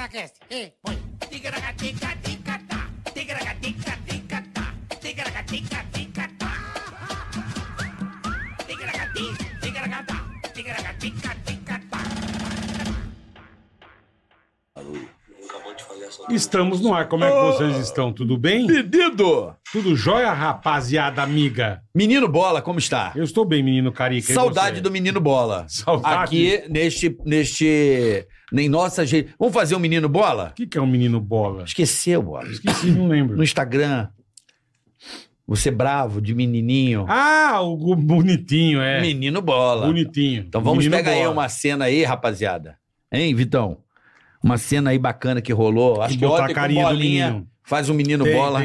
Ticaracast. Põe. Ticaracati, ticaracatá. Ticaracatica-ticatá. Estamos no ar. Como é que vocês estão? Tudo bem? Pedido! Tudo jóia, rapaziada amiga? Menino Bola, como está? Eu estou bem, menino Carica. Saudade do Menino Bola. Saudade. Aqui, neste, neste, nem nossa gente. Vamos fazer um Menino Bola? O que, que é um menino bola? Esqueceu, Bola. Esqueci, não lembro. No Instagram. Você bravo, de menininho. Ah, o bonitinho, é. Menino Bola. Bonitinho. Então vamos Menino pegar aí bola. uma cena aí, rapaziada. Hein, Vitão? Uma cena aí bacana que rolou. Acho E que botar ontem a com carinha do bolinha menino. Faz um Menino Tem- Bola.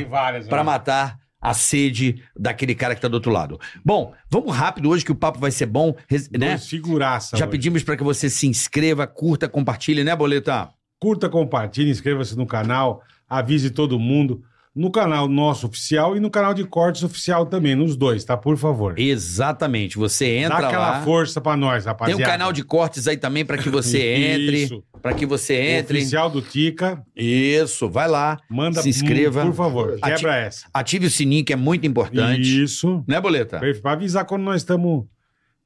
Pra né? matar a sede daquele cara que tá do outro lado. Bom, vamos rápido hoje que o papo vai ser bom, né? Figuraça. Já hoje. pedimos pra que você se inscreva, curta, compartilhe, né, Boleta? Curta, compartilhe, inscreva-se no canal, avise todo mundo. No canal nosso oficial e no canal de cortes oficial também, nos dois, tá? Por favor. Exatamente. Você entra Dá aquela lá. força pra nós, Tem rapaziada. um canal de cortes aí também pra que você entre, Isso. Pra que você O entre. oficial do Tica, Isso, vai lá. manda Se inscreva. Por favor, quebra essa. Ative o sininho que é muito importante, Isso. né, Boleta? Pra avisar quando nós estamos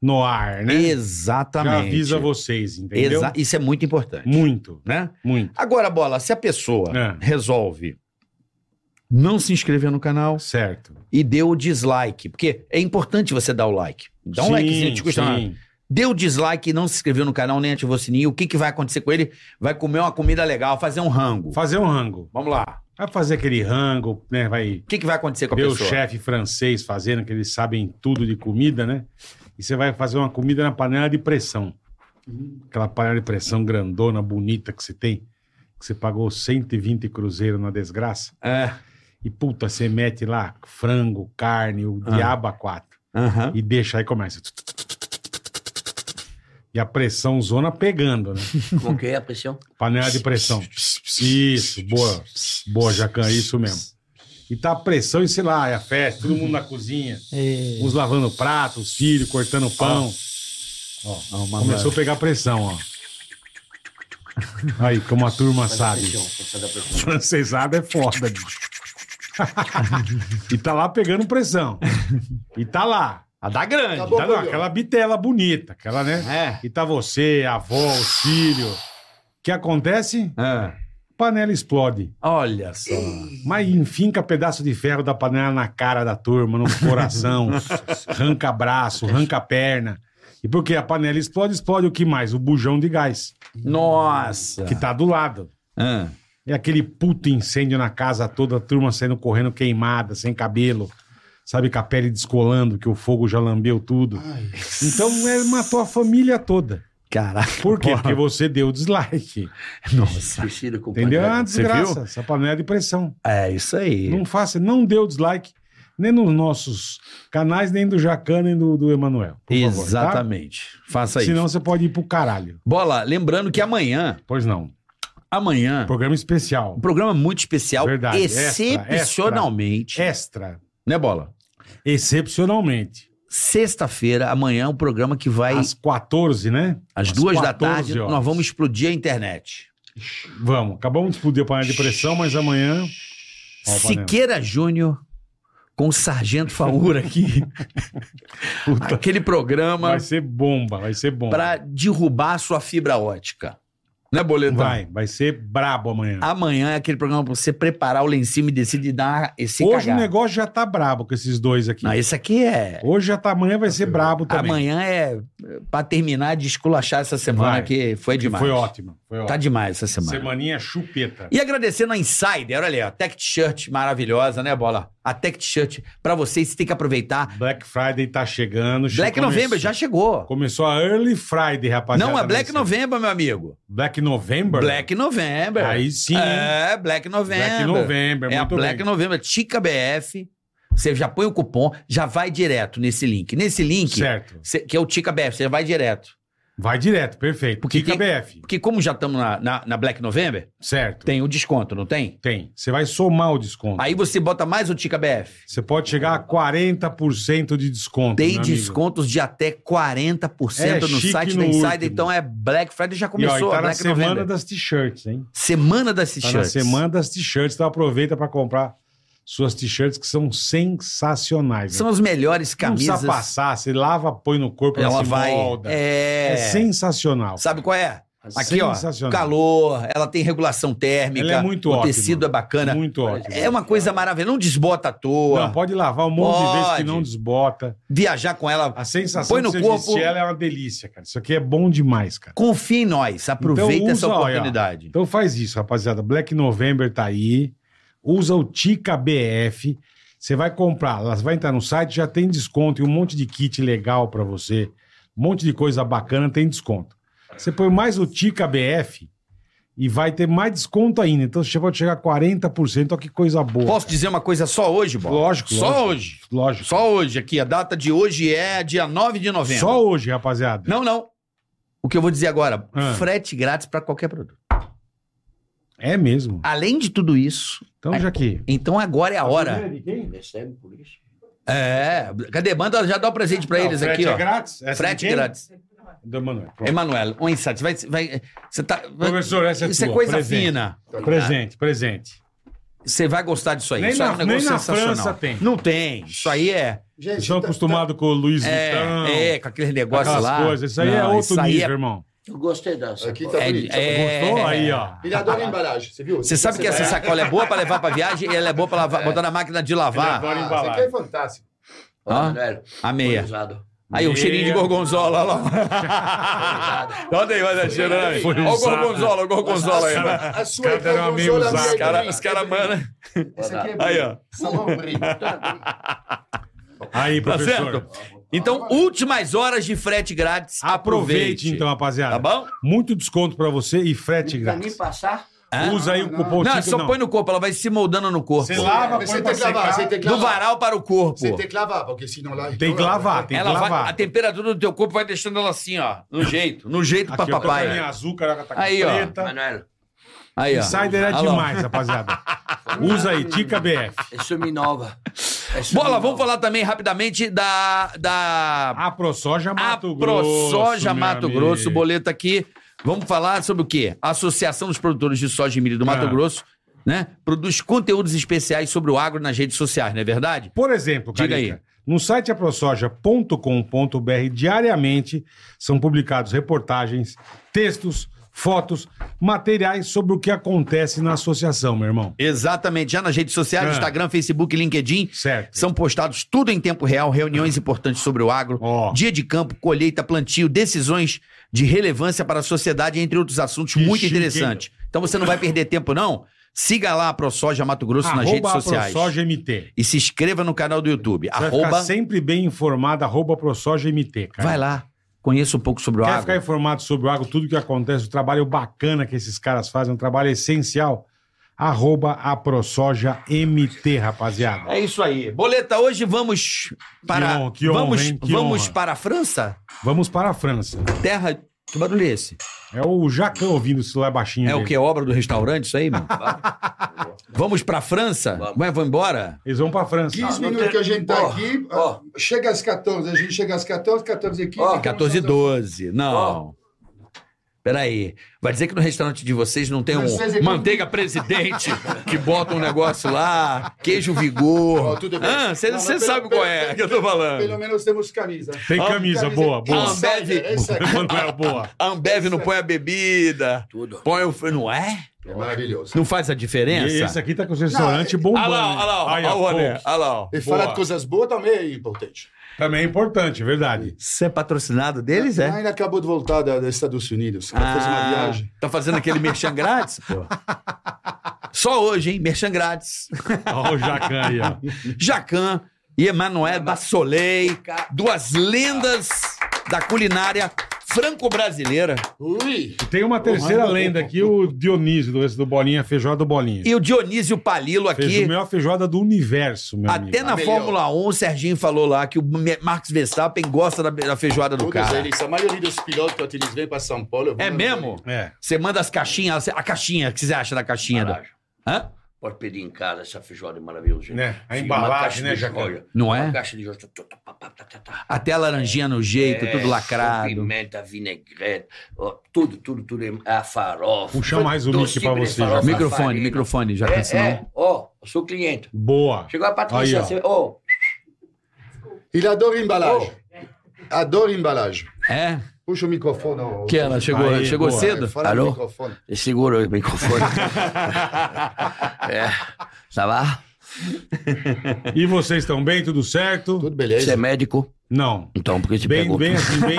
no ar, né? Exatamente. Já avisa vocês, entendeu? Exa- Isso é muito importante, Muito, né? muito. Agora, bola, se a pessoa É. resolve não se inscrever no canal Certo. e deu o dislike, porque é importante você dar o like. Dá um Sim, likezinho, te custa nada. Deu dislike e não se inscreveu no canal, nem ativou o sininho, o que, que vai acontecer com ele? Vai comer uma comida legal, fazer um rango. Fazer um rango. Vamos lá. Vai fazer aquele rango, né? Vai O que, que vai acontecer com a ver o pessoa? chefe francês fazendo, que eles sabem tudo de comida, né? E você vai fazer uma comida na panela de pressão. Aquela panela de pressão grandona, bonita que você tem, que você pagou 120 cruzeiro na desgraça. É. E puta, você mete lá frango, carne, o Ah. diabo a quatro. Aham. E deixa aí começa. E a pressão zona pegando, né? Como que é a pressão? Panela de pressão. Isso, boa. Boa, Jacan, isso mesmo. E tá a pressão e sei lá, é a festa, todo mundo na cozinha. Uns lavando prato, os filhos, cortando pão. Ó, começou a pegar pressão, ó. Aí, como a turma sabe. Pressão pressão. Francesada é foda, bicho. e tá lá pegando pressão. E tá lá. A da grande. Acabou. Tá lá, aquela bitela bonita, aquela, né? É. E tá você, a avó, os filhos. O que acontece? É. Panela explode. Olha só. Mas enfinca pedaço de ferro da panela na cara da turma, no coração, arranca braço, arranca perna. E porque a panela explode, explode o que mais? O bujão de gás, Nossa. que tá do lado. Ah. É aquele puto incêndio na casa toda, a turma saindo correndo queimada, sem cabelo. Sabe, com a pele descolando, que o fogo já lambeu tudo. Então, ele matou a família toda. Caraca. Por quê? Porra. Porque você deu dislike. Nossa. Com Entendeu? É uma desgraça. Essa panela de pressão. É isso aí. Não faça, não dê o dislike, nem nos nossos canais, nem do Jacan, nem do, do Emanuel. por favor, tá? Exatamente. Faça isso. Senão você pode ir pro caralho. Bola, lembrando que amanhã, Pois não. Amanhã, Programa especial. um programa muito especial, Verdade, extra, excepcionalmente, Extra. né, Bola? Excepcionalmente. Sexta-feira, amanhã, um programa que vai Às 14, né? às duas da 14 tarde, horas. nós vamos explodir a internet. Vamos. Acabamos de explodir a panela de pressão, mas amanhã. Ó. Siqueira Júnior com o Sargento Faura aqui. Aquele programa Vai ser bomba, vai ser bomba. para derrubar a sua fibra ótica. Né, Boletão? Vai, vai ser brabo amanhã. Amanhã é aquele programa pra você preparar o lá em cima e decidir dar esse Hoje cagar. o negócio já tá brabo com esses dois aqui. Não, esse aqui é... Hoje já tá, amanhã vai ser brabo também. Amanhã é pra terminar de esculachar essa semana Vai. que foi demais. Foi ótimo. Foi Tá ótimo. demais essa semana. Semaninha chupeta. E agradecendo a Insider, olha ali, ó, Tech T-shirt maravilhosa, né, Bola? A Tech T-shirt pra vocês, você tem que aproveitar. Black Friday tá chegando. Black Começou- November já chegou. Começou a Early Friday, rapaziada. Não é Black Nesse- November, meu amigo. Black November? Black November. Aí sim. É, Black November. Black November, É a Black bem. November, Tica BF. Você já põe o cupom, já vai direto nesse link. Nesse link, Certo. cê- que é o Tica BF, você já vai direto. Vai direto, perfeito. Porque Tica tem- BF. Porque como já estamos na, na, na Black November, Certo. tem o desconto, não tem? Tem. Você vai somar o desconto. Aí você bota mais o Tica BF. Você pode chegar a 40% de desconto. Tem meu amigo. descontos de até 40% É, no site no da Insider. último. Então é Black Friday já E, ó, começou, e tá a na Black semana November. das t-shirts, hein? Semana das Tá na t-shirts. semana das t-shirts, então aproveita pra comprar suas t-shirts que são sensacionais. São né? as melhores Não camisas. precisa passar, você lava, põe no corpo, ela, Ela vai. molda. É. É sensacional. Sabe qual é? Aqui, ó. Calor, ela tem regulação térmica. Ela é muito O ótima. tecido é bacana. Muito ótimo. É uma coisa maravilhosa. Não desbota à toa. Não, pode lavar um monte de vezes que Pode. não desbota. Viajar com ela. A sensação Põe no você corpo. vestir ela é uma delícia, cara. Isso aqui é bom demais, cara. Confia em nós. Aproveita Então essa usa, olha, oportunidade. Então faz isso, rapaziada. Black November tá aí. Usa o Tica BF. Você vai comprar, elas vai entrar no site, já tem desconto e um monte de kit legal pra você. Um monte de coisa bacana tem desconto. Você põe mais o Tica BF e vai ter mais desconto ainda. Então você pode chegar a 40%. Olha que coisa boa. Posso dizer uma coisa só hoje, Bola? Lógico, Só lógico. hoje. Lógico. Só hoje aqui. A data de hoje é dia 9 de novembro. Só hoje, rapaziada. Não, não. O que eu vou dizer agora, Ah. frete grátis para qualquer produto. É mesmo. Além de tudo isso, Então já que. então agora é a hora. Recebe por isso. É, cadê? Manda já dá o presente para eles aqui, ó. É grátis? Essa Frete de quem? grátis. Do Emanuel. Emanuel, um insight. Vai, vai, você tá, Professor, essa é isso é tua, coisa presente. fina. Presente, presente. Você vai gostar disso aí. Nem isso é na- um negócio nem na sensacional. França tem. Não tem. Isso aí é. Gente, estão tá- acostumados com o Luiz É, é, com aqueles negócios aquelas lá. coisas. Isso aí é Não, outro isso aí nível, é- irmão. Eu gostei dessa. tá- Aqui tá É, bonito. é- Gostou? Aí, ó. Ele adora a embalagem, você viu? Você sabe que essa sacola é boa pra levar pra viagem e ela é boa pra lavar- botar na máquina de lavar. adora Ah, embalagem. Isso aqui é fantástico. Ah, Manuel, a meia. usado. Aí, o cheirinho de gorgonzola, olha lá. Olha aí, olha cheirando aí. Foi Olha o gorgonzola, o gorgonzola aí. né? A sua caras deram uma meio gorgonzola usada. é Os caras, cara, é mano. Esse aqui é Aí, ó. Salmão brie. Aí, Tá professor. Então, últimas horas de frete grátis. Aproveite, então, rapaziada. Tá bom? Muito desconto pra você e frete Pra mim grátis. passar, Hã? Usa aí o cupom Não, só põe no corpo, ela vai se moldando no corpo. Você lava, Você tem que lavar, secar. você tem que Do lavar. varal para o corpo. Você tem que lavar, porque senão lá... Tem que lavar, tem que Ela vai, lavar. a temperatura do teu corpo vai deixando ela assim, ó. No jeito. No jeito pra Aqui, ó, papai. papai. azul, caraca, tá Aí, ó. preta. Manuel, Aí, ó. Insider é Alô. demais, rapaziada. Usa aí, Tica BF. isso me inova. Isso Bola, me vamos falar também rapidamente da. da A ProSoja Mato Grosso. ProSoja Mato amigo. Grosso, boleto aqui. Vamos falar sobre o quê? A Associação dos Produtores de Soja e Milho do Mato Ah. Grosso, né? Produz conteúdos especiais sobre o agro nas redes sociais, não é verdade? Por exemplo, Diga Carica, aí. no site aprosoja.com.br diariamente são publicados reportagens, textos, fotos, materiais sobre o que acontece na associação, meu irmão. Exatamente. Já nas redes sociais, Ah. Instagram, Facebook, LinkedIn, Certo. São postados tudo em tempo real, reuniões importantes sobre o agro, Ó. dia de campo, colheita, plantio, decisões de relevância para a sociedade, entre outros assuntos Que muito chique, interessantes. Então você não vai perder tempo, não? Siga lá a ProSoja Mato Grosso nas redes Arroba sociais. ProSoja MT. E se inscreva no canal do YouTube. Você vai Arroba, ficar sempre bem informado, arroba ProSoja MT, cara. vai lá, conheça um pouco sobre o Quer agro. ficar informado sobre o agro, tudo que acontece, o trabalho bacana que esses caras fazem, um trabalho essencial, arroba a ProSoja MT, rapaziada. É isso aí. Boleta, hoje vamos para honra, que honra, vamos, hein? Que vamos honra. para a França? Vamos para a França. Terra que barulho é esse? É o Jacão ouvindo o celular baixinho É o dele. que obra do restaurante isso aí, mano? vamos para a França? Vamos. Vai, vou embora. Eles vão para a França. 15 não minutos que a gente tá Ó, aqui, ó. chega às 14, a gente chega às 14, 14 e 15. Ó, 14 e 12. Não. Peraí. Vai dizer que no restaurante de vocês não tem um manteiga presidente que bota um negócio lá, queijo vigor. Ó, tudo bem. Ah, você Não, mas pelo- sabe qual é pelo- que eu tô falando. Pelo menos temos camisa. Tem Ah, camisa, boa, boa. Ah, Ambev. É boa. A Ambev não põe a bebida. Tudo. Põe o. Não é? É maravilhoso. Não faz a E diferença? esse aqui tá com o restaurante bombando. Olha lá, olha lá, olha lá. E falar de coisas boas também é importante. Também é importante, verdade. Você é patrocinado deles, é? Ainda acabou de voltar da- dos Estados Unidos. Ela fez uma viagem. Tá fazendo aquele merchan grátis, pô. Só hoje, hein? Merchan grátis. Olha o Jacan aí, ó. Jacan e Emanuel Bassolei, duas lendas da culinária franco-brasileira. Ui! E tem uma terceira lenda aqui, o Dionísio, do, esse do Bolinha, feijoada do Bolinha. E o Dionísio Palilo Fez aqui. a melhor feijoada do universo, meu amigo. Até na A melhor. Fórmula 1, o Serginho falou lá que o Marcos Verstappen gosta da, da feijoada do Todos cara. eles, a maioria dos pilotos, quando eles vêm para São Paulo... É mesmo? É. Você manda as caixinhas, a caixinha, o que você acha da caixinha? Da... Hã? Pode pedir em casa essa feijoada maravilhosa. gente. Né? A Sim, embalagem, uma né, joia. Não Uma é? caixa de joia. tá, tá, tá, tá, tá, tá. Até a laranjinha no jeito, É, tudo lacrado. Pimenta, vinagrete, ó, tudo, tudo, tudo. é- A farofa. Puxa mais o mic pra de você, Jacão. Microfone, farinha. microfone, já É, cansa é, ó, eu sou cliente. Boa. Chegou a Patrícia, Aí, ó. você, Ele adora embalagem. Adora embalagem. É? Puxa o microfone. ó. Que ela chegou, Aí, chegou boa. cedo? Fala Alô? microfone. segura o microfone. é, ça va? E vocês estão bem? Tudo certo? Tudo Você beleza? é médico? Não. Então, por que você Bem, pergunta? bem assim, bem,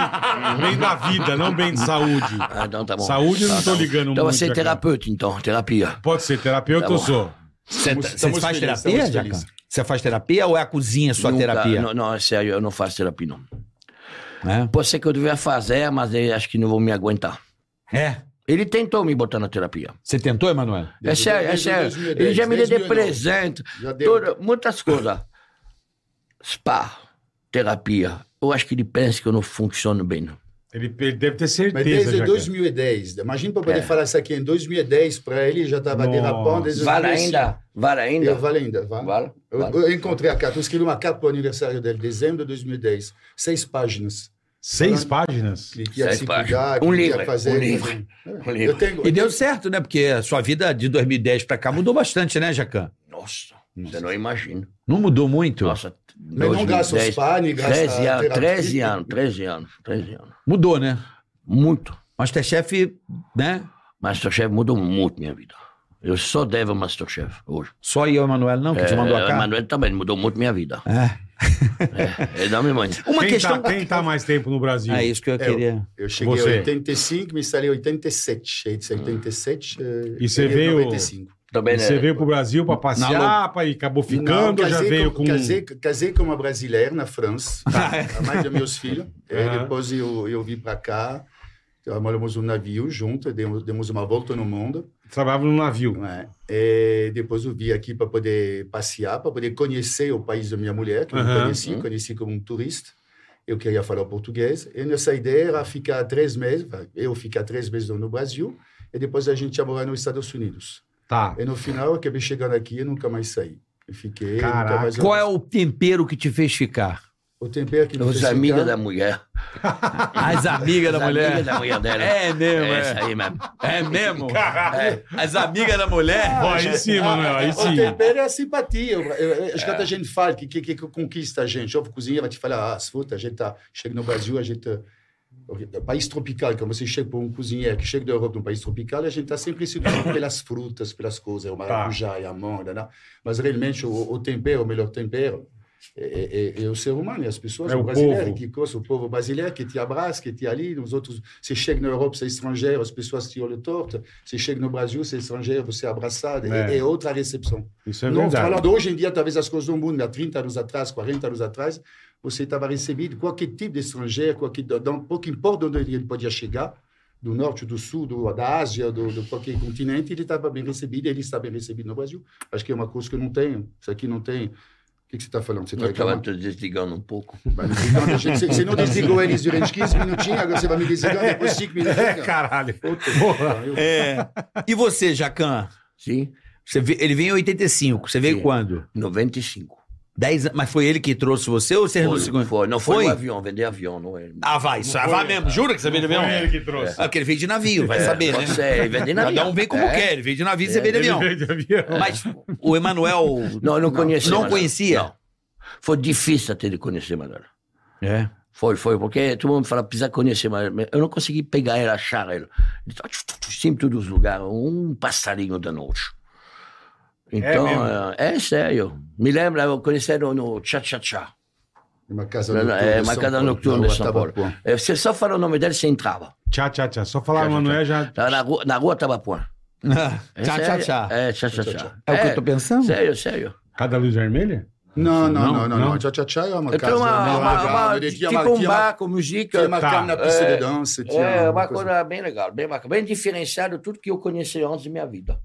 bem da vida, não bem de saúde. Ah, então tá bom. Saúde eu não tô ligando Então muito. você é terapeuta, então, terapia. Pode ser terapeuta, Tá eu sou. Você você estamos faz felizes, terapia, felizes. Você faz terapia ou é a cozinha sua Nunca- terapia? Não, não, é sério, eu não faço terapia, não. É? Pode ser que eu devia fazer, mas eu acho que não vou me aguentar. É. Ele tentou me botar na terapia. Você tentou, Emanuel? É sério, é sério. 2010, Ele já me deu de 2009. presente, muitas coisas. Spa, terapia. Eu acho que ele pensa que eu não funciono bem. não. Ele, ele deve ter Mas certeza, desde Jacão. 2010. Imagina para poder É. falar isso aqui em 2010, para ele já estava derrapando. desde Vale 2005. ainda? Vale ainda? Eu, vale ainda, vale. Vale? Eu, Vale. eu encontrei a carta, eu escrevi uma carta para o aniversário dele, dezembro de 2010. Seis páginas. Seis páginas? Que ia Seis se páginas. cuidar, que Um ia livro, fazer. um livro, um livro. Eu tenho, E deu certo, né? Porque a sua vida de 2010 pra cá mudou bastante, né, Jacan? Nossa, você não imagina. Não mudou muito? Nossa, Mas não gasta os 2010, pá, nem gasta 13 anos, terapia. 13 anos, 13 anos, 13 anos. Mudou, né? Muito. Masterchef, né? Masterchef mudou muito minha vida. Eu só devo Masterchef hoje. Só eu, Emanuel, não, que te mandou a É, cara. Manuel também mudou muito minha vida. É. É, da minha mãe. Uma quem, questão. tá, quem tá mais tempo no Brasil? É isso que eu queria. Eu cheguei Você. em 85, me instalei em 87. Cheguei de 87. eh, E você cheguei em veio- 95. Também, você veio pro Brasil pra passear, pra, e acabou ficando, Não, já veio com. Casei, casei com uma brasileira na França, a mãe dos meus filhos. Aham. depois eu, eu vim para cá, trabalhamos um navio junto, demos, demos uma volta no mundo. Trabalhava no navio. né? E depois eu vim aqui para poder passear, para poder conhecer o país da minha mulher, que eu não Aham. conheci, conheci como um turista. Eu queria falar português. E nossa ideia era ficar três meses, eu ficar três meses no Brasil, e depois a gente ia morar nos Estados Unidos. Tá. E no final eu acabei chegando aqui e nunca mais saí. Eu fiquei. nunca Caraca. mais Qual é o tempero que te fez ficar? o tempero que me Os fez amigos ficar- da mulher. As amigas da As mulher. amigas da mulher dela. É mesmo, É é. essa aí mesmo. É mesmo? É. As amigas da mulher? Aí sim, Manuel, aí O sim. tempero é a simpatia. Acho que a gente fala que, que, que conquista a gente. Eu cozinha vai te falar, ah, escuta, a gente tá, chega no Brasil, a gente... País tropical, quando você chega para um cozinheiro que chega da Europa, num país tropical, a gente está sempre seduzido pelas frutas, pelas coisas, o maracujá e a amônia, né? Mas realmente o, o tempero, o melhor tempero, é, é- é o ser humano, é as pessoas, É o brasileiro, que gosta, o povo brasileiro que te abraça, que te ali, os outros, você chega na Europa, você é estrangeiro, as pessoas te olham torto, você chega no Brasil, você é estrangeiro, você é abraçado, é, É. é outra recepção. Isso é não, verdade. falando hoje em dia, talvez as coisas do mundo, há 30 anos atrás, 40 anos atrás, você estava recebido, qualquer tipo de estrangeiro, qualquer, não, pouco importa onde ele podia chegar, do norte, do sul, do, da Ásia, do, do qualquer continente, ele estava bem recebido, ele está bem recebido no Brasil. Acho que é uma coisa que não tenho. Isso aqui não tem. O que, que você está falando? Você estava reclamando? te desligando um pouco. Você, você não desligou eles durante 15 minutinhos, agora você vai me desligar depois de 5 minutos. É, caralho. Porra. Eu- É. E você, Jacan? Sim, Você ele veio em 85. Você veio Sim. quando? 95. 10 anos. Mas foi ele que trouxe você ou você Foi, foi. Não foi, Foi? o avião, vender avião, não é? Ah, vai. Ah, vai mesmo. Jura que você veio de avião? Foi ele que trouxe. Ah, porque ele veio de navio, vai saber, né? É, vender navio. Cada um vem como É. quer. Ele veio de navio e você veio de Ele avião. veio de avião. Mas o Emanuel. Não, eu não conhecia. Não Manuel. conhecia? Não. Foi difícil até de conhecer, Manuel. É. Foi, foi, porque todo mundo fala, precisa conhecer, mas eu não consegui pegar ele, achar ele. Tá sempre todos os lugares, um passarinho da noite. Então, mesmo? é, é sério. Me lembra, eu conheci ele no Tchá Tchá Tchá. Uma casa noturna. É, de uma São casa Paulo, noturna rua São Paulo. É, Você só fala o nome dele, você entrava. Tchá, tchá, tchá. Só falar Tchá, tchá, Manoel já... Na rua, na rua Tabapuã. É Tchá, tchá, tchá. É, Tchá Tchá Tchá. É o que eu tô pensando? Sério, sério. Cada luz vermelha? Não, não, Não? não, não. Tchá, tchá, tchá é uma Eu casa uma, uma, tipo uma- um bar com música. Tinha uma Tá. cama na pista É, de dança. Tinha É, uma coisa- coisa bem legal, bem bacana, bem diferenciado de tudo que eu conheci antes da minha vida.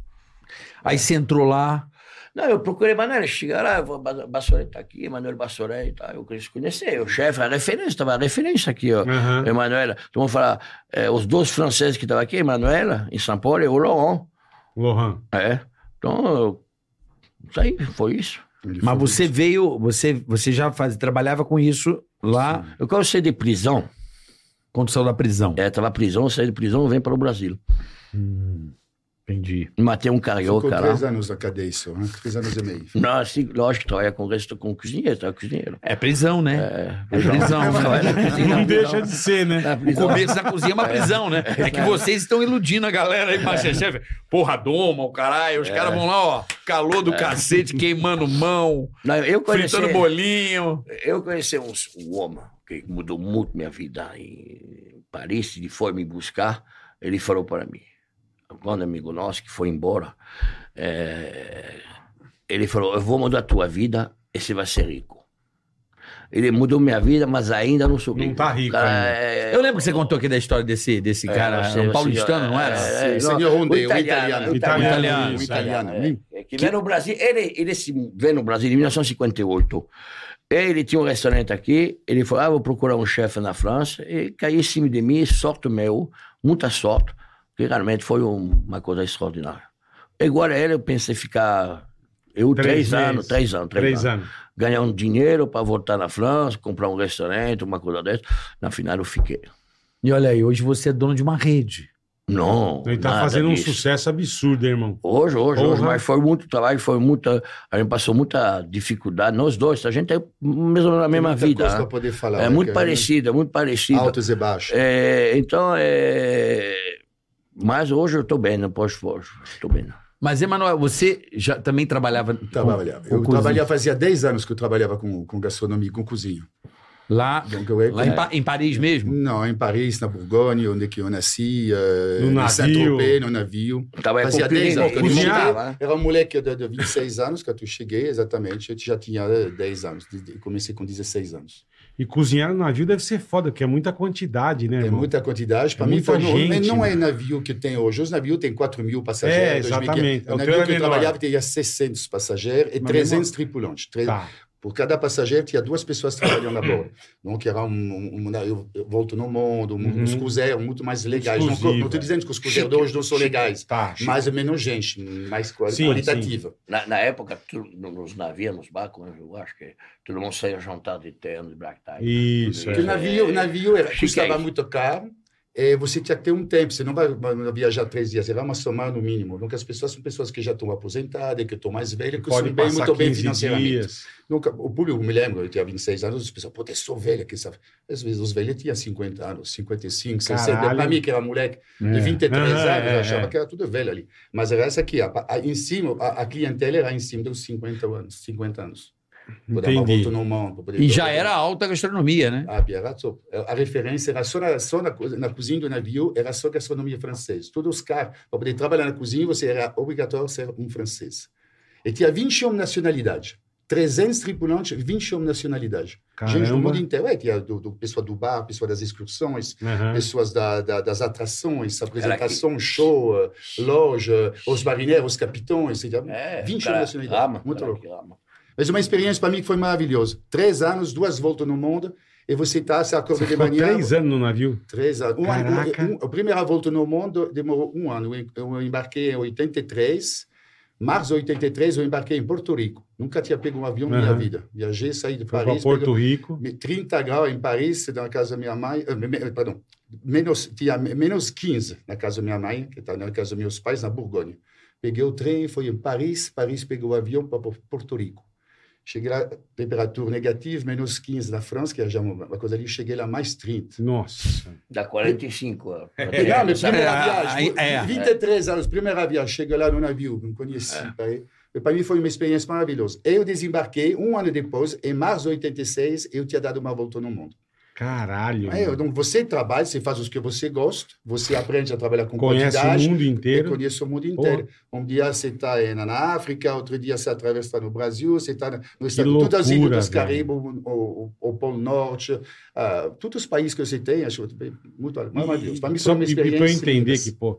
Aí você entrou lá. Não, eu procurei Manuel, chegar lá, eu vou, Ba- Bassoret tá aqui, Emanuel Bassoret, tá, eu quis conhecer, o chefe, a referência, estava a referência aqui, ó. Aham. Emanuel, todo mundo fala, é, os dois franceses que estavam aqui, Emanuel, em São Paulo, e o Laurent. Lohan. É, então, eu- isso aí, foi isso. Ele Mas foi- você veio, você, você já faz, trabalhava com isso lá Eu quando eu saí de prisão, quando saiu da prisão. é, estava prisão, saí de prisão, venho para o Brasil. Entendi. Matei um Ficou carioca lá. três anos na cadeia, só, né? Três anos e meio. Não, assim, lógico, trabalha com o resto, com cozinheiro, tá cozinheiro. É prisão, né? É, É prisão. Trabalha na cozinha, Não deixa de ser, né? O começo da cozinha é uma prisão, né? É que vocês estão iludindo a galera aí, Masterchef. Porra, doma, o caralho. Os caras vão lá, ó, calor do cacete, queimando mão, Não, eu conheci, fritando bolinho. eu conheci um, um homem que mudou muito minha vida em Paris, ele foi me buscar, ele falou para mim, grande amigo nosso que foi embora, é, ele falou, eu vou mudar a tua vida e você vai ser rico. Ele mudou minha vida, mas ainda não sou Não tá rico Cara, ainda. é- Eu lembro que você contou aqui da história desse, desse cara, você- era um você- paulistano, não era? É, não, senhor o italiano, italiano. o Italiano, O isso, italiano. é, é, que veio no Brasil, ele, ele se veio no Brasil em 1958. Ele tinha um restaurante aqui, ele falou, ah, vou procurar um chefe na França, e caiu em cima de mim, sorte meu, muita sorte, que realmente foi um- uma coisa extraordinária. Agora ele, eu pensei ficar, eu Três três, anos, três anos, três, Três anos, anos. ganhar um dinheiro para voltar na França, comprar um restaurante, uma coisa dessa, na final eu fiquei. E olha aí, hoje você é dono de uma rede. Não, Ele tá nada fazendo um disso. sucesso absurdo, hein, irmão. Hoje, hoje, hoje, Porra. mas foi muito trabalho, foi muita. A gente passou muita dificuldade, nós dois, a gente é mesmo na mesma Muita vida. coisa né? poder falar. É né, muito cara? parecido, é muito parecido. Altos e baixos. É, então, é... mas hoje eu estou bem, não posso hoje. Estou bem. Mas, Emanuel, você já também trabalhava. com- Trabalhava. com Eu cozinha. trabalhava, fazia 10 anos que eu trabalhava com, com gastronomia, com cozinha. Lá, Donc, eu, lá em, Pa- em Paris mesmo? Não, em Paris, na Bourgogne, onde que eu nasci, eh, No em navio. Saint-Tropez, no navio. Tava Fazia com o 10 Pirine, anos eu cozinhava, né? Era um moleque de, de 26 anos que eu cheguei, exatamente. Eu já tinha eh, 10 anos. de- de- Comecei com 16 anos. E cozinhar no navio deve ser foda, porque é muita quantidade, né, É irmão? muita quantidade. Para É mim, foi, não- gente, não é né? navio que tem hoje. Os navios têm 4 mil É, passageiros. 2.500. exatamente. O O teu navio é que eu menor. trabalhava tinha 600 passageiros e Mas 300 tripulantes. Tá. Por cada passageiro, tinha duas pessoas trabalhando a bordo. Então, era um, um, um eu, volto no mundo, um, Uhum. uns cruzeiros muito mais legais. Não estou é. dizendo que os cruzeiros de hoje não são legais, Tá. mas é menos gente, mais quali- Sim, qualitativa. Na, na época, tu- no- nos navios, nos barcos, eu acho que todo mundo saía jantado de terno, de black tie. Isso, Porque o é. navio, o navio era, custava aí. muito caro e você tinha que ter um tempo. Você não vai vai viajar três dias, você vai uma semana no mínimo. Então, as pessoas são pessoas que já estão aposentadas, que estão mais velhas, que são bem, muito bem 15 financeiramente. dias. Nunca, o público, me lembro, eu tinha 26 anos, as pessoas, pô, eu sou velha, que sabe? Às vezes os velhos tinham 50 anos, 55, 60. Caralho. Para mim, que era moleque de 23 Ah, anos, é, eu achava é. que era tudo velho ali. Mas era essa aqui, a, a, em cima, a, a clientela era em cima dos 50 anos. 50 anos. Dar uma volta no E já era alta gastronomia, né? ah, era top. A referência era só, na, só na, na cozinha do navio, era só gastronomia francesa. Todos os caras, para poder trabalhar na cozinha, você era obrigatório ser um francês. E tinha 21 nacionalidades. 300 tripulantes, 21 nacionalidades. Gente do mundo inteiro. É, tinha do, do pessoal do bar, pessoal das excursões, Aham. pessoas da, da, das atrações, apresentação, show, eh, loja, os marinheiros, os capitães, etc. É, 21 cara, nacionalidades. ama, Muito louco. Mas uma experiência para mim que foi maravilhosa. Três anos, duas voltas no mundo, e você está, você acorda de manhã. três anos no navio. Três anos. Um Caraca. um- a primeira volta no mundo demorou um ano. Eu- embarquei em 83. Março de 83, eu embarquei em Porto Rico. Nunca tinha pego um avião na minha vida. Viajei, saí de Foi para Paris. Porto Rico. me- 30 graus em Paris, na casa da minha mãe. eh, Perdão. Menos, tinha me- menos 15 na casa da minha mãe, que está na casa dos meus pais, na Borgonha. Peguei o trem, fui em Paris. Paris pegou o avião para Porto Rico. Cheguei lá, temperatura negativa, menos 15 na França, que é já uma uma coisa ali. Cheguei lá, mais 30. Nossa. Dá 45. ó. Pegar minha primeira É, viagem, é, é. 23 anos, primeira viagem, cheguei lá no navio, não conheci. Para mim foi uma experiência maravilhosa. Eu desembarquei um ano depois, em março de 86, eu tinha dado uma volta no mundo. Caralho. É, então você trabalha, você faz o que você gosta, você aprende a trabalhar com Conhece quantidade. o mundo inteiro. conhece o mundo inteiro. Um dia você está na África, outro dia você atravessa no Brasil, você está no Estado, todas as ilhas loucura, velho. Caraíbas, o, o, o Polo Norte, ah, todos os países que você tem, acho muito maravilhoso. Para mim, Só uma experiência. pra eu entender que, pô,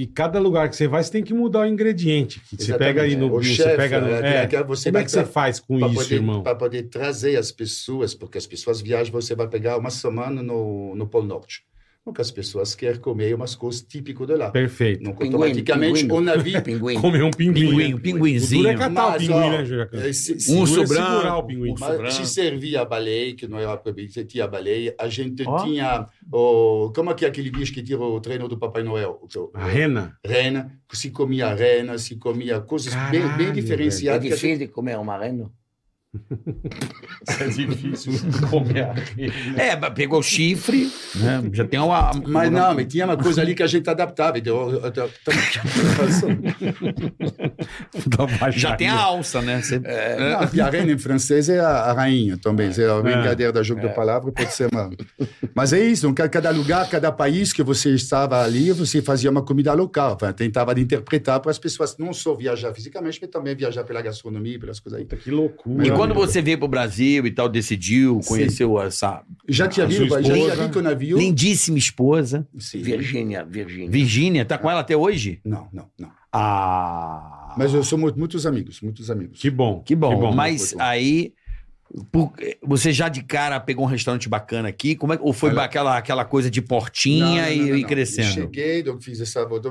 que cada lugar que você vai, você tem que mudar o ingrediente. Que você pega aí no. O você chefe, pega no é, é, que você como é que você faz com isso, poder, irmão? para poder trazer as pessoas, porque as pessoas viajam, você vai pegar uma semana no, no Polo Norte. Porque as pessoas querem comer umas coisas típicas de lá. Perfeito. Não, Pinguim, automaticamente, pinguim. o navio... Pinguim. Comer um pinguim. Pinguim, né? pinguinzinho. O duro é catar o Mas, pinguim, ó, né, Juracan? eh, Um O é segurar o pinguim. Um Mas se servia a baleia, que não era proibido, você tinha a baleia. A gente Ó. tinha o... Como é que é aquele bicho que tira o treino do Papai Noel? O- A rena? Rena. Se comia rena, se comia coisas bem, bem Caralho, É diferenciadas. gente- difícil de comer um marreno? É difícil comer a rena. É, mas pegou o chifre, né? Já tem uma. Mas não, mas tinha uma coisa ali que a gente adaptava. Então, eu- eu- eu- Já tem a alça, né? Você- É, não, em francês é a, a rainha também. É a brincadeira da jogo de palavra, pode ser uma... Mas é isso, cada lugar, cada país que você estava ali, você fazia uma comida local. Tentava de interpretar para as pessoas não só viajar fisicamente, mas também viajar pela gastronomia, pelas coisas aí. Que loucura. Quando você veio pro Brasil e tal, decidiu, conheceu essa Já tinha visto, já tinha visto o navio? lindíssima esposa, Sim. Virgínia, Virgínia. Virgínia, tá com ela até hoje? Não, não, não. Ah. Mas eu sou muito, muitos amigos, muitos amigos. Que bom. Que bom. Mas Foi bom. aí. Você já de cara pegou um restaurante bacana aqui? Como é, ou foi Olha- aquela, aquela coisa de portinha Não, não, e, não, não, e não. crescendo? Eu cheguei, donc fiz essa volta,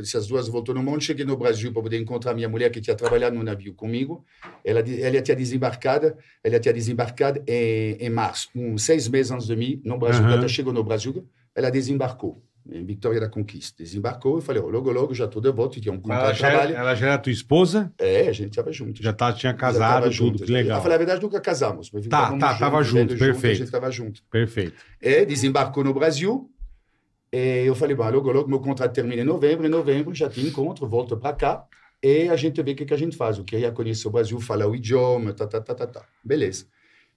essas duas voltas no mundo. Cheguei no Brasil para poder encontrar minha mulher que tinha trabalhado no navio comigo. Ela, ela tinha desembarcado, ela tinha desembarcado em, em março, uns seis meses antes de mim, no Brasil. Quando ela chegou no Brasil, ela desembarcou em Vitória da Conquista. Desembarcou, eu falei, oh, logo, logo, já estou de volta, e tinha um Ela contrato de já, trabalho. ela já era tua esposa? É, a gente estava junto. Já tá, tinha casado, tudo. junto. Que legal. Eu falei, a verdade, nunca casamos. Mas Tá, tá, tava juntos, junto, vivendo perfeito. A gente estava junto. Perfeito. E desembarcou no Brasil. E eu falei, bom, logo, logo, meu contrato termina em novembro. Em novembro já tem encontro, volto para cá. E a gente vê o que, que a gente faz. Eu queria conhecer o Brasil, falar o idioma, tá, tá, tá, tá, tá. Beleza.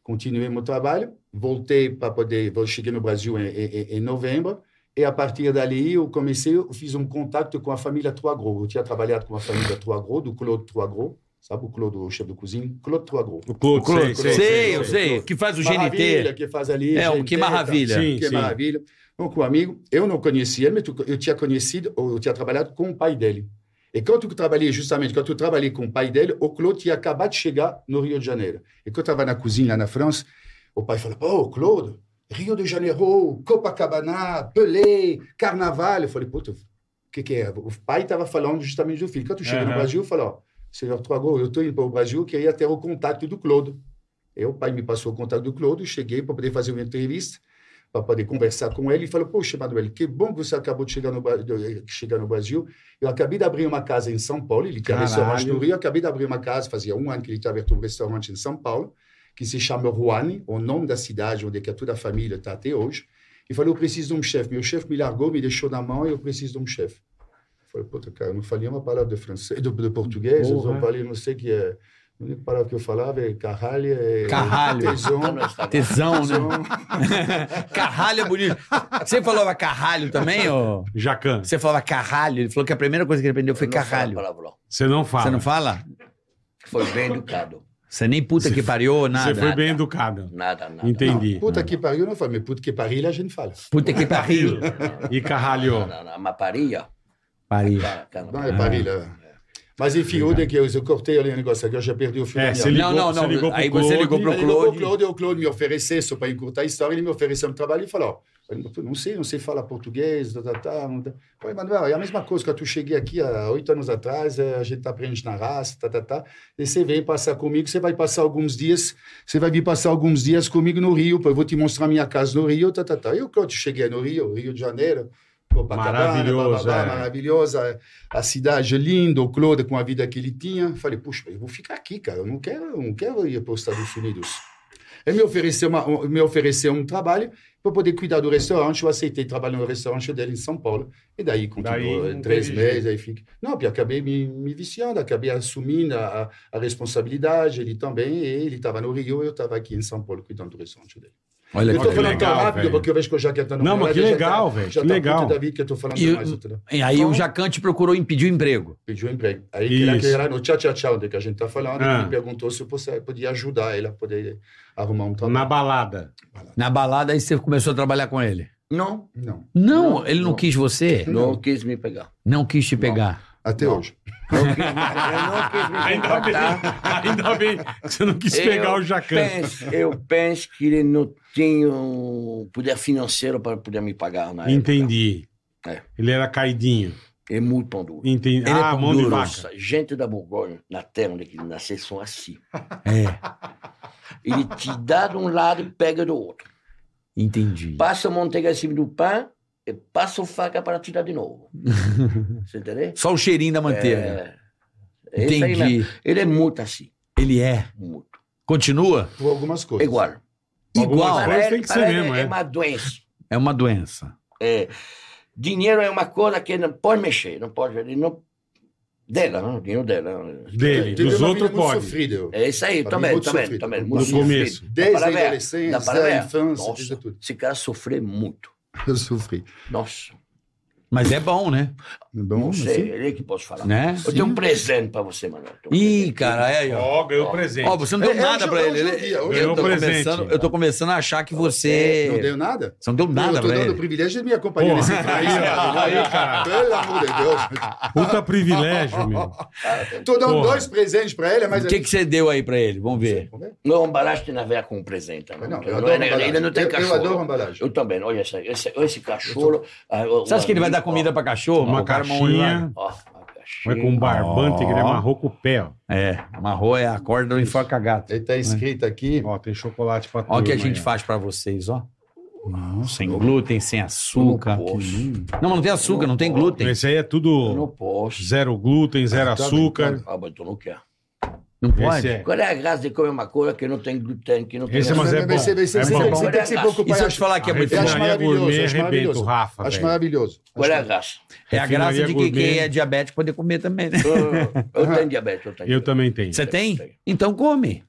Continuei meu trabalho. Voltei para poder... Cheguei no Brasil em, em, em novembro. E a partir dali, eu comecei, eu fiz um contato com a família Troagro. Eu tinha trabalhado com a família Troagro, do Claude Troagro. Sabe o Claude, o chefe de cozinha? Claude Troagro. O Claude, Sei, sei, sei, eu sei. Que faz o Maravilha, GNT. que faz ali. É, o Que Maravilha. tá. Sim, Que sim. maravilha. Donc, o amigo, eu não conhecia ele, mas eu tinha conhecido, eu tinha trabalhado com o pai dele. E quando eu trabalhei, justamente, quando eu trabalhei com o pai dele, o Claude tinha acabado de chegar no Rio de Janeiro. E quando eu estava na cozinha lá na França, o pai falou, pô, Claude, Rio de Janeiro, Copacabana, Pelé, Carnaval. Eu falei, puta, o que que é? O pai estava falando justamente do filho. Quando eu cheguei no Aham. Brasil, eu falei, ó, senhor Troagor, eu estou indo para o Brasil, eu queria ter o contato do Claude. E o pai me passou o contato do eu cheguei para poder fazer uma entrevista, para poder conversar com ele, e falou, poxa, Manuel, que bom que você acabou de chegar no, de chegar no Brasil. Eu acabei de abrir uma casa em São Paulo, ele tinha Caralho. restaurante no Rio, eu acabei de abrir uma casa, fazia um ano que ele tinha aberto um restaurante em São Paulo, que se chama Rouane, o nome da cidade onde é que toda a família está até hoje. E falou, eu preciso de um chefe. Meu chefe me largou, me deixou na mão e eu preciso de um chefe. Eu falei, puta, cara, eu não falei uma palavra de francês, de, de português, eu só falei, não sei o que é. A única palavra que eu falava é caralho, é Caralho. tesão. No Instagram. Tesão, né? tesão. carralho é bonito. Você falava carralho também, ô? Jacan, Você falava carralho. Ele falou que a primeira coisa que ele aprendeu foi não carralho. você não fala. Você não fala? Foi bem educado. Você nem puta que pariu, nada. Você foi bem educado. Nada, nada. Entendi. Não, puta que pariu, eu não falo, mas puta que pariu, a gente fala. Puta que pariu. E carralho. Não, não, não. Paria. Pariu. Cara, Não, é pariu. É. Mas enfim, o que eu, eu cortei ali o negócio, agora eu já perdi o fio É, da você ligou, Não, não, você não. ligou Aí você Claude. ligou pro Ele ligou Claude. o Claude, o Claude me ofereceu, só para encurtar a história, ele me ofereceu um trabalho e falou, não sei, não sei falar português, tá, tá, tá. tá. Eu Falei, Manuel, é a mesma coisa, quando eu cheguei aqui há oito anos atrás, eh, a gente aprende na raça, tá, tá, tá, e você vem passar comigo, você vai passar alguns dias, você vai vir passar alguns dias comigo no Rio, eu vou te mostrar minha casa no Rio, tá, tá, tá. E o Claude, cheguei no Rio, Rio de Janeiro, Copacabana, Maravilhoso, bababá, é. maravilhosa, a cidade linda, o Claude com a vida que ele tinha. Falei, puxa, eu vou ficar aqui, cara, eu não quero, eu não quero ir para os Estados Unidos. Ele me ofereceu, uma, um- me ofereceu um trabalho para poder cuidar do restaurante. Eu aceitei trabalhar no restaurante dele em São Paulo. E daí continuou Daí três meses. Aí fica... Não, porque acabei me, me viciando, acabei assumindo a, a responsabilidade. Ele também, ele estava no Rio, eu estava aqui em São Paulo cuidando do restaurante dele. Olha Eu que tô falando legal, tão rápido velho. porque eu vejo que o Jacan tá no Não, mas que legal, velho, Já tá legal. puto da vida que eu tô falando E, demais. entendeu? e aí o Jacan te procurou e pediu emprego. Pediu emprego. Aí que era, Isso. que era no tchau, tchau, tchau, onde que a gente tá falando, Ah. ele perguntou se eu podia, ajudar ele a poder arrumar um trabalho. Na balada. Na balada, aí você começou a trabalhar com ele. Não, Não, Não, Não, ele não, não. quis você? não quis me pegar. Não quis te pegar. Até Não. hoje. Eu não quis me Ainda bem, ainda bem que você não quis pegar o Jacan. Penso, eu penso que ele não tinha um poder financeiro para poder me pagar na época. Entendi. É. Ele era caidinho. É muito pão duro. Entendi. Ele é ah, pão mão de duro. vaca. Gente da Borgonha, na terra onde ele nasceu, são assim. É, Ele te dá de um lado e pega do outro. entendi. Passa a manteiga em cima do pão passa o faca para te dar de novo. Você entendeu? Só o cheirinho da manteiga. É, Entendi. Ele é muito assim. Ele é. Muito. Continua? Por algumas coisas. Igual. Igual. tem que ser para ele mesmo, é é. uma doença. É uma doença. É, dinheiro é uma coisa que não pode mexer, não pode. Ele não, dela, não, o dinheiro dela. Dele. Dos outros pode. sofrida. eu. É isso aí, mim, também, também, sofrido. também. No Muito começo. sofrido. Desde a adolescência, da infância, Nossa, desde tudo. esse cara sofreu muito. Eu sofri. Nossa, Mas é bom, né? Bom, não sei, assim, ele que posso falar. Né? Eu tenho um presente para você, Manuel. Um Ih, presente. cara, é aí, ó. Ó, ganhou presente. Ó, você não deu É, é nada um pra ele. é um é um Eu tô Ganhou presente. começando, eu tô começando a achar que você. Não deu nada? Você não deu nada eu tô pra dando o ele. privilégio de me acompanhar nesse Porra, país. aí, cara. aí, cara. Pelo amor de Deus. Puta privilégio, meu. Tô dando Porra. dois presentes pra ele, mas... O que, que você deu aí pra ele? Vamos ver. Não, embalagem tem a ver com o presente. Não, Não, eu adoro ele, embalagem. ele não tem Eu- eu cachorro. adoro embalagem. Eu também. Olha esse, cachorro. ah, o- Você acha que ele vai o- dar comida pra cachorro? Uma O cara caixinha. Ó, Vai com um barbante que ele amarrou com o pé, ó. É, amarrou é a corda do enforca gato. Ele tá escrito aqui... Ó, tem chocolate pra Ó o que a turma gente aí, ó. faz pra vocês, ó. Sem glúten, sem açúcar. Não mas não tem açúcar, não tem glúten. Esse aí é não tudo posso. zero glúten, zero tá açúcar. Ah, mas tu não quer. Não pode? é. Qual é a graça de comer uma coisa que não tem glúten, que não tem Esse é, mas é Vai bom. ser- vai ser- É você bom. tem que- Você tem que se E preocupar. se eu te falar que é A muito Eu acho bom? refinaria maravilhoso, acho maravilhoso. Rafa, Acho maravilhoso. Qual é a Acho- graça? É a graça de que quem é diabético poder comer também, né? Eu, eu tenho diabetes. Eu, tenho Eu também tenho. Você tem? Então come.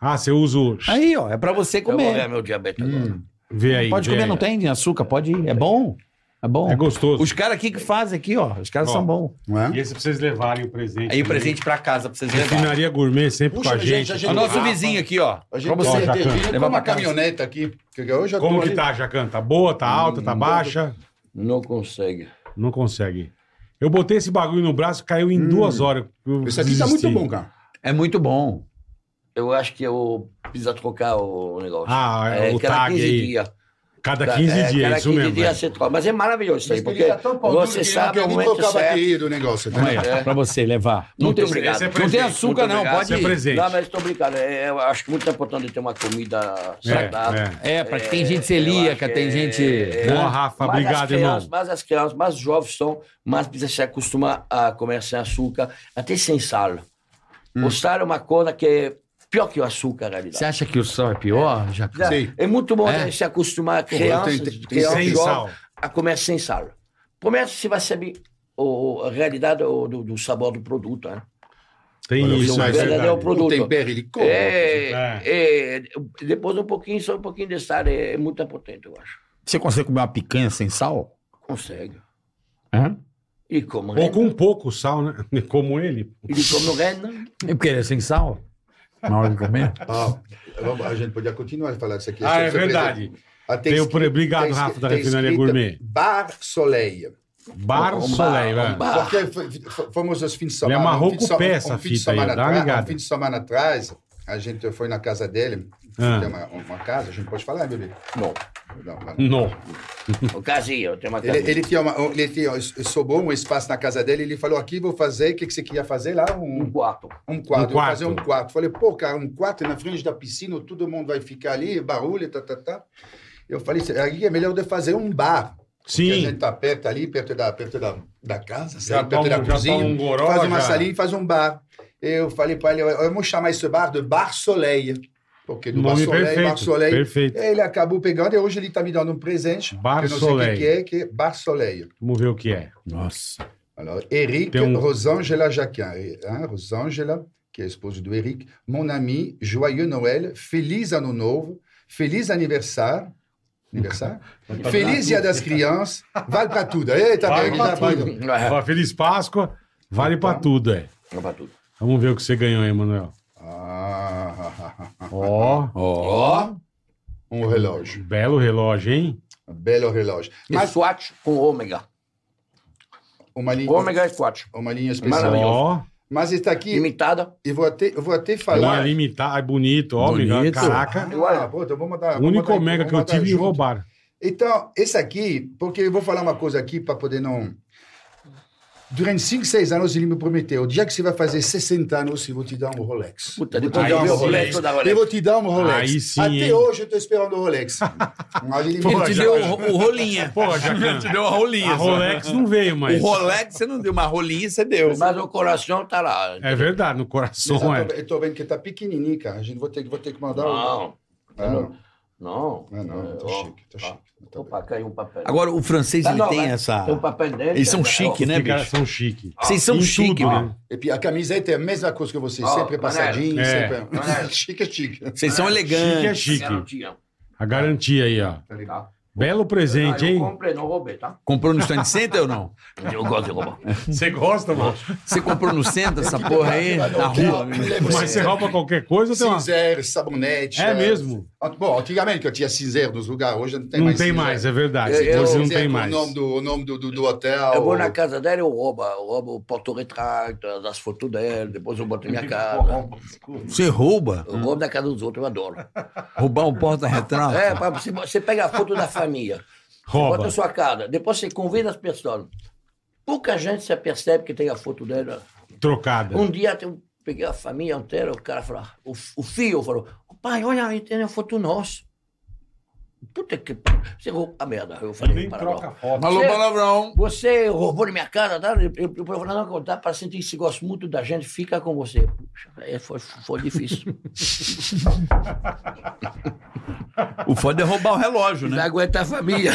Ah, você usa o... Aí, ó, é pra você Eu vou ver comer. meu diabetes agora. Hum. Vê aí. Pode vê comer, aí. não tem açúcar, pode ir. É bom. É bom. É gostoso. Os caras aqui que fazem aqui, ó. Os caras Ó. são bons. Não é? E esse pra vocês levarem o presente. Aí o presente pra casa pra vocês levarem. Refinaria gourmet sempre Puxa, com a gente, gente. a É gente- o nosso Rafa. vizinho aqui, ó. A Pra gente você. Tem com Levar uma pra casa. caminhonete aqui. que Eu já Como tô que ali. tá, Jacan? Tá boa, tá alta, tá Hum, baixa? Não consegue. Não consegue. Eu botei esse bagulho no braço, caiu em duas horas. Eu Isso aqui tá muito bom, cara. É muito bom. Eu acho que eu preciso trocar o negócio. Ah, é, o cada tag 15 aí. dias. Cada 15 É, dias, cada isso 15 mesmo. dias velho. você troca. Mas é maravilhoso isso aí, porque tá você sabe o momento certo. do negócio. tá? Ó, Pra você levar. Não Muito tem, obrigado. É não tem açúcar, Muito não. obrigado. Esse é Pode ir. presente. Não, mas estou brincando. É, eu acho que muito importante ter uma comida saudável. É, É, pra que tem gente celíaca, tem gente. é- é. Boa, Rafa. Mais Obrigado, as irmão. crianças, Mais as crianças, mais os jovens estão, mais precisa se acostumar a comer sem açúcar, até sem sal. O sal é uma coisa que é pior que o açúcar, na realidade. Você acha que o sal é pior? Já... Já- Sim. É muito bom É? se acostumar a crianças, tem- tem- crianças Sem sal. a comer sem sal. Primeiro você vai saber o, a realidade o- do, do sabor do produto. Né? Tem Olha, isso, o é verdadeiro verdade. produto. O tempero, ele come. É, é, depois um pouquinho, só um pouquinho de sal é, é muito importante, eu acho. Você consegue comer uma picanha sem sal? Consegue. Hã? E como Ou com pouco sal, né? Como ele. Ele come rena. É porque ele é sem sal? Na hora de comer? Ah, vamos- a gente podia continuar a falar disso aqui. Ah, é verdade. presente. Ah, Tem o escrito- obrigado, tem Rafa, da tem Refinaria Gourmet. Bar Soleil. Bar Um Soleil, bar, velho. um bar. Porque fomos os fins de Ele semana. amarrou um fim de com o pé essa um fita aí, semana dá ligada. Um fim de semana atrás, a gente foi na casa dele. Ah. Tem uma, uma casa, a gente pode falar, bebê? Não. Não, não. Não. O casinha, eu tenho uma Ele, casinha. ele tinha, uma, ele tinha sobrou um espaço na casa dele, ele falou, aqui vou fazer, o que, que você queria fazer lá? Um Um, quarto. um quarto. Um vou fazer quarto. um quarto. Falei, pô, cara, um quarto na frente da piscina, todo mundo vai ficar ali, barulho, tá, tá, tá. Eu falei, aí é melhor de fazer um bar. Porque a Sim. gente tá perto ali, perto da, perto da, da casa, Já sabe? perto toma- da já cozinha. toma um goró, faz uma já. salinha e faz um bar. Eu falei para ele, eu vou chamar esse bar de Bar Soleil. Porque do Nome perfeito. Perfeito. Ele acabou pegando e hoje ele está me dando um presente. Bar que eu não sei o que que é, que é Bar Soleil. Vamos ver o que é. Nossa. Alors, Eric um- Rosângela Jaquin. Hein? Rosângela, que é a esposa do Eric. Mon ami, joyeux Noël, feliz ano novo, Feliz aniversário. Aniversário? Feliz Dia das Crianças. Vale pra tudo. Eita, Vale já vai. tudo. Feliz Páscoa, vale pra tudo, é. é pra tudo. Vamos ver o que você ganhou aí, Manuel. Ó, Ó. um relógio. belo relógio, hein? Belo relógio. Mas Swatch com ômega. uma linha, Ômega é Swatch. uma linha especial. Ó, Mas está aqui, Limitada. eu vou até, eu vou até uma falar. limitada, é bonito, ó, Bonito. caraca. Ah, pô, então vamos dar, O único Omega que eu tive e junto. roubaram. Então, esse aqui, porque eu vou falar uma coisa aqui para poder não. Durante 5, 6 anos ele me prometeu: o dia que você vai fazer 60 anos, eu vou te dar um Rolex. Puta, Eu vou te dar um o. Rolex hora. Eu vou te dar um Rolex. Aí sim, Até hein? hoje eu tô esperando o Rolex. Mas ele me Pô, Ele te já- deu o, o rolinha. Pô, Jacan, te deu a rolinha. a só. Rolex não veio, O mas... Rolex você não deu, mas a rolinha você deu. Mas o coração tá lá. É verdade, no Mas coração, eu, é. tô, eu tô vendo que tá pequenininho, cara. A gente vou ter, que- vou ter que mandar o. Não. Ah, não. Não. Ah, não, tá Ó, chique, tá ó. chique. Tá bem. Opa, caiu um papel. Agora, o francês, Tá, ele não, tem mas essa... Tem um papel dele. Eles são cara. chique, né, Os caras bicho? são chique. Vocês são chique, tudo, né? né? E a camiseta é a mesma coisa que você, Ó, sempre passadinho, É. sempre. Manera. chique é chique. Vocês são Chique é elegantes. chique. A garantia aí, ó. Tá legal. Tá. Belo presente, Ah, eu hein? comprei, não roubei, tá? Comprou no stand center ou não? Eu gosto de roubar. Você gosta, mano? Você comprou no centro essa porra aí? Na rua? Mas você rouba qualquer coisa ou tem uma... Cinzer, sabonete. É mesmo? Bom, antigamente que eu tinha cinzer nos lugares, hoje não tem Não mais tem cinzer. mais, é verdade. Eu- eu- Hoje não tem mais. O nome do, o nome do, do, do hotel. Eu vou na casa dela, eu roubo, eu roubo o porto-retrato, as fotos dela, depois eu boto na minha casa. Você rouba? Eu roubo da casa dos outros, eu adoro. Roubar um porta-retrato? É, você, você pega a foto da família, bota Rouba. na sua casa, depois você convida as pessoas. Pouca gente se apercebe que tem a foto dela. Trocada. Um dia eu peguei a família inteira, o cara falou, o, o filho falou, pai, olha aí, tem a foto nossa. Puta que você roubou a merda. Eu falei, Nem troca foto. Você- palavrão. Você roubou na minha casa, tá? Eu, eu, eu vou não contar para sentir que se gosta muito da gente, fica com você. Puxa, é, foi, foi difícil. O foda é roubar o relógio, Não né? aguenta a família.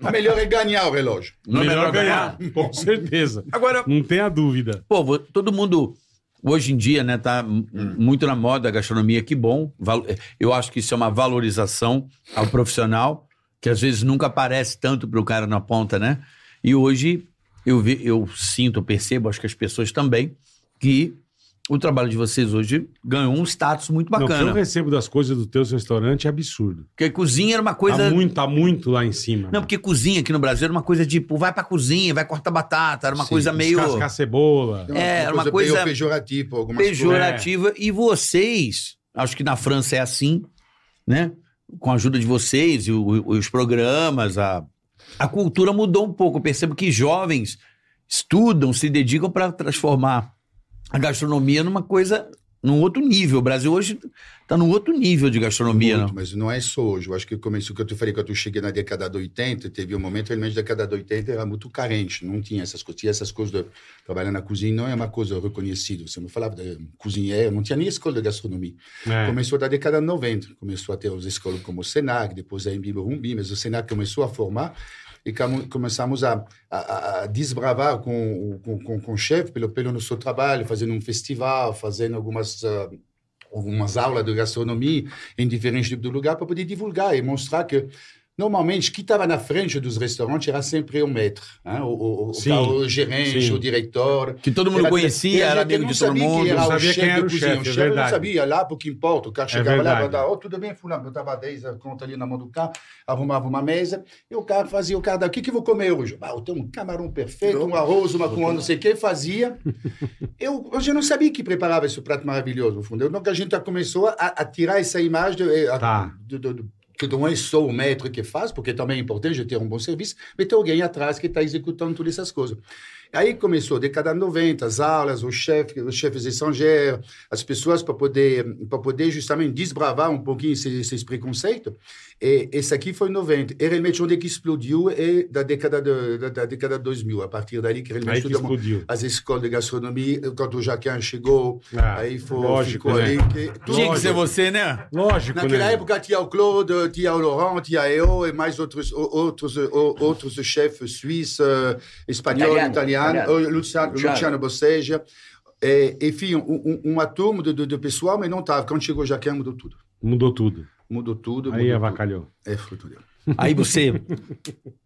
O melhor é ganhar o relógio. Não é Melhor melhor ganhar. Com certeza. Agora, Não tenha dúvida. pô, todo mundo hoje em dia, né, tá m- muito na moda a gastronomia, que bom. Eu acho que isso é uma valorização ao profissional, que às vezes nunca aparece tanto pro cara na ponta, né? E hoje eu, ve- eu sinto, eu percebo, acho que as pessoas também, que o trabalho de vocês hoje ganhou um status muito Não, o que eu bacana. recebo das coisas do teu restaurante é absurdo. Porque cozinha era uma coisa. Tá muito, tá muito lá em cima. Não, porque cozinha aqui no Brasil era uma coisa tipo, vai pra cozinha, vai cortar batata, era uma Sim, coisa meio Descascar cebola. É, era uma coisa meio pejorativa. algumas pejorativa. E vocês, acho que na França é assim, né? Com a ajuda de vocês e os programas, a, a cultura mudou um pouco. Eu percebo que jovens estudam, se dedicam para transformar a gastronomia numa coisa, num outro nível. O Brasil hoje está num outro nível de gastronomia, Muito, não? mas não é só hoje. Eu acho que começou, que eu te falei, quando eu cheguei na década de 80, teve um momento, realmente, na década de 80 era muito carente, não tinha essas coisas. Tinha essas coisas de trabalhar na cozinha, não é uma coisa reconhecida. Você me falava de cozinheiro, não tinha nem escola de gastronomia. É. Começou da década de 90, começou a ter as escolas como o Senac, depois a Embi Rumbi, mas o Senac começou a formar e come- começamos a, a, a desbravar com, com, com, com o chefe pelo, pelo nosso trabalho, fazendo um festival, fazendo algumas... ah, algumas aulas de gastronomia em diferentes tipos de lugares para poder divulgar e mostrar que Normalmente, quem estava na frente dos restaurantes era sempre o maître, hein? o, o, o, Sim, o gerente, sim. o diretor. Que todo mundo Era- conhecia, era amigo não de todo mundo. era Não o sabia chefe era o chefe, O é chefe não sabia, lá porque importa. O cara chegava lá, verdade. botava, oh, tudo bem, fulano, botava 10 a conta ali na mão do carro, arrumava uma mesa, e o cara fazia o cara, o que que eu vou comer hoje? Ah, eu tenho um camarão perfeito, um arroz, uma com não sei o que, fazia. Eu, eu já não sabia que preparava esse prato maravilhoso, no fundo. Então, que a gente já começou a, a tirar essa imagem de, a- Tá. de- de- de- que não é só o maître que faz, porque também é importante ter um bom serviço, mas ter alguém atrás que está executando todas essas coisas. Aí começou, década de 90, as aulas, os chefes, os chefes estrangeiros, as pessoas para poder, para poder justamente desbravar um pouquinho esses, esses preconceitos. E esse aqui foi em 90. E realmente onde que explodiu é da década de, da, da década de 2000. A partir dali que realmente que explodiu. as escolas de gastronomia, quando o Jaquin chegou, Ah, aí foi, lógico, ficou né? ali. Que, Tinha que ser você, né? Lógico, Naquela né? época tinha o Claude, tinha o Laurent, tinha eu e mais outros, outros, outros chefes suíços, eh, espanhol, Italiano, italiano, italiano. Luciano, Luciano. Luciano Bosseja. E, enfim, um, um, uma turma de, de, de pessoal, mas não estava. Quando chegou o Jaquin, mudou tudo. Mudou tudo. Mudou tudo. Aí mudou avacalhou. tudo. É dele. Aí você,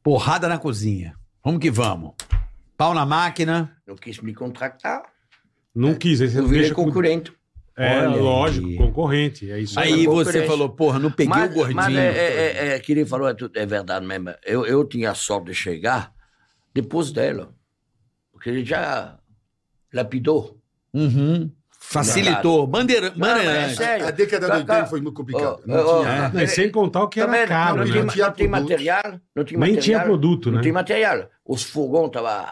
porrada na cozinha. Vamos que vamos. Pau na máquina. Não quis me contratar. Não quis, aí você Eu não virei concorrente. É, Olha aí. lógico, concorrente. É isso aí. Aí você falou, porra, não peguei mas, o gordinho. Mas é, é, é, é, que ele falou, é, tudo- é verdade mesmo. Eu, eu tinha a sorte de chegar depois dela. Porque ele já lapidou. Uhum. Facilitou. Bandeira, Não, mas é. A década de Ca- 80 foi muito complicada. Não tinha- Não, e sem contar o que era Também caro, não, né? tinha, Não tinha não tinha material, não tinha Nem material. tinha produto, não né? tinha material. Os fogões estavam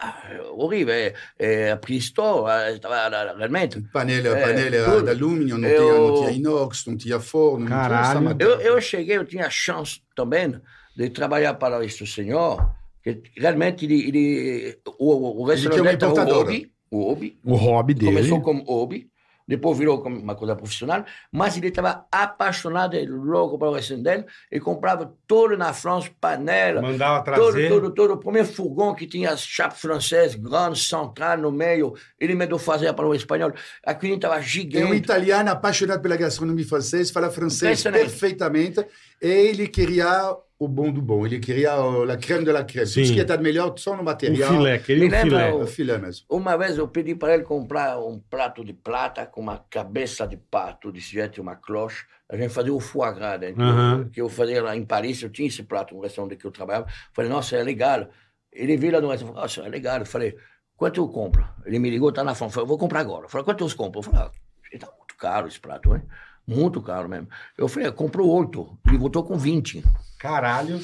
horríveis. É, é, a Pristor estava realmente. Panela, É, panela era tudo. de alumínio, não, Eu- tinha, não tinha inox, não tinha forno. não tinha Caralho. essa matéria. Eu, eu cheguei, eu tinha a chance também de trabalhar para este senhor, que realmente ele, ele, o, o restaurante tinha era o hobby, o hobby, O hobby dele. começou como hobby, depois virou uma coisa profissional, mas ele estava apaixonado e louco para o restaurante dele, e comprava tudo na França, panela, Mandava Todo, trazer. todo, todo. O primeiro fogão que tinha as chapas francesas, grande, central no meio, ele mandou fazer para o espanhol. A cozinha estava É um gigante. italiano apaixonado pela gastronomia francesa, fala francês perfeitamente, ele queria o bom do bom, ele queria o- a creme de la creme. Sim. Tudo que está de melhor só no material. filé, queria Me lembra filé. o- O filé mesmo. Uma vez eu pedi para ele comprar um prato de prata com uma cabeça de pato desse jeito, uma cloche. A gente fazia o foie gras, né? que, eu, que eu fazia lá em Paris. Eu tinha esse prato no restaurante que eu trabalhava. Falei, nossa, é legal. Ele viu lá no restaurante, falou, nossa, é legal. Eu falei, quanto eu compro? Ele me ligou, tá na frente. Eu falei, vou comprar agora. Eu falei, quanto eu compro? Eu falei, ah, está muito caro esse prato, hein? Muito caro mesmo. Eu falei, comprou oito. Ele voltou com 20. Caralho.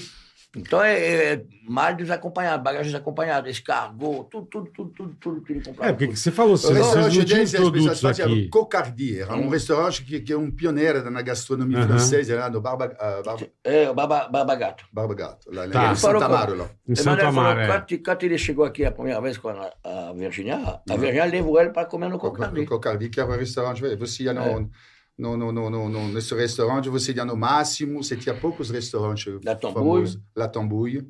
Então é, é mal desacompanhado, bagagem desacompanhada, escargot, tudo, tudo, tudo, tudo, tudo que ele comprava. É, porque que você falou, restaurante não tinham deles, as produtos pessoas faziam aqui. Cocardi, era um Hum. restaurante que, que é um pioneiro na gastronomia Aham. francesa, lá no Barba, ah, Barba, É, o Baba, Baba Gato. Barba Gato, lá, Tá. em Santa Amaro. Lá. Em Santo falou, Amaro, é. quando, quando ele chegou aqui a primeira vez com a, a Virginia, a Virginia levou ele para comer no Cocardi. Cocardi, que era um restaurante. Você ia no, É. no, no, no, no, no, nesse restaurante, você ia no máximo, você tinha poucos restaurantes La Tambouille. famosos. La Tambouille.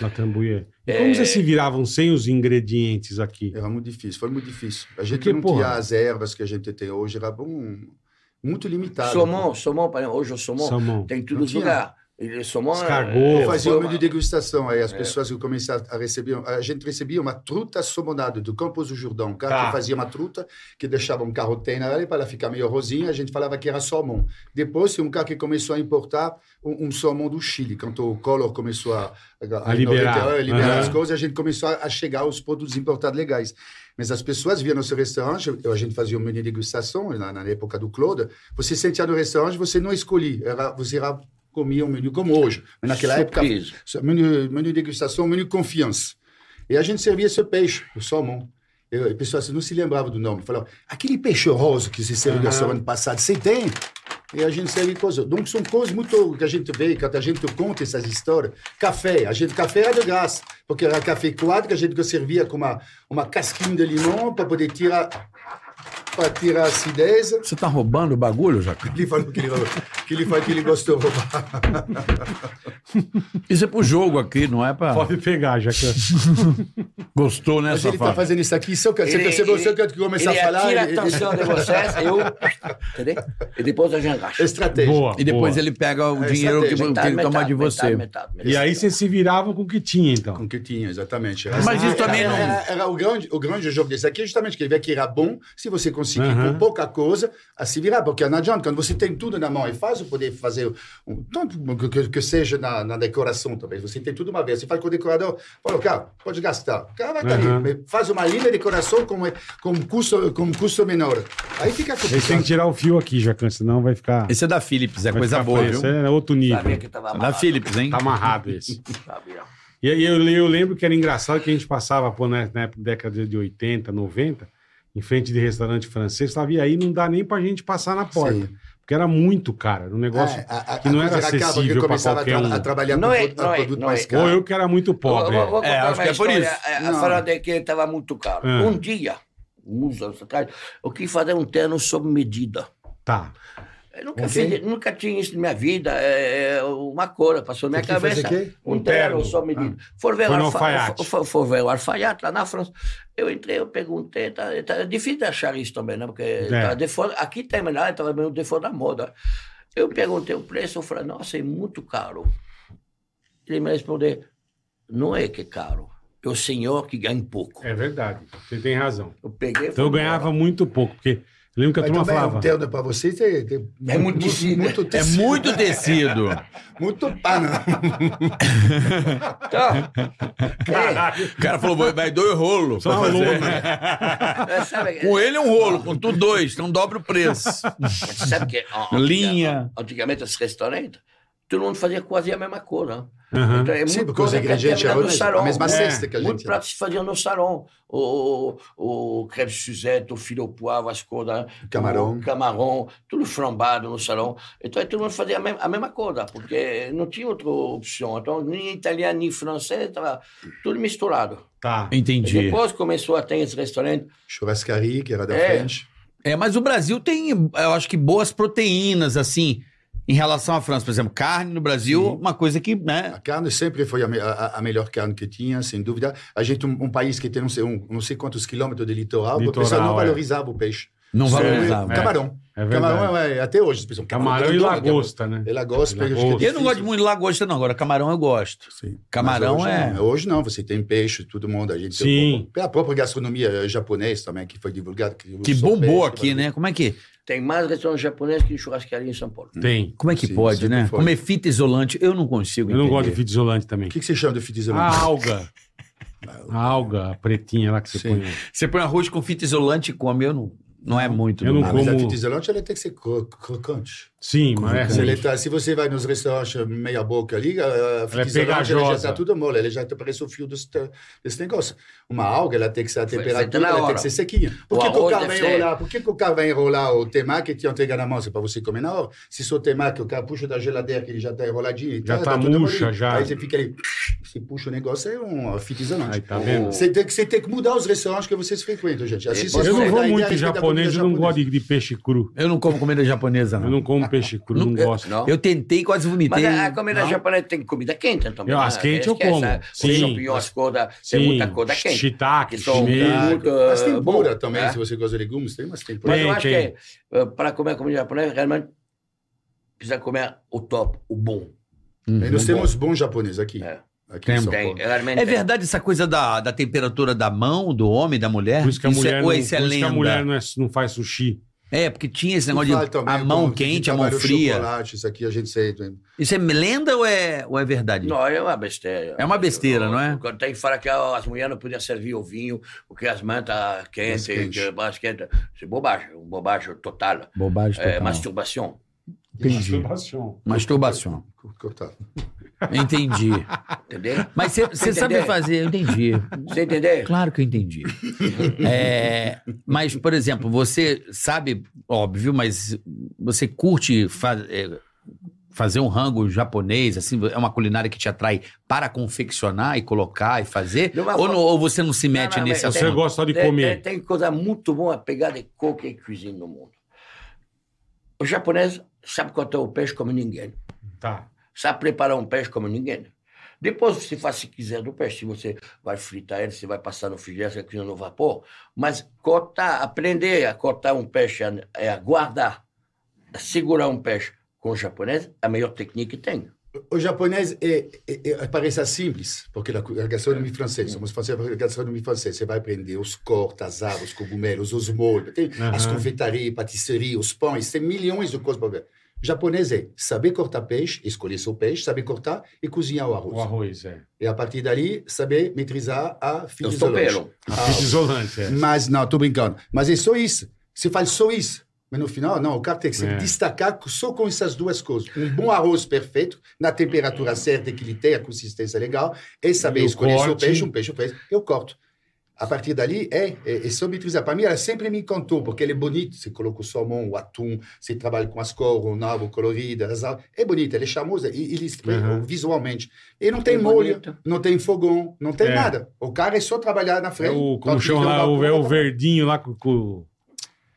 Na Tambuia. E É. como vocês se viravam sem os ingredientes aqui? Era muito difícil, foi muito difícil. A gente Porque, não porra- tinha as ervas que a gente tem hoje, era bom, muito limitado. Somon, Somon, por exemplo, hoje o Salmão. tem tudo nos lugares. Ele, Somon, é-. Eu é, fazia o menu uma- de degustação, aí as É. pessoas que começaram a receber, a gente recebia uma truta somonada do Campos do Jordão, um cara Tá. que fazia uma truta, que deixava um carrotem ali para ela ficar meio rosinha, a gente falava que era salmão. Depois, tem um cara que começou a importar um, um salmão do Chile, quando o Collor começou a, a, A liberar. 91, liberar Aham. as coisas, a gente começou a, a chegar aos produtos importados legais. Mas as pessoas viam no seu restaurante, eu- a gente fazia um menu de degustação, na, na época do Claude, você sentia no restaurante, você não escolhia, era, você era, comia um menu como hoje. Mas naquela época, menu, menu de degustação, menu confiança. E a gente servia esse peixe, o salmão. Eu, e pessoas não se lembravam do nome. Falavam, aquele peixe rosa que se serviu na semana passada, você tem? E a gente serve coisas. Então, são coisas muito que a gente vê, que a gente conta essas histórias. Café, a gente, café era de graça, porque era café coado que a gente servia com uma, uma casquinha de limão para poder tirar, para tirar a acidez. Você tá roubando o bagulho, Jacan? Ele falou que ele, que ele, falou que ele gostou de roubar. Isso é pro jogo aqui, não é pra. Pode pegar, que. Gostou, né, Mas ele está fazendo isso aqui, que você Ele- percebeu, ele- só que eu começar ele a falar. atira a ele- atenção de vocês, eu... Entendeu? E depois a gente racha. Estratégia. Boa. E depois boa. ele pega o É, dinheiro que, ele toma de você. Metade, metade, metade. E aí vocês se viravam com o que tinha, então. Com que tinha, exatamente. Mas isso era, também era, não- Era, era o, grande, o grande jogo desse aqui, justamente, que ele vê que era bom se você conseguir, Aham. com pouca coisa, a se virar. Porque não adianta, quando você tem tudo na mão, é fácil poder fazer, um, tanto que, que, seja na, na decoração também. Você tem tudo uma vez. Você faz com o decorador, fala, cara, pode gastar. O cara vai estar Aham. ali, mas faz uma linda decoração com, com, custo, com custo menor. Aí fica Aí tem que complicado. tirar o fio aqui, Jacan, senão vai ficar. Esse é da Philips, é vai coisa boa, viu? É outro nível. Sabia que tava Da. Philips, hein? Tá amarrado esse. Sabia. E aí eu, eu lembro que era engraçado que a gente passava, pô, na, na época- década de 80, 90, em frente de restaurante francês, falava, e aí não dá nem pra gente passar na porta. Sim. Porque era muito caro, era um negócio É, a- a- que não a era acessível pra começava a, qualquer tra- um. a trabalhar Não com é- produto, não é- produto não mais é. caro. Ou eu que era muito pobre. Vou, vou, vou É, contar acho que é por isso. é, Não. Falando de que estava muito caro. Um dia, uns anos atrás, eu quis fazer um terno sob medida. Tá. Eu nunca, fiz, nunca tinha isso na minha vida. É, é uma cor, passou na minha cabeça. o quê? Um Um terno terno. sob medida. For ver Foi o no alfa- alfaiate. lá na França. Eu entrei, eu perguntei, tá, tá difícil de achar isso também, né? Porque É. tá de fora, aqui tem, lá estava meio de fora da moda. Eu perguntei o preço, eu falei, nossa, é muito caro. Ele me respondeu, não é que é caro, é o senhor que ganha pouco. É verdade. Você tem razão. Eu peguei Então eu ganhava muito pouco, porque eu lembro que a Mas turma também falava. um para você tem, tem É muito tecido, né? muito É tecido. muito tecido. Muito pano. Tá. O cara falou, vai- vai dois rolos. Só uma fazer. lona. É, sabe, Com ele é um rolo, com tu dois, então dobra o preço. sabe que ó, Linha. Antigamente, os restaurantes, todo mundo fazia quase a mesma coisa. Aham. Então, é Sim, muito porque os coisa que ingredientes até eram no salão. a mesma É. cesta que a Muito gente... prato se fazia no salão. O, o, o creme Suzette, o filho poivre, as coisas. Camarão. O camarão, tudo flambado no salão. Então, aí todo mundo fazia a mesma, a mesma coisa, porque não tinha outra opção. Então, nem italiano, nem francês, estava tudo misturado. Tá. E Entendi. depois começou a ter esse restaurante. Churrascaria, que era da É. frente. É, mas o Brasil tem, eu acho que boas proteínas, assim, em relação à França. Por exemplo, carne no Brasil, Sim. uma coisa que, né? A carne sempre foi a, me- a- a melhor carne que tinha, sem dúvida. A gente, um, um país que tem não sei, um, não sei quantos quilômetros de litoral, o Litoral, pessoal não é. valorizava o peixe. Não valorizava. É. Camarão. É verdade. Camarão é, até hoje. as pessoas, Camarão e grandão, lagosta, né? É lagosta. Lagosta. é Eu não gosto muito de lagosta, não. Agora, camarão eu gosto. Sim. Camarão hoje é- Não. Hoje não, você tem peixe, todo mundo. A gente Sim. A própria gastronomia japonesa também, que foi divulgada. Que, Que bombou peixe, aqui, né? Como é que, Tem mais restaurantes japoneses que churrascaria em São Paulo. Tem. como é que Sim, pode, né? foi. Comer fita isolante, eu não consigo Eu não gosto de fita isolante também. O que, que você chama de fita A isolante? alga. A alga, a pretinha lá que você Sim. põe. Você põe arroz com fita isolante e come, eu não, não é muito. Eu do não Ah, meu. mas a como- fita isolante ela tem que ser cro crocante. Sim, mas Se, é ele ruim. tá- se você vai nos restaurantes meia boca ali, a, a Ela fita é já está tudo mole, ela já parece o fio desse, desse negócio. Uma alga, ela tem que ser a temperatura, ela tem que ser sequinha. Por O que, que o cara vai enrolar? Por que, que o cara vai enrolar o temaki e te entrega na mão? Se é para você comer na hora. Se seu temaki, o cara puxa da geladeira, que ele já está enroladinho. Já tá tudo murcha, já. Aí você fica ali, você puxa o negócio, é uma fita isolante. Aí, tá vendo? Você tem, que, você tem que mudar os restaurantes que vocês frequentam, gente. Assim, Eu não vou muito japonês, eu não gosto de, peixe cru. Eu não como comida japonesa, Eu não. não como peixe cru, não, Não, eu- gosto. Não? Eu tentei, quase vomitei. Mas a, a comida Não. japonesa tem comida quente também. Eu, né? as quentes eu como. Sim. Os as coisas, tem Sim, muita coisa quente. shiitake, que muito, Mas tempura bom, também, né? se você gosta de legumes, tem umas tempuras. Mas eu Tem, acho tem. que eh, para comer comida japonesa, realmente precisa comer o top, o bom. E nós Bom. temos bons japoneses aqui. É. aqui Tem, É tem. verdade essa coisa da, da temperatura da mão, do homem, da mulher? Por isso que a Isso mulher, é, não, ou por isso é isso que lenda? a mulher não, é- não faz sushi. É, porque tinha esse Não negócio de também a mão quente, a mão fria. chocolate, isso aqui a gente sei. Isso é lenda ou é, ou é verdade? Não, é uma besteira. É uma besteira, não é? Quando tem que falar que as mulheres não podiam servir o vinho porque as mãos estão Mais quentes, quente. que mais quente. Isso é bobagem, um bobagem total. Bobagem É, total. masturbação. Entendi. Masturbação. Masturbação. Cortado. Entendi. Entendeu? Mas você sabe fazer, eu entendi. Você entendeu? Claro que eu entendi. É, mas, por exemplo, você sabe, óbvio, mas você curte fa- é, fazer um rango japonês, assim, é uma culinária que te atrai para confeccionar e colocar e fazer? Ou, não- ou você não se mete Não, não, nesse mas Você assunto? gosta de Tem- comer. Tem, tem coisa muito boa a pegar de qualquer cozinha no mundo. O japonês sabe cortar o peixe como ninguém. Tá. Sabe preparar um peixe como ninguém. Depois você faz se quiser do peixe. Você vai fritar ele, você vai passar no frigideiro, no vapor. Mas cortar, aprender a cortar um peixe, a, é a guardar, a segurar um peixe com o japonês, é a melhor técnica que tem. O japonês é, é, é, parece simples, porque a, gastronomia francesa, somos franceses, a gastronomia francesa, você vai aprender os cortes, as aves, os cogumelos, os molhos, tem as Aham. confeitarias, patisseries, os pães, tem milhões de coisas para ver. O japonês é saber cortar peixe, escolher seu peixe, saber cortar e cozinhar o arroz. O arroz, é. E a partir dali, saber metrizar a fita Eu isolante. A fita isolante, é. Mas não, tô brincando. Mas é só isso. Você faz só isso. Mas no final, não, o cara tem que se É. destacar só com essas duas coisas. Um bom arroz perfeito, na temperatura certa, que ele tem a consistência legal, e saber E escolher seu corte. peixe, um peixe perfeito, eu corto. A partir dali, é, é, é só metrizar. Para mim, ela sempre me encantou, porque ele é bonito. Você coloca o salmão, o atum, você trabalha com as cores, o nabo colorido, as é bonito, ele é charmoso, e ele Uhum. visualmente. E não tem É molho, bonito. não tem fogão, não tem É. nada. O cara é só trabalhar na É frente. o, como chama lá, o, é o verdinho lá com, com-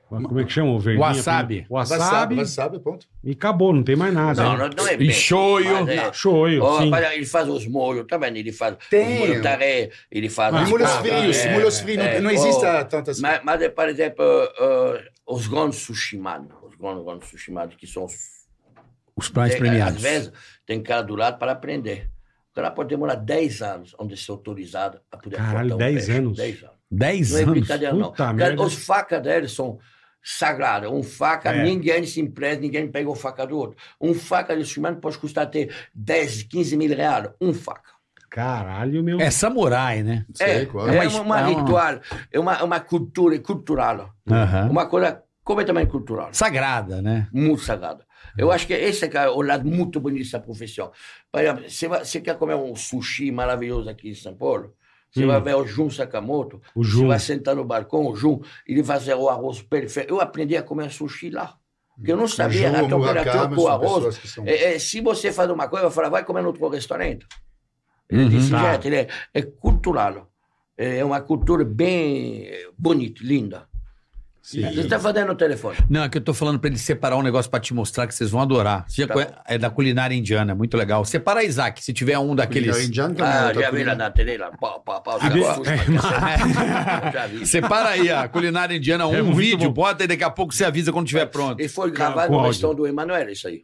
Como é que chama o verdinho? Wasabi. Wasabi. Wasabi, wasabi, ponto. E acabou, não tem mais nada. Não, né? não, não é E bem. shoyu. mas é- Shoyu, Ó, sim. rapaz, ele faz os molhos também, ele faz Tem. os molhos taré, ele faz... Ah, E as molhos frios, é, molhos frios, é, não, não existe tantas... Mas, mas, por exemplo, uh, os grandes sushimados, os grandes, grandes sushimados, que são os Os Tem- premiados. Às vezes, tem cara do lado para aprender. O cara pode demorar 10 anos onde ser autorizado a poder Caralho, cortar um 10 peixe. anos? 10 anos. 10 Não é anos. brincadeira, não. Puta Cara, merda. Os facas deles são sagradas. Um faca, É. ninguém se empresta, ninguém pega o faca do outro. Um faca de instrumento pode custar até 10, 15 mil reais. Um faca. Caralho, meu. É samurai, né? Sei, É, claro. é É uma, uma- uma é uma- ritual, é uma, uma cultura é cultural. Aham. Uma coisa completamente cultural. Sagrada, né? muito sagrada. Eu acho que esse é o lado muito bonito dessa profissão. Por exemplo, você, vai- você quer comer um sushi maravilhoso aqui em São Paulo? Você Hum. vai ver o Jun Sakamoto, O você Jun. vai sentar no balcão, o Jun, ele fazer o arroz perfeito. Eu aprendi a comer sushi lá. Porque eu não sabia a João, temperatura Murakami, com o arroz. são- É, é, se você faz uma coisa, eu falo, vai comer no outro restaurante. Uhum. É desse jeito, ele é, é cultural. É uma cultura bem bonita, linda. Sim. Você está fazendo no telefone. Não, é que eu tô falando pra ele separar um negócio pra te mostrar que vocês vão adorar. Tá conhe- é da culinária indiana, muito legal. Separa Isaac, se tiver um daqueles. Culinária indiana também, Ah, já vi lá na tele, lá, pau, é. Separa aí a culinária indiana, um É vídeo, bom. bota e daqui a pouco você avisa quando estiver pronto. E foi gravado áudio. restaurante do Emanuel, isso aí.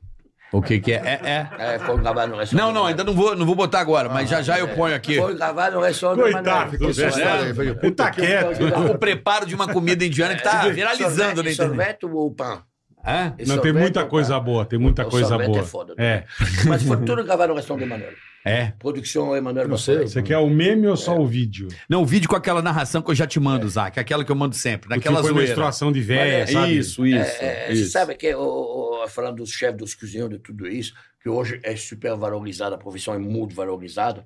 O que que é? É, é. É, foi gravado no restaurante. Não, não, ainda não vou, não vou botar agora, mas já já eu ponho aqui. Foi gravado no restaurante do Coitado do velho. é- tá quieto. O preparo de uma comida indiana que tá viralizando na sorvete, internet. sorvete ou pão? Hã? Não, tem muita coisa boa, tem muita O coisa sorvete boa. é foda. É. Mas foi tudo gravado no restaurante do Emanuel. É. Produção Emanuel Não sei. Você quer o meme ou só o vídeo? Não, o vídeo com aquela narração que eu já te mando, Zac. Aquela que eu mando sempre, naquela tipo zoeira. menstruação de véia, Mas sabe? Isso, isso. É, é, isso. Você sabe que, falando dos chefes, dos cozinheiros, de tudo isso, que hoje é super valorizada, a profissão é muito valorizada,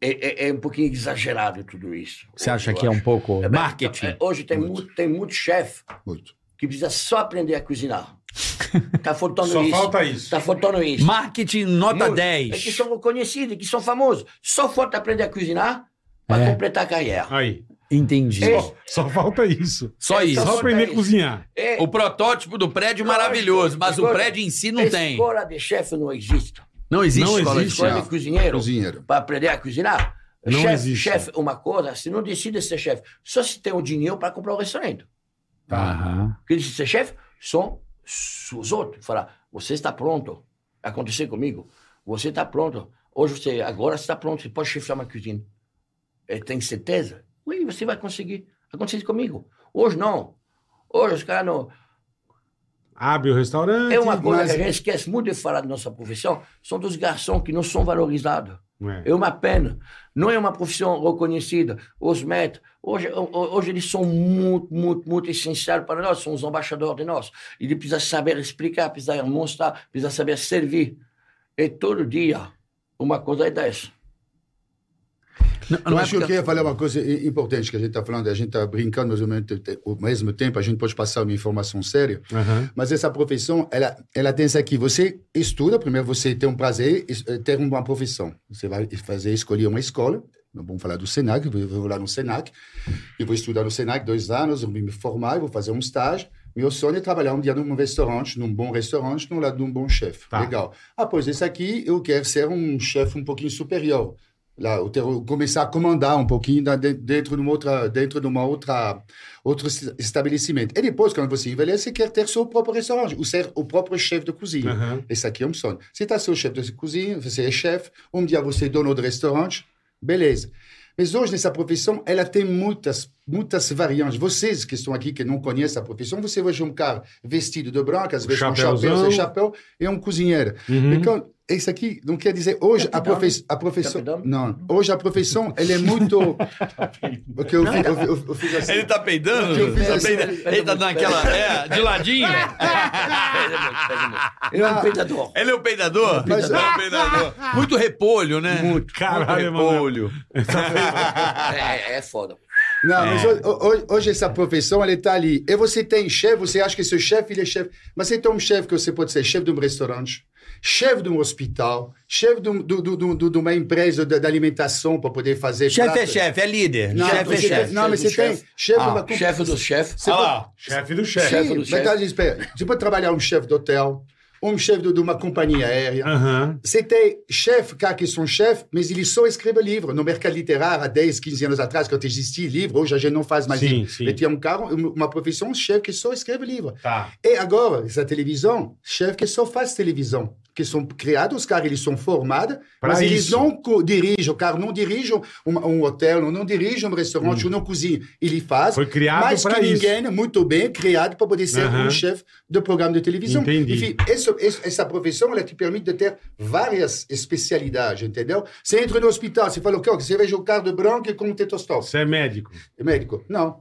é, é- é um pouquinho exagerado tudo isso. Você acha que é um acho. pouco É, marketing? é, Hoje tem muito, tem muito chefe Muito. Que precisa só aprender a cozinhar. Tá faltando Só isso. falta isso. Tá faltando isso. Marketing nota Muito. 10. É que são conhecidos, que são famosos. Só falta aprender a cozinhar para É. completar a carreira. Aí. Entendi. É. Só falta isso. Só É, isso. Só falta aprender a cozinhar. É, O protótipo do prédio Lógico. maravilhoso, mas o prédio em si não tem. Escola de chefe não existe. Não existe Não escola existe. de Escola Não. de cozinheiro. Cozinheiro. para aprender a cozinhar. Não chefe, existe. chefe, uma coisa, se não decide ser chefe, só se tem o dinheiro para comprar o restaurante. Aham. Quem decide ser chefe são os outros. Falar, você está pronto a acontecer comigo? Você está pronto. Hoje você, agora você está pronto, você pode chefiar uma cozinha. Eh, Tem certeza? Ui, você vai conseguir acontecer comigo. Hoje não. Hoje os caras não. Abre o restaurante. É uma coisa mas- que a gente esquece muito de falar da nossa profissão, são dos garçons que não são valorizados. É. É uma pena. Não é uma profissão reconhecida. Os médicos, hoje, ho- hoje eles são muito, muito, muito essenciais para nós, são os embaixadores de nós. Ele precisa saber explicar, precisa mostrar, precisa saber servir. E todo dia, uma coisa é dessa. Não, Eu não é acho que eu queria falar uma coisa importante que a gente está falando, a gente está brincando, mas ao mesmo, ao mesmo tempo a gente pode passar uma informação séria. Aham. Mas essa profissão, ela, ela tem isso aqui. Você estuda, primeiro você tem um prazer eh, ter uma profissão. Você vai fazer, escolher uma escola. Vamos falar do Senac, eu vou lá no Senac. Eu vou estudar no Senac dois anos, eu vou me formar, eu vou fazer um estágio. Meu sonho é trabalhar um dia num restaurante, num bom restaurante, no lado de um bom chefe. Tá. Legal. Após isso aqui, eu quero ser um chefe um pouquinho superior. Lá, começar a comandar um pouquinho de- dentro de uma outra, dentro de uma outra, outro es- estabelecimento. E depois, quando você envelhece, você quer ter seu próprio restaurante, ou ser o próprio chefe de cozinha. Aham. Esse aqui é um sonho. Você está seu chefe de cozinha, você é chefe, um dia você é dono do restaurante, beleza. Mas hoje, nessa profissão, ela tem muitas, muitas variantes. Vocês que estão aqui, que não conhecem a profissão, você vai um cara vestido de branco, às vezes com chapéu, Chapéuzão. sem chapéu, e um cozinheiro. Uhum. Então, isso aqui não quer dizer hoje a, profe a profissão. Não, hoje a profissão ela é muito. Porque eu, fi- eu, eu, eu fiz assim. Ele tá peidando? Eu fiz Tá assim. Ele tá dando aquela. É, de ladinho? Ele é um peidador. Ele é o peidador? Mas- é o peidador. Muito repolho, né? Muito. Caralho, Muito repolho. É, é foda. Não, mas ho- ho- hoje, essa profissão, ela está ali. E você tem chefe, você acha que seu chefe, ele é chefe. Mas você tem um chefe que você pode ser chefe de um restaurante, chefe de um hospital, chefe de, um- do- do- do- do- de uma empresa de, de alimentação para poder fazer Chefe é chefe, é líder. Não, chefe é chefe. não, mas você chefe do tem chefe. chefe de Ah, uma Chefe dos chefes. Você Olha pode- lá. Chefe do chefe. Chefe Sim, do mas chefe. espera. Você pode trabalhar um chefe de hotel, um chefe de, uma companhia aérea. Você tem chefe, cara que são chefe, mas eles só escrevem livro. No mercado literário, há 10, 15 anos atrás, quando existia livro, hoje a gente não faz mais Sim, livro. sim. Mas tinha um cara, uma profissão, chefe que só escreve livro. Tá. E agora, essa televisão, chefe que só faz televisão. Que são criados, os caras, eles são formados, Pra mas eles isso. não co- dirigem, o cara não dirige um, um hotel, não dirige um restaurante, não cozinha. Ele faz, Hum. Foi criado mais pra que isso. ninguém, muito bem, criado para poder ser um chefe de programa de televisão. Entendi. Enfim, isso- essa profissão, ela te permite de ter várias especialidades, entendeu? Você entra no hospital, você fala, o quê? Você veja o carro de branco com um tetostol. Você é médico. É médico? Não.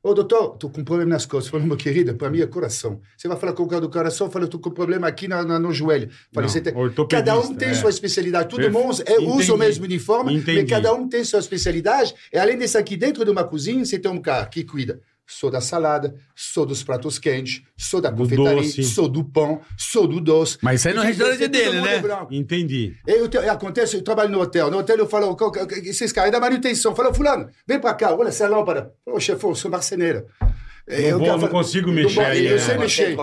Ô, doutor, tô com um problema nas costas. Falei, meu querido, para mim é coração. Você vai falar com o cara do coração, fala, tô com um problema aqui na, na- no joelho. Falei, você tem... Cada um tem é. sua especialidade. Todo mundo é, usa o mesmo uniforme, Entendi. mas cada um tem sua especialidade. E além disso aqui, dentro de uma cozinha, você tem um cara que cuida sou da salada, sou dos pratos quentes, sou da Do confeitaria, doce. sou do pão, sou do doce. Mas isso aí no Enfim, restaurante dele, né? é branco. Entendi. Eu, te- acontece, eu trabalho no hotel. No hotel eu falo, "Qual- qual- esses caras da manutenção. Fala, fulano, vem pra cá, olha essa lâmpada. Ô, chefão, eu sou marceneiro. Não vou- não consigo mexer aí, Eu é. sei mexer.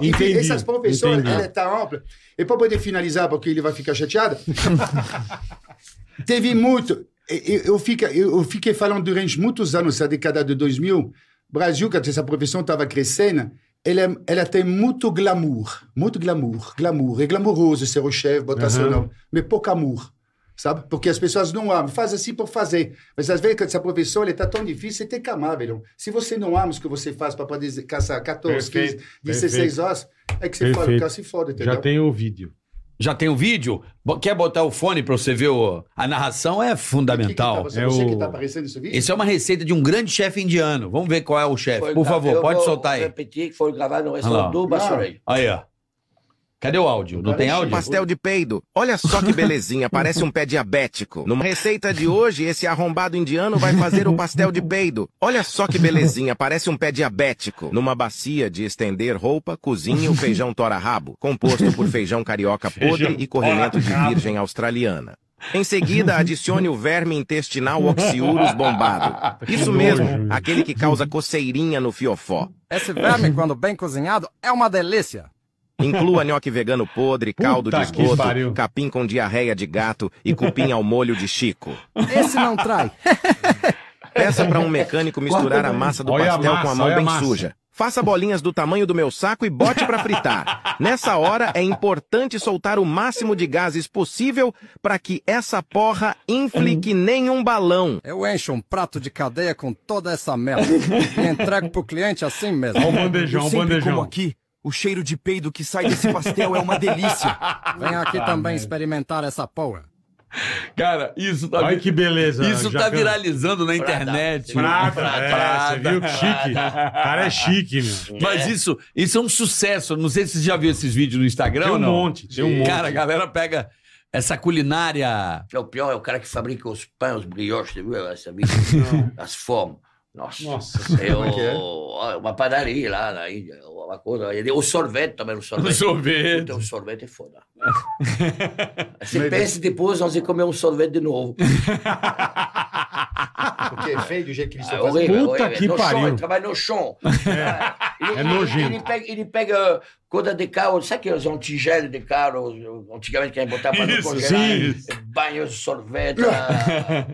Entendi, essas profissões, entendi. ela é tão ampla. E para poder finalizar, porque ele vai ficar chateado, teve muito. Eu, eu, fica, eu, fiquei falando durante muitos anos, essa década de 2000, Brasil, quando essa profissão estava crescendo, ela, ela tem muito glamour, muito glamour, glamour. É glamouroso ser o chefe, botar seu nome, mas pouco amor. Sabe? Porque as pessoas não amam, faz assim por fazer. Mas às vezes, quando essa profissão está tão difícil, você tem que amar, velho. Se você não ama o que você faz para poder caçar 14, Perfeito, 15, 16 horas, é que você fala, o Perfeito. cara se foda, entendeu? Já tem o vídeo. Já tem o vídeo? Bo- Quer botar o fone pra você ver o... A narração é fundamental. Que que tá, você, É você o- que tá aparecendo nesse vídeo? Isso é uma receita de um grande chefe indiano. Vamos ver qual é o chefe. Por favor, pode vou soltar aí. repetir que foi gravado no restaurante do Bassorei. Aí, ó. Cadê o áudio? Não tem é áudio? Pastel de peido. Olha só que belezinha, parece um pé diabético. Numa receita de hoje, esse arrombado indiano vai fazer o pastel de peido. Olha só que belezinha, parece um pé diabético. Numa bacia de estender roupa, cozinhe o feijão tora-rabo, composto por feijão carioca podre Feijão e corrimento de virgem australiana. Em seguida, adicione o verme intestinal oxiurus bombado. Isso mesmo, aquele que causa coceirinha no fiofó. Esse verme, quando bem cozinhado, é uma delícia. Inclua nhoque vegano podre, caldo Puta de esgoto, capim com diarreia de gato e cupim ao molho de Chico. Esse não trai. Peça para um mecânico misturar a massa do Olha a pastel com massa, a mão a bem massa. suja. Faça bolinhas do tamanho do meu saco e bote para fritar. Nessa hora é importante soltar o máximo de gases possível para que essa porra infle que nem um balão. Eu encho um prato de cadeia com toda essa merda e entrego pro cliente assim mesmo. Olha o bandejão, o bandejão. como aqui. O cheiro de peido que sai desse pastel é uma delícia. Vem aqui também experimentar essa porra. Cara, isso tá, Olha que beleza. isso tá viralizando na Prada. internet. Prata, é, Prada. você viu que chique? O cara é chique, meu. Mas isso, isso é um sucesso. Não sei se você já viu esses vídeos no Instagram Tem ou um não. monte, tem um monte. Cara, a galera pega essa culinária. É o pior, é o cara que fabrica os pães, os brioches, você viu essa? As formas. Nossa. Nossa, É é que é? uma padaria lá na Índia, uma coisa. O sorvete também, o sorvete. O sorvete. Puta, o sorvete é foda. Você pensa depois, nós vamos comer um sorvete de novo. Porque é feio do jeito que eles É estão fazendo. Puta horrível, horrível. que no pariu. Chão, ele trabalha no chão. Ele, é ele- nojento. Ele pega, ele pega coisa de carro, sabe aqueles um de carro, antigamente que a gente botava para não congelar? sim. Banho de sorvete. ah,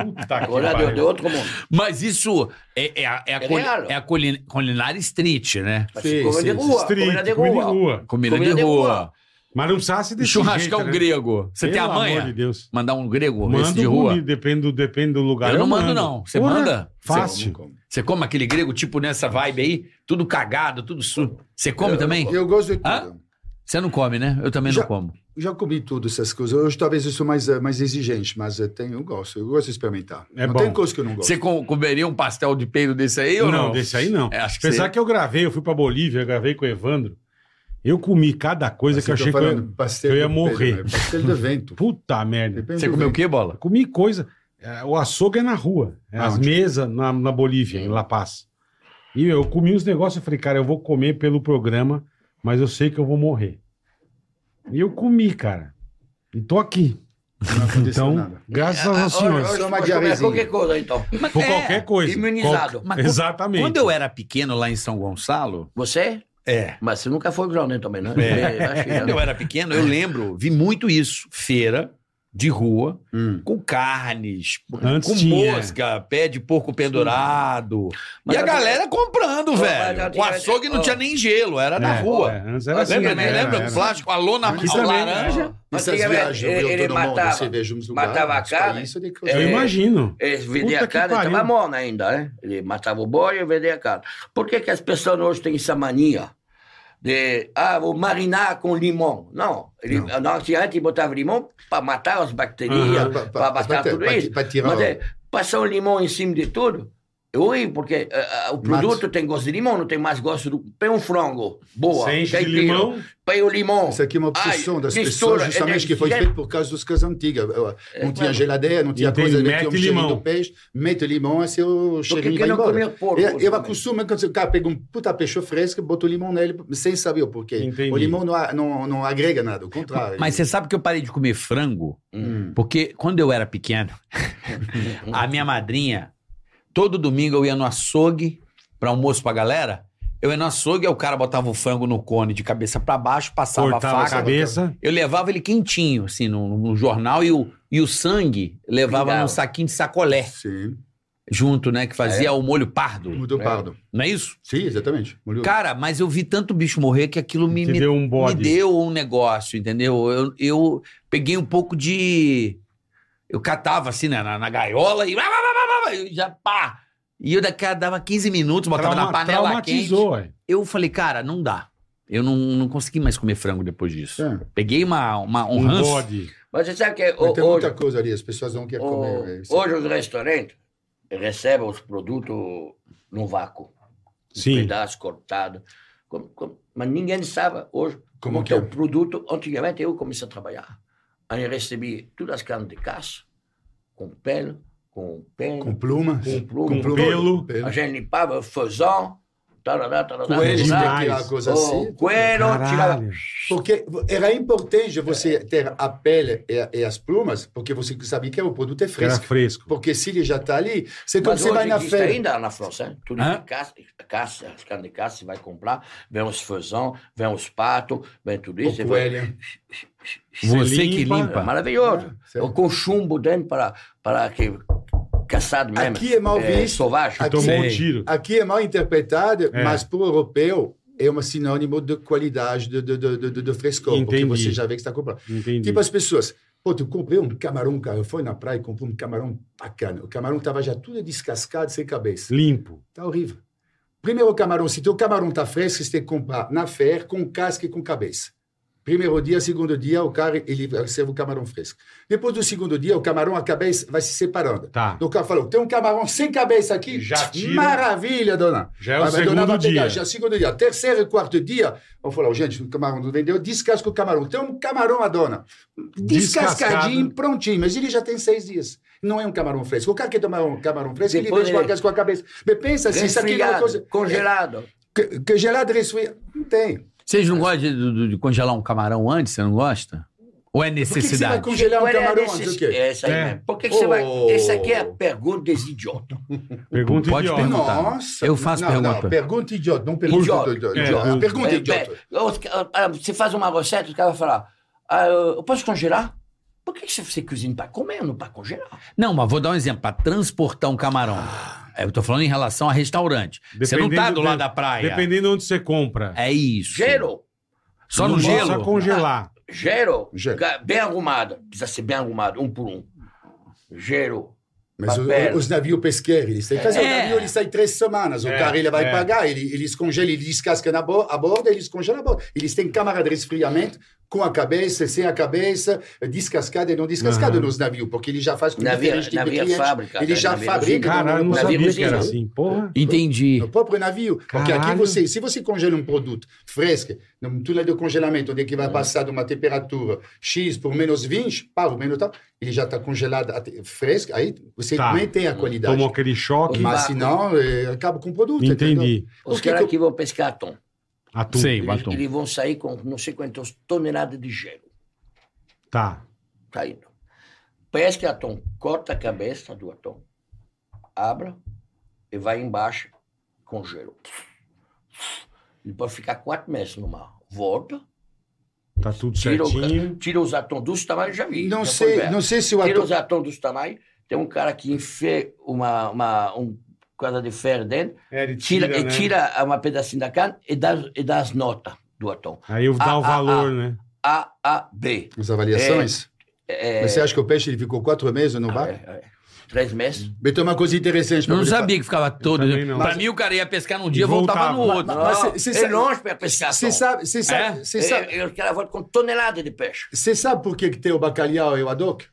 Puta que Agora de, de pariu. outro mundo. Mas isso é, é a, é a É é a culi- culinária street, né? Sim, comida de sim, rua, comida de rua. Comida, de rua. Mas não precisasse desse Churrascão jeito, né? grego. Você tem a Pelo manha? amor de Deus. Mandar um grego esse Mando de rua? bonito, depende do, depende do lugar. Eu não mando, não. Você Porra, manda? Fácil. Você come aquele grego, tipo nessa vibe aí? Tudo cagado, tudo sujo. Você come também? Eu gosto de tudo. Hã? Você não come, né? Eu também Já- não como. Já comi tudo essas coisas. Hoje talvez eu sou mais, eh, mais exigente, mas eh, tenho, eu gosto. Eu gosto de experimentar. É não bom. tem coisa que eu não gosto. Você com- comeria um pastel de peido desse aí ou não? Não, desse aí não. É, acho que Apesar você- que eu gravei, eu fui pra Bolívia, eu gravei com o Evandro. Eu comi cada coisa Mas que eu tô achei que eu, que eu ia de morrer. né? Pastel de vento. Puta merda. Depende Você comeu o quê, bola? Comi coisa. é, O açougue é na rua. É as Aonde? mesas na, na Bolívia, em La Paz. E eu comi os negócios e falei, cara, eu vou comer pelo programa, mas eu sei que eu vou morrer. E eu comi, cara. E tô aqui. Não Então, nada. graças Ah, aos senhores. hoje uma diarrezinha. qualquer coisa, então. Mas Por é, qualquer coisa. imunizado. Qual- Exatamente. Quando eu era pequeno lá em São Gonçalo, Você? É. Mas você nunca foi grande também, né? É. Eu era pequeno, eu lembro, vi muito isso. Feira de rua, Hum. com carnes, Antes com tinha. mosca, pé de porco pendurado. Mas e a galera comprando, Mas velho. O açougue não tinha nem gelo, era na É, rua. é, antes era assim, lembra, né? né? Lembra? Era, Um plástico, a lona Aqui a também, laranja. Mas Essas viagens, eu ele, todo mundo, matava, matava a carne, de Eu coisa. É. imagino. ele vendia Puta a que carne, estava mona ainda, né? Ele matava o boi e vendia a carne. Por que, que as pessoas hoje têm essa mania de, ah, vou marinar com limão? Não, ele, não. antigamente botava limão para matar as. Pa- pa- para matar tudo pra- isso. pra tirar Mas é, passar o limão em cima de tudo, é horrível, porque ah, o produto tem gosto de limão, não tem mais gosto do... Põe um frango, boa, Você enche de limão, Põe o limão. Isso aqui é uma obsessão Ai, das mistura, pessoas, justamente, é, que foi é, feito por causa dos casas antigas. Não tinha geladeira, não tinha coisa, mete um cheirinho limão. do peixe, mete limão, assim o cheirinho que vai embora. porco Eu, eu acostumo, quando o cara pega um puta peixe fresco, bota o limão nele, sem saber o porquê. Entendi. O limão não, não, não agrega nada, o contrário. Mas você sabe que eu parei de comer frango? Hum. Porque quando eu era pequeno, a minha madrinha, todo domingo eu ia no açougue para almoço pra galera. Eu ia no açougue, aí o cara botava o frango no cone de cabeça para baixo, passava cortava a a faca. cabeça. Eu levava ele quentinho, assim, no, no jornal, e o, e o sangue levava Pingava. num saquinho de sacolé Sim, junto, né? Que fazia o molho pardo. mudou É. pardo. Não é isso? Sim, exatamente. Molhou. Cara, mas eu vi tanto bicho morrer que aquilo me, me, deu um me deu um negócio, entendeu? Eu, eu peguei um pouco de. Eu catava assim né, na, na gaiola e. e já pá! E eu daqui a dava 15 minutos, botava Trauma- na panela quente. ué. Eu falei, cara, não dá. Eu não, não consegui mais comer frango depois disso. É. Peguei uma, uma, um Um ranço. bode. Mas você sabe que Mas ho- tem hoje, muita coisa ali, as pessoas não querem o- comer. é hoje os restaurantes recebem os produtos no vácuo. Sim. Um pedaço cortado. Como- como- mas ninguém sabe hoje Como como que é é? o produto. Antigamente eu comecei a trabalhar. Aí eu recebi todas as carnes de caça, com pele, com Com pluma. com pluma, com pelo. A gente limpava fezão, tarará, tarará, Coelho, tarará. demais. aquela coisa assim. O coelho, tirava. Porque era importante você ter a pele e, e as plumas, porque você sabia que o produto é Que era fresco. fresco. Porque se ele já está ali, você, Mas você hoje vai na feira. ainda na França, hein? Tudo Hã? de caça, caça, as carnes de caça, você vai comprar, vem os fezão, vem os patos, vem tudo isso. O você vai- coelho. Você que limpa. É limpa. maravilhoso. É. Eu com chumbo dentro para, para que caçado mesmo. Aqui é mal visto. Sauvagem. Aqui- Tomou um tiro. Aqui é mal interpretado, É. mas para o europeu é um sinônimo de qualidade, de, de, de, de, de frescor, porque Entendi. você já vê que está comprando. Entendi. Tipo as pessoas, pô, tu comprei um camarão, cara, eu fui na praia e comprei um camarão bacana. O camarão estava já tudo descascado, sem cabeça. Limpo. Tá horrível. Primeiro camarão, se teu camarão tá fresco, você tem que comprar na feira com casca e com cabeça. Primeiro dia, segundo dia, o cara ele recebe o camarão fresco. Depois do segundo dia, o camarão, a cabeça vai se separando. Tá. O cara falou, tem um camarão sem cabeça aqui? Já tira. Maravilha, dona. Já é o dona segundo pegar, dia. Já é o segundo dia. Terceiro e quarto dia, eu falo, gente, o camarão não vendeu, descasca o camarão. Tem um camarão, a dona. Descascadinho, Descascado. prontinho, mas ele já tem seis dias. Não é um camarão fresco. O cara quer tomar um camarão fresco, ele Depois vende com a ele- com a cabeça. Mas pensa assim, isso aqui é uma coisa... congelado. Que, que gelado resfriado. Não tem. Vocês não gostam de, de- de congelar um camarão antes? Você não gosta? Ou é Por que, que você vai necessidade? congelar um é camarão necess- antes quê? É isso aí É. mesmo. Por que, que você vai. Oh. Essa aqui é a pergunta dos idiotas. Pergunta Pode idiota. perguntar. Nossa. Eu faço não, pergunta. Não, pergunta idiota, não pergunta Idiota. idiota. É, idiota. pergunta idiota. bem, os ca- ah, Você faz uma receita, os caras vão falar: ah, eu posso congelar? Por que, que você- você cozinha para comer, não para congelar? Não, mas vou dar um exemplo. Para transportar um camarão. É, Eu tô falando em relação a restaurante. Você não tá Dependendo do lado da praia. Dependendo de onde você compra. É isso. Gelo. Só no gelo? Só congelar. Gelo, Gelo. ga- bem arrumado. Precisa ser bem arrumado, um por um. Gelo. Mas papel. os navios pesqueiros, eles têm que fazer. É. O navio ele sai três semanas. O É, cara ele vai é. pagar, ele, eles congelam, eles descascam na bo a borda, eles congelam a borda. Eles têm câmara de resfriamento com a cabeça, sem a cabeça, descascada e não descascada Aham. nos navios, porque ele já faz com Navio- diferentes tipos de navio é clientes. fábrica, Ele né? já Navio fabrica. Caralho, não Navio sabia que era assim. Porra. Entendi. No próprio navio. Porque aqui você, se você congela um produto fresco, no túnel de congelamento, onde é que vai passar de uma temperatura X por menos 20, pá, o menos tal, ele já está congelado fresco, aí você Tá. mantém a qualidade. Tomou aquele choque. Mas senão, acaba com o produto. entendeu? Entendi. Os Por que caras que eu- aqui vão pescar atum. Atum. Sei, Eles, batom. eles vão sair com não sei quantas toneladas de gelo. Tá. Tá indo. Pesca atum, corta a cabeça do atum, abra e vai embaixo com gelo. Ele pode ficar quatro meses no mar. Volta, Tá tudo tira, certinho. o, tira os atons dos tamanhos, já vi. Não já sei, não sei se o Tira ator... os atons dos tamanhos. Tem um cara que enfia uma, uma um coisa de ferro dentro, É, ele tira, tira, e né? tira uma pedacinho da carne e dá, e dá as notas do atom. Aí eu dá Ah, o ah, valor, ah. né? A, A, B. As avaliações? É, Mas você acha que o peixe ele ficou quatro meses no é, barco? é, três meses. Mas tem uma coisa interessante. Não sabia que ficava todo. Mas- mim, o cara ia pescar num dia E voltava, voltava. no outro. Mas Não, cê- cê é sabe- longe para pescar. Você sabe, você É? sabe, você sabe, Eu, eu quero volta com tonelada de peixe. você sabe por que, que tem o bacalhau e o adoc?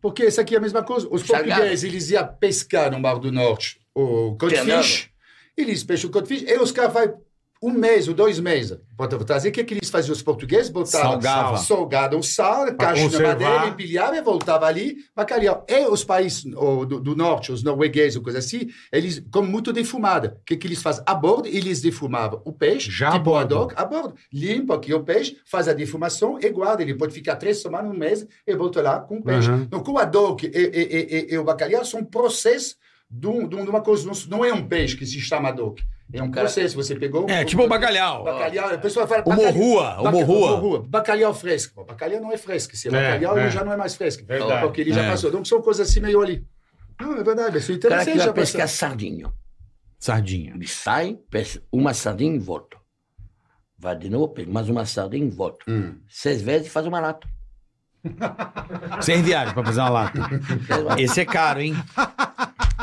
Porque isso aqui é a mesma coisa. Os portugueses, eles iam pescar no Mar do Norte o codfish, eles pescam o codfish, e os caras vão um mês ou dois meses para trazer. O que, que eles faziam? Os portugueses botavam Salgava. salgado, sal, caixa de madeira, empilhava e voltava ali, bacalhau. E os países o, do, do norte, os noruegueses, ou coisa assim, eles comem muito defumada. O que, que eles fazem? A bordo, eles defumavam o peixe, Já a tipo bordo. adoc, a bordo. Limpa aqui o peixe, faz a defumação e guarda. Ele pode ficar três semanas, um mês e volta lá com o peixe. Uhum. Então, o adoc e, e, e, e, e o bacalhau são processos de, um- de uma coisa. não- é um peixe que se chama adoc. É um Cara, processo. Você pegou. É, tipo o bacalhau. Bacalhau, a pessoa fala. O morrua, o morrua. Bacalhau fresco. Bacalhau não é fresco. Se é É, bacalhau, é. ele já não é mais fresco. Verdade. Porque ele já É. passou. Então são coisas assim meio ali. Não, é verdade. Isso é O cara interessante. que vai pescar passou. sardinha. Sardinha. Ele sai, pesca uma sardinha e volta. Vai de novo, pega mais uma sardinha e volta. Hum. Seis vezes e faz uma lata. Sem viagem pra fazer uma lata. Esse é caro, hein?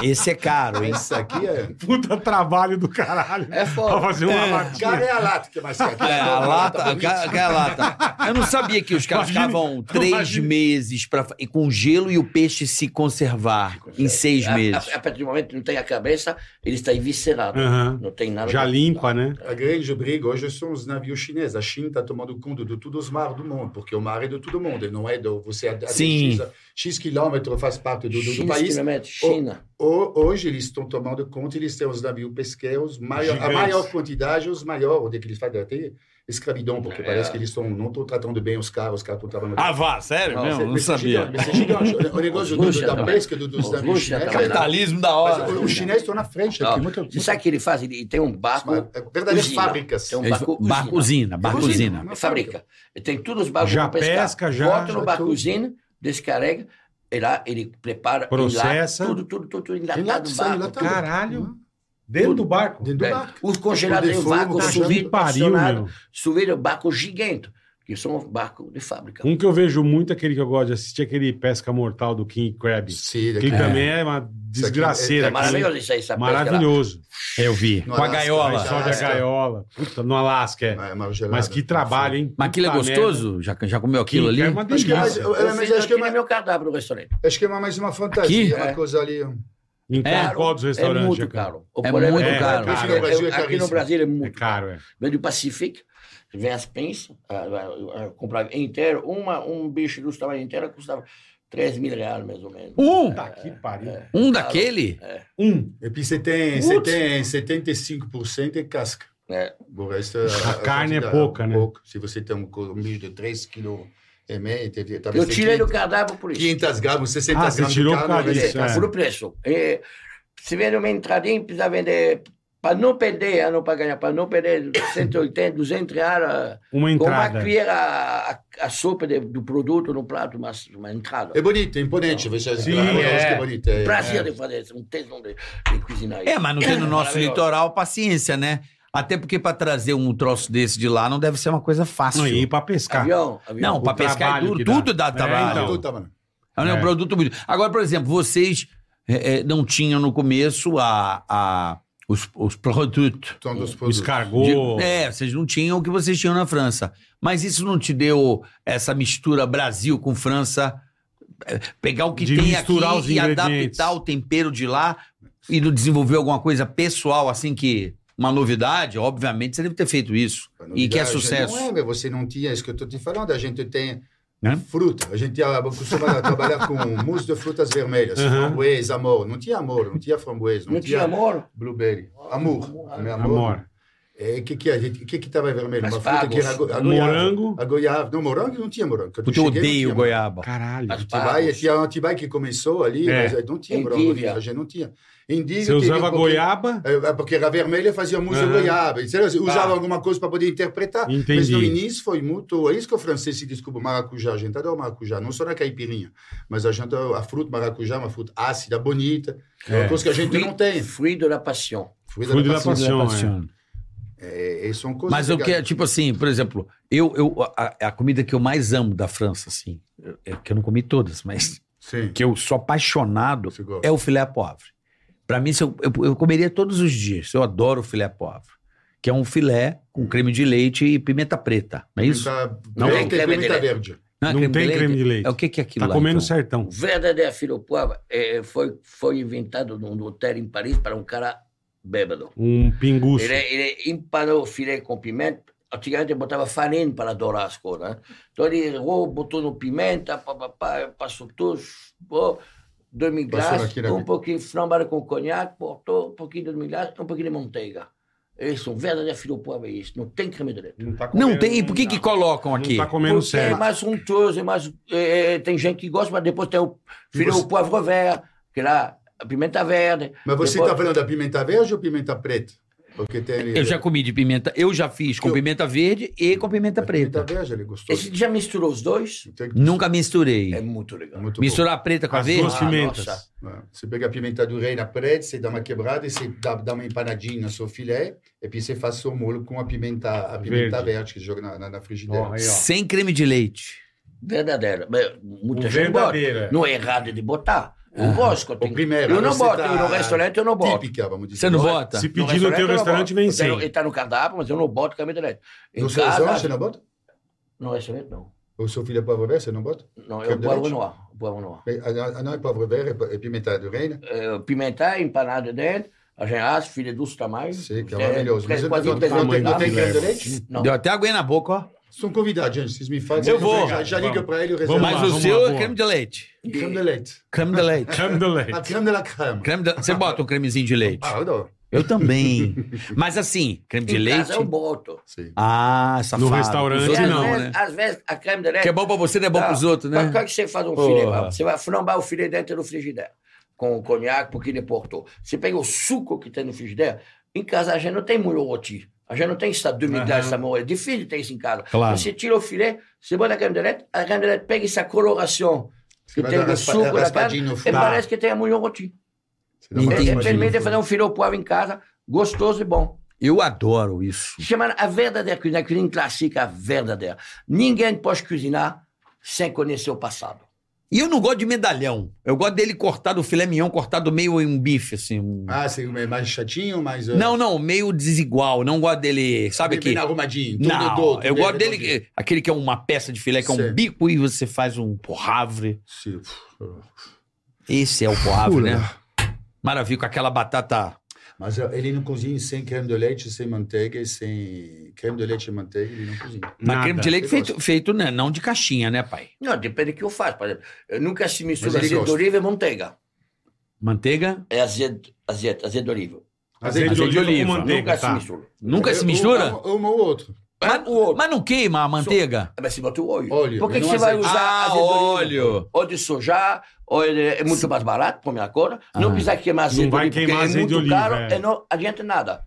Esse é caro, hein? Isso aqui é. Puta trabalho do caralho. É foda. Pra fazer uma É. latinha. Cara, é a lata que é mais caro. É, a lata, a, ca- que é a lata. Eu não sabia que os caras Imagine- ficavam três imagine- meses pra, e com gelo e o peixe se conservar em seis A, meses. a, a partir do momento que não tem a cabeça, ele está eviscerado. Aham. Não tem nada. Já limpa, né? A grande briga hoje são os navios chineses. A China está tomando conta de todos os mares do mundo, porque o mar é de todo mundo, não é do você a- a- Sim. X, X quilômetros faz parte do, do- do China, país. China. Ho- Hoje eles estão tomando conta, eles têm os navios pesqueiros, maior, a maior quantidade, os maiores, onde é que eles fazem até escravidão, porque É. parece que eles estão, não estão tratando bem os caras, os caras estão trabalhando. Ah, vá, sério Não, mesmo? Não Mas é sabia. gigante, mas é gigante. O- O negócio do- da também. pesca do- dos Os navios chineses. também. Capitalismo da Mas hora. Os chineses estão na frente. Aqui, muito, Você sabe o que ele faz? Ele tem um barco. muito, verdadeiras usina. fábricas. Tem um barco Barco usina, barco Usina. Uma fabrica. Tem todos os barcos Já para pescar. pesca, já- já no barco tudo. usina, descarrega, e lá ele prepara, Processa. enlata, tudo, tudo, tudo, tudo enlatado Enlata, no barco. Caralho. Dentro do barco? Dentro do É, barco. Os congelados Tudo vácuo, Que pariu, acionado, meu. sous vide, barco gigante, que são barcos de fábrica. Um que eu vejo muito, aquele que eu gosto de assistir, aquele Pesca Mortal do King Crab. Sim, Que daqui- também é uma desgraceira. É aquilo. maravilhoso isso aí, essa. Maravilhoso. Eu vi. No Com a Alasca, gaiola. mas Só de a gaiola. Puta, no Alasca, é. É, gelado. Mas que trabalho, hein? Mas aquilo é gostoso? Já, já comeu aquilo ali? É uma Acho que é mais, delícia. é, Eu mas fiz acho que é mais, meu cardápio no restaurante. acho que é mais uma fantasia, Aqui? uma É. coisa ali. Em É, qual dos É restaurantes? muito Jacan? caro. É muito É, caro. Aqui no Brasil é é É muito caro, é. Vem do Pacífico, vem as pinças, vai, ah, comprar inteiro, uma, um bicho do tamanho inteiro custava 3 mil reais, mais ou menos. Um? Puta que pariu. Um daquele? Um. E puis você tem, você tem 75% é casca. É. O resto A carne é quantidade pouca, né? pouco. Se você tem um, um bicho de 3 kg e meio, teve- talvez Eu tirei do 500 cardápio por isso. 500 gramas, 60 Ah, você gramas tirou de por causa vai disso, é. Por o preço. E, se vende uma entradinha, precisa vender, para não perder, ah, não para ganhar, para não perder 180, 200 reais, ah, Uma com uma entrada. colher a, a, a sopa de- do produto no prato, uma, uma entrada. É bonito, é imponente. Você Sim, claro, é. que é bonito. É, Prazer é. de fazer isso, um tesão de, de cozinhar isso. É, mas não tem no nosso litoral paciência, né? Até porque pra trazer um troço desse de lá não deve ser uma coisa fácil. Não, e ir pra pescar. Avião, avião. Não, pra O pescar é duro, dá. tudo dá É, trabalho. então. Tudo tá, mano. É um É. produto muito. Agora, por exemplo, vocês é, não tinham no começo a, a, os, os produtos. São dos O produtos. escargot. De- é, vocês não tinham o que vocês tinham na França. Mas isso não te deu essa mistura Brasil com França? É, Pegar o que De tem aqui e adaptar o tempero de lá e desenvolver alguma coisa pessoal, assim que. Uma novidade, obviamente, você deve ter feito isso. E que é sucesso. Não é, mas você não tinha, isso que eu estou te falando, a gente tem Né? fruta. A gente costuma trabalhar com mousse de frutas vermelhas, Uhum. framboesa, amor. Não tinha amor, não tinha framboesa, não, Não tinha amor? blueberry. Amor, não é amor. Amor. O que que é? Que que estava vermelho? Uma fruta que era a go- a goiaba. Morango. A goiaba. Não, morango não tinha morango. Puta, eu odeio goiaba. Caralho. Atibaia, tinha um Atibaia que começou ali, É. mas não tinha morango. A gente não tinha. Endívia Você usava pouquinho- goiaba? É, porque era vermelha, fazia música Aham. goiaba. Entendeu? Usava Tá. alguma coisa para poder interpretar. Entendi. Mas no início foi muito. É isso que o francês se descobre maracujá. A gente adora maracujá, não só na caipirinha, mas a gente a fruta maracujá é uma fruta ácida, bonita. É uma É. coisa que a gente não tem. Fruit de la passion. Fruta Fruit de la paixão. passion. Apaixona. É, é, são coisas Mas o que é, legais. tipo assim, por exemplo, eu, eu a, a comida que eu mais amo da França, assim, eu- é que eu não comi todas, mas Sim. que eu sou apaixonado é o filé à poivre. Pra mim, eu, eu, eu comeria todos os dias. Eu adoro filé poivre. Que é um filé com creme de leite e pimenta preta. Não é isso? Pimenta, Não, e creme de verde. Não, é Não tem creme de leite. É o que, que é aquilo Tá lá, comendo então? sertão. Filho poivre é, foi, foi inventado num hotel em Paris para um cara bêbado. Um pinguço. Ele, ele empanou o filé com pimenta. Antigamente botava farinha para dourar as coisas. Né? Então ele errou, botou no pimenta, pá, pá, pá, passou tudo, pô, na- um pouquinho de flambada com conhaque, botou um pouquinho de glass, um pouquinho de manteiga. Isso, um verdadeiro filho poivre é isso. Não tem creme de leite. Não, tá Não comendo- tem. Por que, que colocam Não aqui? tá comendo Porque é certo. mais untuoso, é mais. é, é, tem gente que gosta, mas depois tem o filho você- o poivre vert, que lá, a pimenta verde. Mas você Depois- está falando da pimenta verde ou pimenta preta? Porque tem ali- Eu já comi de pimenta. Eu já fiz com Eu- pimenta verde e com pimenta Pimenta preta. verde, ele gostou. Esse já misturou os dois? Tem que- Nunca misturei. É muito legal. muito Misturar a preta com a As verde? duas Ah, pimentas. nossa. bom. É. Você pega a pimenta do reina preta, você dá uma quebrada e você dá, dá uma empanadinha no seu filé, e depois você faz seu molho com a pimenta, a pimenta Verde. verde, que você joga na, na, na frigideira. Ó, aí, ó. Sem creme de leite. Verdadeira. Mas Muita O gente bota. verdadeiro, é. Não é errado de botar. Eu gosto. Eu, tenho- primeiro, eu não boto. tá- Eu no restaurante eu não boto. Típica, vamos dizer. Você não bota? Se pedir no teu eu não restaurante, vem tenho- Ele está no cardápio, mas eu não boto de leite. No seu restaurante, você não bota? no restaurante, não. O seu filho é poivre verde, você não bota? Não, é o poivre noir. O poivre noir. Ah, não é poivre verde, é pimenta do reina? É, pimenta empanada dentro, a gente assa, filha doce tamanho. Sei que é maravilhoso. Mas não, tem, creme de leite? Não. Deu até água na boca, ó. São convidados, gente. Vocês me fazem. Eu vou. Já, já liga para ele o reserva. Mas o seu é creme de leite. Creme de leite. Creme de leite. Creme de A leite. creme de la creme. Creme de... Você bota um cremezinho de leite. Ah, eu adoro. Eu também. Mas assim, creme de Em leite. casa eu boto. Sim. Ah, safado. No restaurante, Os outros não, vezes, né? às vezes a creme de leite. Que é bom pra você, não é bom pros outros, né? Quando quando você faz um Porra. filé, você vai flambar o filé dentro do frigideiro com conhaque, porque ele portou. Você pega o suco que tem no frigideiro. Em casa a gente não tem molho roti. A gente não tem umidade, essa molho. É difícil de ter isso em casa. Claro. Você tira o filé, você bota a creme de leite, a creme de leite pega essa coloração que tem do suco da carne e parece que tem a molho roti. Você dá uma Entendi. É, raspadinha permite fazer um filé ao poivre em casa, gostoso e bom. Eu adoro isso. Chama a verdadeira cozinha, a cozinha clássica verdadeira. Ninguém pode cozinhar sem conhecer o passado. E eu não gosto de medalhão. Eu gosto dele cortado, o filé mignon cortado meio em um bife, assim. um- Ah, você é mais chatinho, mais... uh, Não, não, meio desigual. Não gosto dele, sabe bem, que... bem arrumadinho. tudo Não, todo, eu bem gosto dele, que- aquele que é uma peça de filé, que é um Sim. bico e você faz um porravre. Sim. Esse é o porravre, né? Maravilha, com aquela batata... Mas uh, ele não cozinha sem creme de leite, sem manteiga, e sem creme de leite e manteiga, ele não cozinha. Mas Nada. creme de leite feito, feito né, não de caixinha, né, pai? Não, depende do que eu faço. Por exemplo, eu nunca se mistura azeite de gosta. oliva e manteiga. Manteiga? É azeite, azeite, azeite de oliva. Azeite de Azeite de oliva oliva. com manteiga, nunca tá. se mistura. Nunca se Eu- mistura? Um, um ou outro. Mas, o outro. mas não queima a manteiga? Mas se bota o óleo. Óleo, Por que, que você vai usar Ah, óleo. Ou de soja, ou ele é muito mais barato, primeira coisa. Não precisa queimar azeite Não vai de oliva, queimar porque é muito oliva, caro é. e não adianta nada.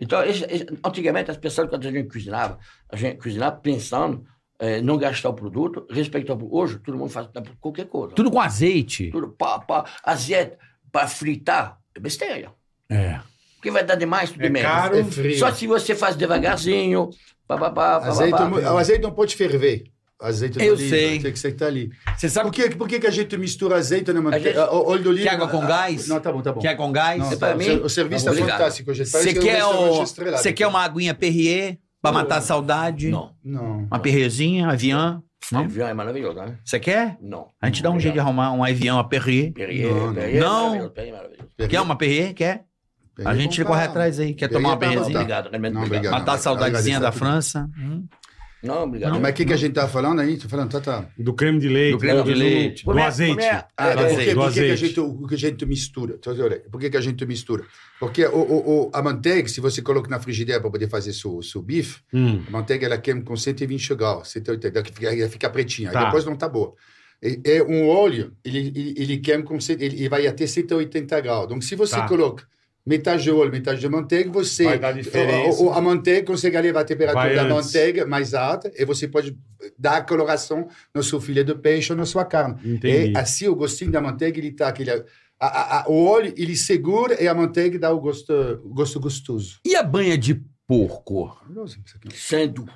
Então, esse- esse- antigamente, as pessoas, quando a gente cozinhava, a gente cozinhava pensando eh, não gastar o produto, respeitar o produto. Hoje, todo mundo faz qualquer coisa. Tudo com azeite. Tudo pá, pá. Azeite para fritar é besteira. É. Porque vai dar demais, tudo É menos. caro. É frio. Só se você faz devagarzinho. Pá, pá, pá, Azeite, pá, pá. o azeite não pode ferver. Azeite Eu oliva, sei. Tem que ser que tá ali. Você sabe Por que, por que, que a gente mistura azeite na manteiga? gente- Óleo de oliva. Quer água com gás? Não, tá bom, tá bom. Quer com gás? Não, É tá, mim? O serviço Tá é obrigado. fantástico. gente. Você que quer, o... Você quer uma aguinha Perrier pra matar a saudade? Não. Não. Uma Perrierzinha, Avian? Não? Avião é maravilhoso, né? Você quer? Não. A gente dá um jeito de arrumar um Avian, uma Perrier. Perrier, Não, não. Perrier é Não. maravilhoso, Perrier é maravilhoso. Quer uma Perrier? Quer? A gente corre atrás aí. Quer tomar uma botar. Obrigado, Não, obrigado. obrigado. Matar a saudadezinha da França? Hum. Não, obrigado. Mas o que, que a gente tá falando aí? Tô falando, tá, tá. Do creme de leite. Do creme de do- leite. Do, Como é- azeite. é- Ah, É, por, é, que, do por que que a azeite. gente, o que a gente mistura? Por que, que a gente mistura? Porque o, o, o- a manteiga, se você coloca na frigideira para poder fazer seu, seu bife, Hum. a manteiga ela queima com 120 graus, 180, ela fica, ela fica pretinha, Tá. depois não tá boa. E, e um óleo, ele, ele, ele queima com, ele, ele vai até 180 graus. Então, se você Tá. coloca metade de óleo, metade de manteiga, você... Vai dar diferença. o- o- a manteiga consegue levar a temperatura Vai da antes. manteiga mais alta e você pode dar a coloração no seu filé de peixe ou na sua carne. Entendi. E assim, o gostinho da manteiga, ele tá aquele... A, a, a- o óleo, ele segura e a manteiga dá o gosto, o gosto gostoso. E a banha de porco? Sendo.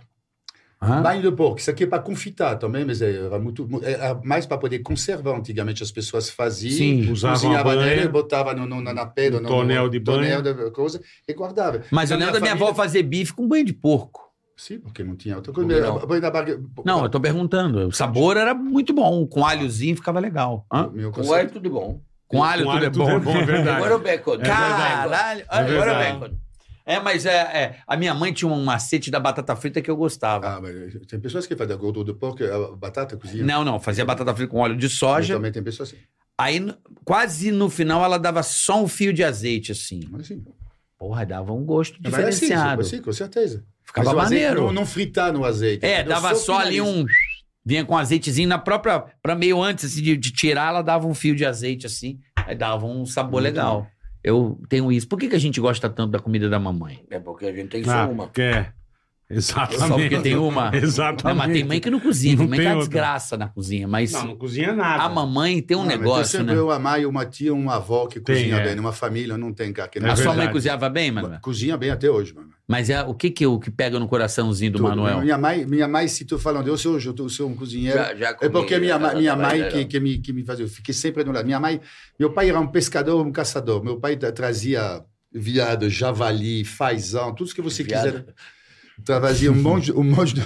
Hã? Banho de porco, isso aqui é para confitar também, mas é, era muito, é mais para poder conservar. Antigamente as pessoas faziam, Sim. Cozinhavam nele, botavam no, no, na, na pedra, no tonel de tonel de coisa e guardava. Mas eu lembro da minha avó família- fazer bife com banho de porco. Sim, porque não tinha outra coisa. Não? Banho Não, eu tô perguntando. O sabor era muito bom. Com alhozinho ficava legal. Hã? Com alho tudo bom. Com alho, Com tudo, alho é tudo bom. é bom, é verdade. Agora o bacon. Caralho! É Agora o bacon. É, mas é, é, a minha mãe tinha um macete da batata frita que eu gostava. Ah, mas tem pessoas que fazem a gordura do porco, a batata cozinha. Não, não, fazia batata frita com óleo de soja. também tem pessoas assim. Aí, quase no final, ela dava só um fio de azeite, assim. Mas sim. Porra, dava um gosto Mas assim, diferenciado. sim, com certeza. Ficava maneiro. Não, não fritar no azeite. É, dava só ali um. Vinha com azeitezinho na própria. Pra meio antes assim, de, de tirar, ela dava um fio de azeite assim. Aí dava um sabor Muito legal. Eu tenho isso. Por que, que a gente gosta tanto da comida da mamãe? É porque a gente tem Ah, só uma. quer. Exatamente. Só porque tem uma. Exatamente. Não, mas tem mãe que não cozinha, Não tem mãe tem que é outra. desgraça na cozinha. Mas Não, não cozinha nada. a mamãe tem um Não, negócio, sempre né? uma mãe, uma tia, uma avó que Tem, cozinha é. bem. Numa família não tem cara que É não a sua mãe cozinhava bem, mano? Cozinha bem até hoje, mano. Mas é, o que que, o que pega no coraçãozinho do Tudo. Manuel? Minha mãe, minha mãe, se tu falando, eu sou, eu sou um cozinheiro. Já, já É comi, porque minha, já ma- minha trabalhei mãe que, que, me, que me fazia. Eu fiquei sempre no lado. Minha mãe, meu pai era um pescador, um caçador. Meu pai tra- trazia viado, javali, fazão, tudo que você Viado. quiser. Trazia um monte, um monte de...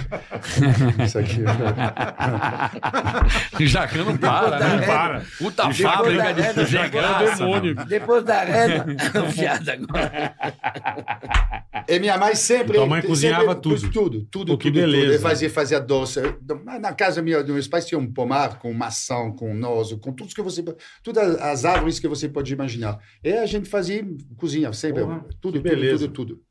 Isso aqui. Jacan não para, Não né? para. Puta fábrica é- de Jacan é demônio. Depois da renda, o viado agora. E minha mãe sempre. Tua mãe cozinhava tudo. Tudo, tudo, Pô, que tudo, beleza. fazia, fazia doce. Na casa minha, dos meus pais tinha um pomar com maçã, com noz, com tudo que você. Todas as árvores que você pode imaginar. E a gente fazia cozinha, sempre. Porra, tudo, tudo, beleza. tudo, tudo.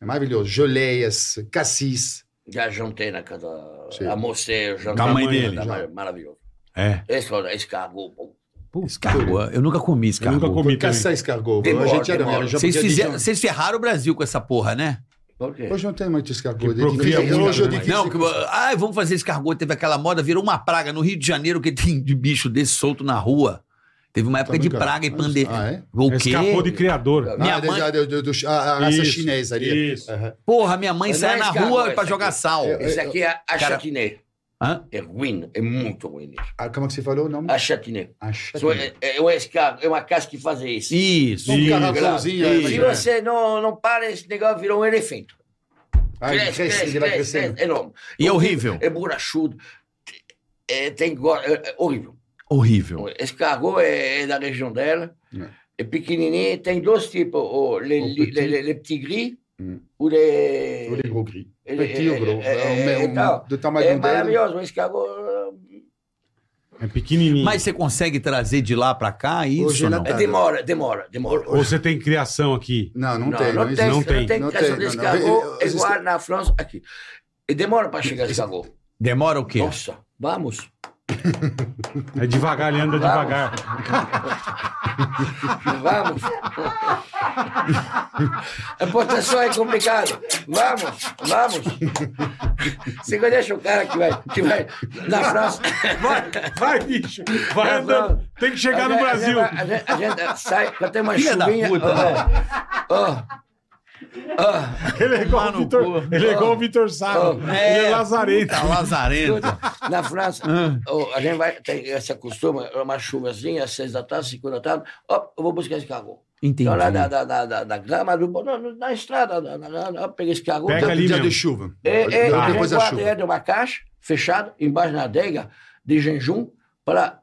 É maravilhoso. Geleias, cassis. Já jantei na casa. Sim. Almocei, jantei. Com a mãe Tá dele. mar- Maravilhoso. É. Esse foi escargot. escargot. Eu nunca comi Eu escargot. nunca comi. Caçar escargot. Demora, a gente era demora. já Vocês, fizeram, ferraram o Brasil com essa porra, né? Por quê? Hoje não tem muito escargot. Procria muito, Hoje é né? difícil. Não, que, ah, vamos fazer escargot. Teve aquela moda, virou uma praga no Rio de Janeiro que tem de bicho desse solto na rua. Teve uma época Tá de praga e pandemia. Ah, é? O quê? Escapou de criador. Minha ah, mãe- da- da- do- do- a, a raça Isso, chinesa ali. isso. Aham. Porra, minha mãe saia é na rua pra jogar aqui. sal. É, Esse aqui é a Cara- chatiné. Hã? É ruim, é muito ruim isso. Ah, como é que você falou o nome? A chatiné. A Só É, é, um é uma casca que faz isso. Isso. Um Isso. Isso. Se é, você não, não para, esse negócio virou um elefante. Ah, Cresce, cresce, cresce, vai cresce, crescendo. cresce, enorme. E é horrível. É borrachudo. É, tem é, é horrível. Horrível. Escargot é, é da região dela. É. É pequenininho. Tem dois tipos. O, le, O le, petit. le, le, le petit gris Hum. ou les... Ou les gros gris. Petit ou gros. é, é, É, um- então, do tamanho É maravilhoso. O escargot... É pequenininho. Mas você consegue trazer de lá pra cá isso Hoje não? É, demora, demora, demora. Ou você tem criação aqui? Não, não, Não, tem. não, Não, tem, não existe. tem. não tem Não criação tem, de não, não. escargot igual na França aqui. E demora para chegar escargot. Demora o quê? Nossa, vamos. É devagar, ele anda devagar. Vamos. A importação é complicado. Vamos, vamos. Você conhece o cara que vai, que vai na França? Vai, vai, bicho. Vai andando. Tem que chegar A no gente- Brasil. A gente, a gente sai, quando tem uma Filha da chuvinha. puta, né? ó, ó, Ele é igual o Vitor, ele é igual o Vitor Sá. Oh. Ele é lazarento. Tá lazarento. Na França, ó, a gente vai, tem esse costume, uma chuvazinha, às seis da tarde, cinco da tarde, ó, eu vou buscar esse carro. Entendi. Então, lá da, da, da, da, da grama, do, na, na estrada, na, na, na, peguei esse carro. Pega ali Dia de chuva. É, é, Depois a da chuva. ele numa caixa fechada, embaixo na adega de jejum, para.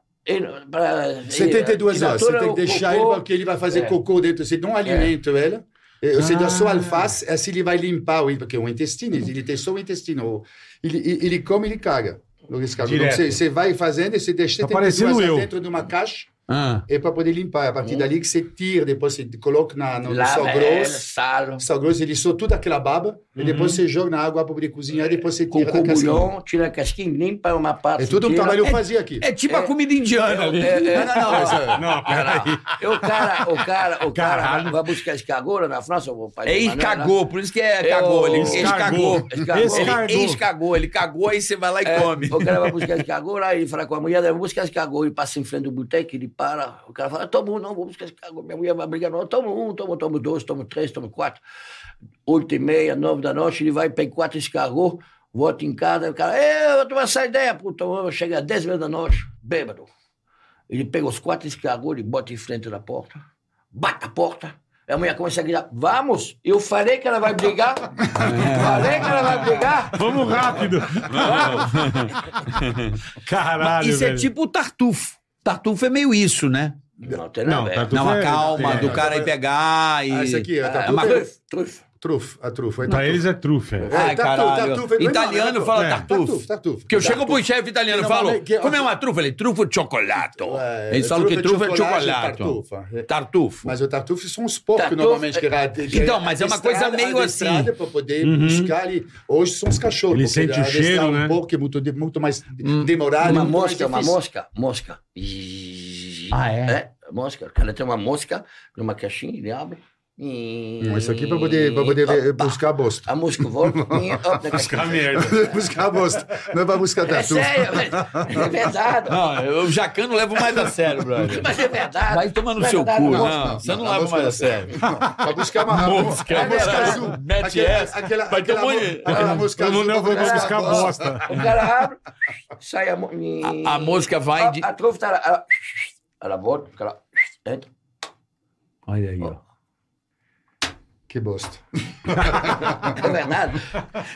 para 72 horas. Você tem que deixar ele porque ele vai fazer É. cocô dentro. Você não alimenta ele. Eh, Você dá só Ah. alface, assim ele vai limpar, o- porque o intestino, ele tem só o intestino. Ele, ele come, ele caga. Você, vai fazendo e você deixa Tá 72 parecendo eu. dentro de uma caixa Ah. é para poder limpar. A partir dali que você tira, depois você coloca na, no, sal grosso. sal, Sal grosso, ele solta toda aquela baba Uhum. e depois você joga na água para poder cozinhar e depois você com tira da casca. cobulhão, tira a casquinha, limpa uma parte. É tudo um tira. trabalho que eu fazia aqui. É tipo a comida indiana ali. É, é, Não, não, não, mas, é- Não, peraí. E o cara, o cara, o cara Caralho. vai buscar escargot lá na França, pai É do Manuel, escagou, por isso que é É cagou. Ele escagou. Ele escagou, ele cagou, aí você vai lá e É, come. O cara vai buscar lá, ele fala com a mulher, vai buscar escargot, ele passa em frente do boteco, ele para, o cara fala, toma um, não, vou buscar escargot, minha mulher vai brigar, não, toma um, toma, toma dois, toma três, toma quatro, oito e meia, nove da noite, ele vai, pega quatro escargot, volta em casa, o cara, "Ê, eu tô essa ideia, puta, chega às dez meia da noite, bêbado. Ele pega os quatro escargot, ele bota em frente da porta, bate a porta, a mulher começa a gritar, vamos, eu falei que ela vai brigar, falei que ela vai brigar, Vamos rápido. Caralho, Isso é velho. tipo o tartufo. Tartufo é meio isso, né? Não tem Não, nada. tartufo Não, a é- calma é, do cara ir pegar e. Ah, esse aqui, É, tá mas Trufa, a trufa. É Pra tartufo. eles é trufe. é. Ai, tartufo, caralho. tartufo, é Italiano normal, fala é. tartufo. Tartufo, tartufo. Porque eu chego pro chefe italiano e falo, que- como é uma trufa? Ele, trufa de chocolate. É, Eles falam que trufa é de chocolate. tartufa. É. Tartufo. Mas o tartufo são os porcos, Tartufo, normalmente, que é- Então, mas é uma coisa meio assim. para poder Uhum. buscar ali. Hoje são os cachorros. Ele porque sente o cheiro, um né? porco é muito, muito mais Hum, demorado. Uma mosca, uma mosca, mosca. Ah, é? É, mosca. O cara tem uma mosca numa caixinha, ele abre. E... Hum, Isso aqui para poder, pra poder ver- buscar a bosta. A mosca volta Buscar merda. buscar a bosta. Não é para buscar É tartufo. sério, mas é verdade. Não, eu, o Jacan não levo mais a sério, brother. Mas é verdade. Vai tomar no Não é seu cu, não. não. Você não leva mais a não. sério. Para buscar uma a Mosca, a mosca é, azul. mete essa. Aquela, Vai aquela, tomar- mo- aquela Todo azul. pra vai buscar buscar a bosta. O cara abre, sai a... A, a mosca vai A, de. a trufa tá lá, ela, ela volta, o cara entra. Olha aí, ó. Que bosta. É verdade.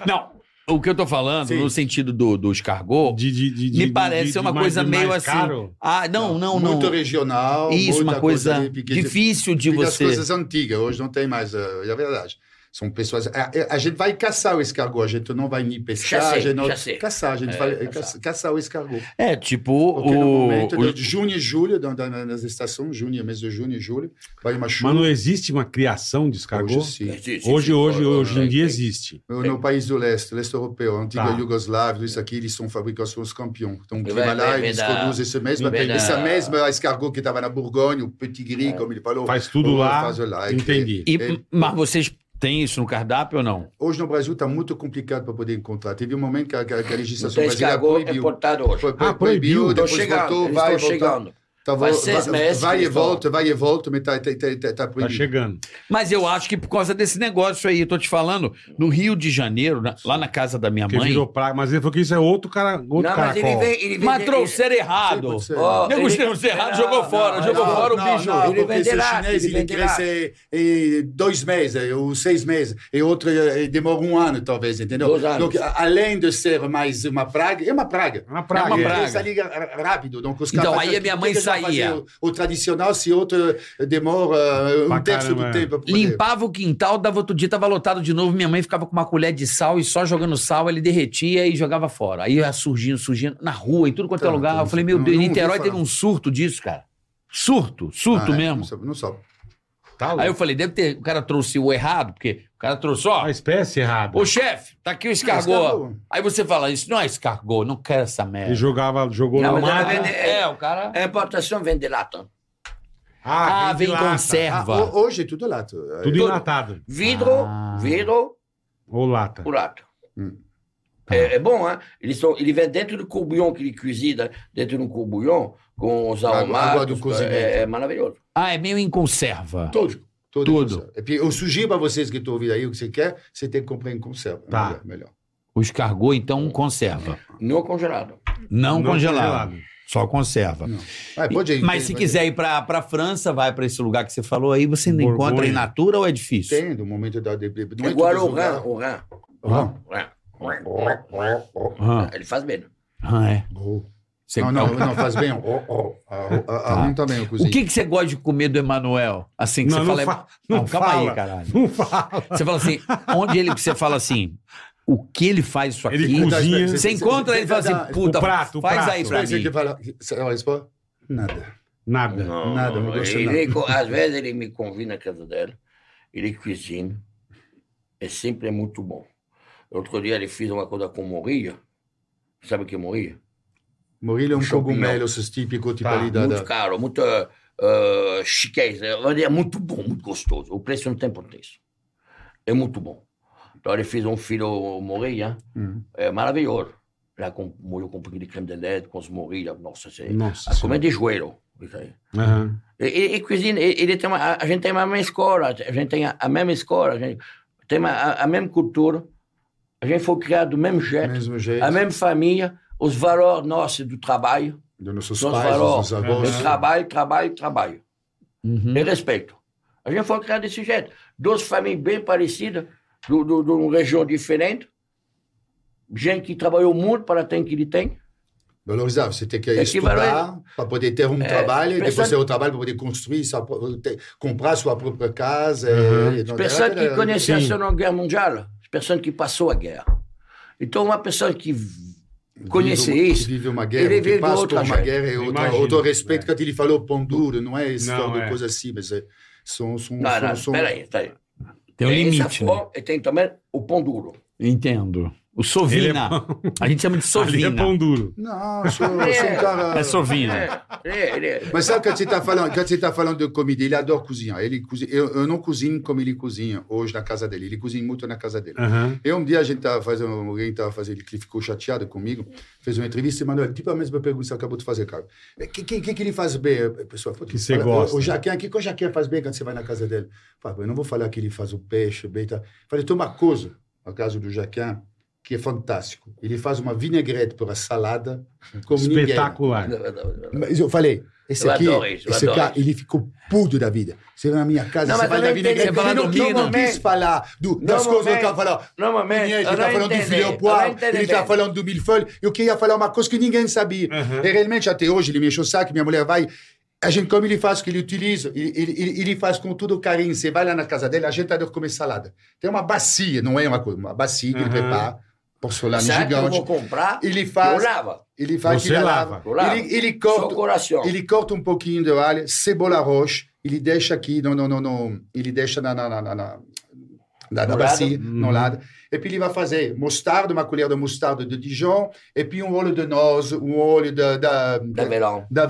Não, o que eu tô falando, Sim. no sentido do, do escargot, De, de, de, me parece ser uma coisa meio assim. caro. Ah, não, não, não. Muito regional. Isso, muita uma coisa porque- difícil de você. coisas antigas, hoje não tem mais, eh, é a verdade. São pessoas. A, a- gente vai caçar o escargot, a gente não vai nem pescar. Já sei, a gente não, já sei. Caçar, a gente É, vai caçar. caçar. o escargot. É, tipo, Porque no o, momento o- de junho e julho, da- da- nas estações, junho, mês de junho e julho, vai uma chuva. Mas não existe uma criação de escargot? Hoje sim. Hoje, hoje, hoje em dia existe. No, no país do leste, leste europeu, antiga Tá. Iugoslávia, isso aqui, eles são os campeões. Então, É que vai lá, eles produzem esse mesmo, essa mesma escargot que estava na Borgonha, o petit gris, como ele falou. Faz tudo Oh, lá. É Entendi. é- mas vocês têm isso no cardápio ou não? Hoje no Brasil está muito complicado para poder encontrar. Teve um momento que a, que a- legislação tem brasileira escargot proibiu. importado hoje. Foi- foi- Ah, proibiu. proibiu, depois chegando, voltou, vai. Tá, Faz seis vai, meses vai e volta, vai e volta, mas tá, tá, tá, tá, tá Tá chegando. Mas eu acho que por causa desse negócio aí, eu tô te falando, no Rio de Janeiro, na- lá na casa da minha mãe. virou praga. Mas ele falou que isso é outro cara, outro Não, mas ele vem, ele vem Mas de- trouxeram Sim, errado. Ó, Nego ele- trouxe errado, Não, jogou fora, não, jogou não, fora o bicho. Não, Ele porque esse chinês ele ele cresce em dois meses, ou seis meses, e outro eh, demora um ano, talvez, entendeu? Dois anos. Donc, a- além de ser mais uma praga, é uma praga. Uma praga. É uma é. praga. Essa liga r- rápido. Então, aí a minha mãe que saía. fazer O, o tradicional, se outro demora uh, Pra um terço caramba, é. do tempo. Limpava o quintal, dava outro dia, tava lotado de novo. Minha mãe ficava com uma colher de sal e só jogando sal, ele derretia e jogava fora. Aí ia surgindo, surgindo, na rua, em tudo quanto é Tá, lugar. tá, Eu falei, meu não- Deus, não Niterói teve um surto disso, cara. Surto, surto Ah, é? mesmo. Não sabe. Não sabe. Tá Aí eu falei, deve ter, o cara trouxe o errado, porque o cara trouxe, ó, A espécie errada. ô chefe, tá aqui o escargot. escargot. Aí você fala, isso não é escargot, não quero essa merda. Ele jogava, jogou Não, ela máquina. vende- É, o cara... A importação vem de lata. Ah, vem de vem lata. Ah, conserva. ho- hoje é tudo lato. Tudo É, enlatado. Vidro, Ah. vidro, Ou lata. o lata. Hum. É, é bom, hein? Eles são, ele vem dentro do courbouillon que ele cozinha, dentro do courbouillon, com os aromados. água do cozimento. é, é maravilhoso. Ah, é meio em conserva. Tudo. Tudo. Tudo. Puis, eu sugiro para vocês que estão ouvindo aí o que você quer, você tem que comprar em conserva. Tá. Melhor, melhor. O escargot, então, conserva. Não congelado. Não, Não congelado. congelado. Só conserva. Ah, pode ir. Mas se pode ir. quiser ir pra, pra França, vai pra esse lugar que você falou aí, você não Borgonha. encontra em natura ou é difícil? Tem, no momento da... Não é Agora todos o rã, o rã. Ele faz bem. ah, é. Oh. Você- Não, não, não faz bem. Oh, oh, a, a, a, também eu O cozinho. que, que você gosta de comer do Emanuel? Assim que Não, você não fala. fa- Não, não calma fala. aí, caralho. Não fala. Você fala assim, onde ele. Você fala assim, o que ele faz isso aqui? Ele cozinha. Você encontra ele e fala assim, puta, O prato, o faz prato. aí pra Você mim. que fala, você não responde? Nada. Nada. Não, Nada, não, gosto Ele, nada. às vezes ele me convida na casa dele, ele cozinha, é sempre muito bom. Outro dia ele fez uma coisa com moria. Sabe o que é Morilho é um Champignon. cogumelo, típicos, tipo Tá, ali da... muito caro, muito uh, chiquez. É é muito bom, muito gostoso. O preço não tem preço. É muito bom. Então ele fez um filho moria, Hum. é maravilhoso. Lá com molho com um pouquinho de creme de leite, com os morilhas. Nossa, você... Nossa. a comer de joelho. Isso aí. Aham. Ele, ele cozinha, ele, tem uma, a gente tem a mesma escola, a gente tem a, a mesma escola, a gente tem a, a mesma cultura, a gente foi criado do mesmo jeito, mesmo jeito. a mesma família, os valores nossos do trabalho, Dos nossos dos pais, valores, dos avós. do trabalho, trabalho, trabalho, Uhum. e respeito. A gente foi criado desse jeito. Duas famílias bem parecidas, do- do- de uma região diferente, gente que trabalhou muito para ter o que ele tem. Valorizar, você tem que É que estudar para poder ter um trabalho, e depois ter o trabalho para poder construir, sua, ter- comprar sua própria casa. Uhum. e- As pessoas que é- conheceram a. Segunda Guerra Mundial, as pessoas que passou a guerra. Então, uma pessoa que conhece vive, isso, Vive uma guerra, ele vive passa por outra uma jeito. guerra e outra, Imagino, outro respeito é. que ele falou pão duro, não é esse Não, é. coisa assim, mas é, são, são, Não, são, não, são- espera aí, espera aí. Tem um limite, né? forma, E tem também o pão duro. Entendo. O Sovina. é A gente chama de Ali é Sovina. pão duro. Não, eu sou, eu sou um cara... É Sovina. É, é, é. Mas sabe quando você está falando, quando você está falando de comida, ele adora cozinhar. Ele cozinha, eu, eu não cozinho como ele cozinha hoje na casa dele. Ele cozinha muito na casa dele. Aham. E um dia a gente estava fazendo, alguém estava fazendo, que ele ficou chateado comigo, fez uma entrevista e Manuel, tipo a mesma pergunta que você acabou de fazer, cara. O que, que, que ele faz bem? A pessoa, pô, Que você fala, gosta. O, o Jaquim, o que o Jaquim faz bem quando você vai na casa dele? Fala, "Pô, eu não vou falar que ele faz o peixe bem, tá? Falei, tem uma coisa, no caso do Jaquim, que é fantástico. Ele faz uma vinagrete para salada como ninguém. Espetacular. Mas eu falei, esse Eu aqui, adoro esse cara, ele ficou puto da vida. Você vai na minha casa, Não, você vai não vinagrete. Você Ele fala não, não Minas? quis falar do, das Não, coisas que eu. Não, momento. Ele não falando do filé ao não entendi ele está bem. falando do milfólio. Eu queria falar uma coisa que ninguém sabia. Uhum. E realmente, até hoje, ele me o saco, minha mulher vai. A gente, como ele faz, que ele utiliza, ele, ele, ele- ele faz com todo carinho. Você vai lá na casa dele, a gente adora comer salada. Tem uma bacia, não é uma coisa, uma bacia que ele Uhum. prepara, porcelana gigante. Ele faz- Eu lavo. Ele faz Você lava. lava. Ele, ele corta, coração. ele corta um pouquinho de alho, cebola roxa, ele deixa aqui, no, no, no, no- ele deixa na, na, na, na, na, na, na No bacia, lado? no lado. E puis ele vai fazer mostarda, uma colher de mostarda de Dijon, e puis um óleo de noz, um óleo de, da, Da da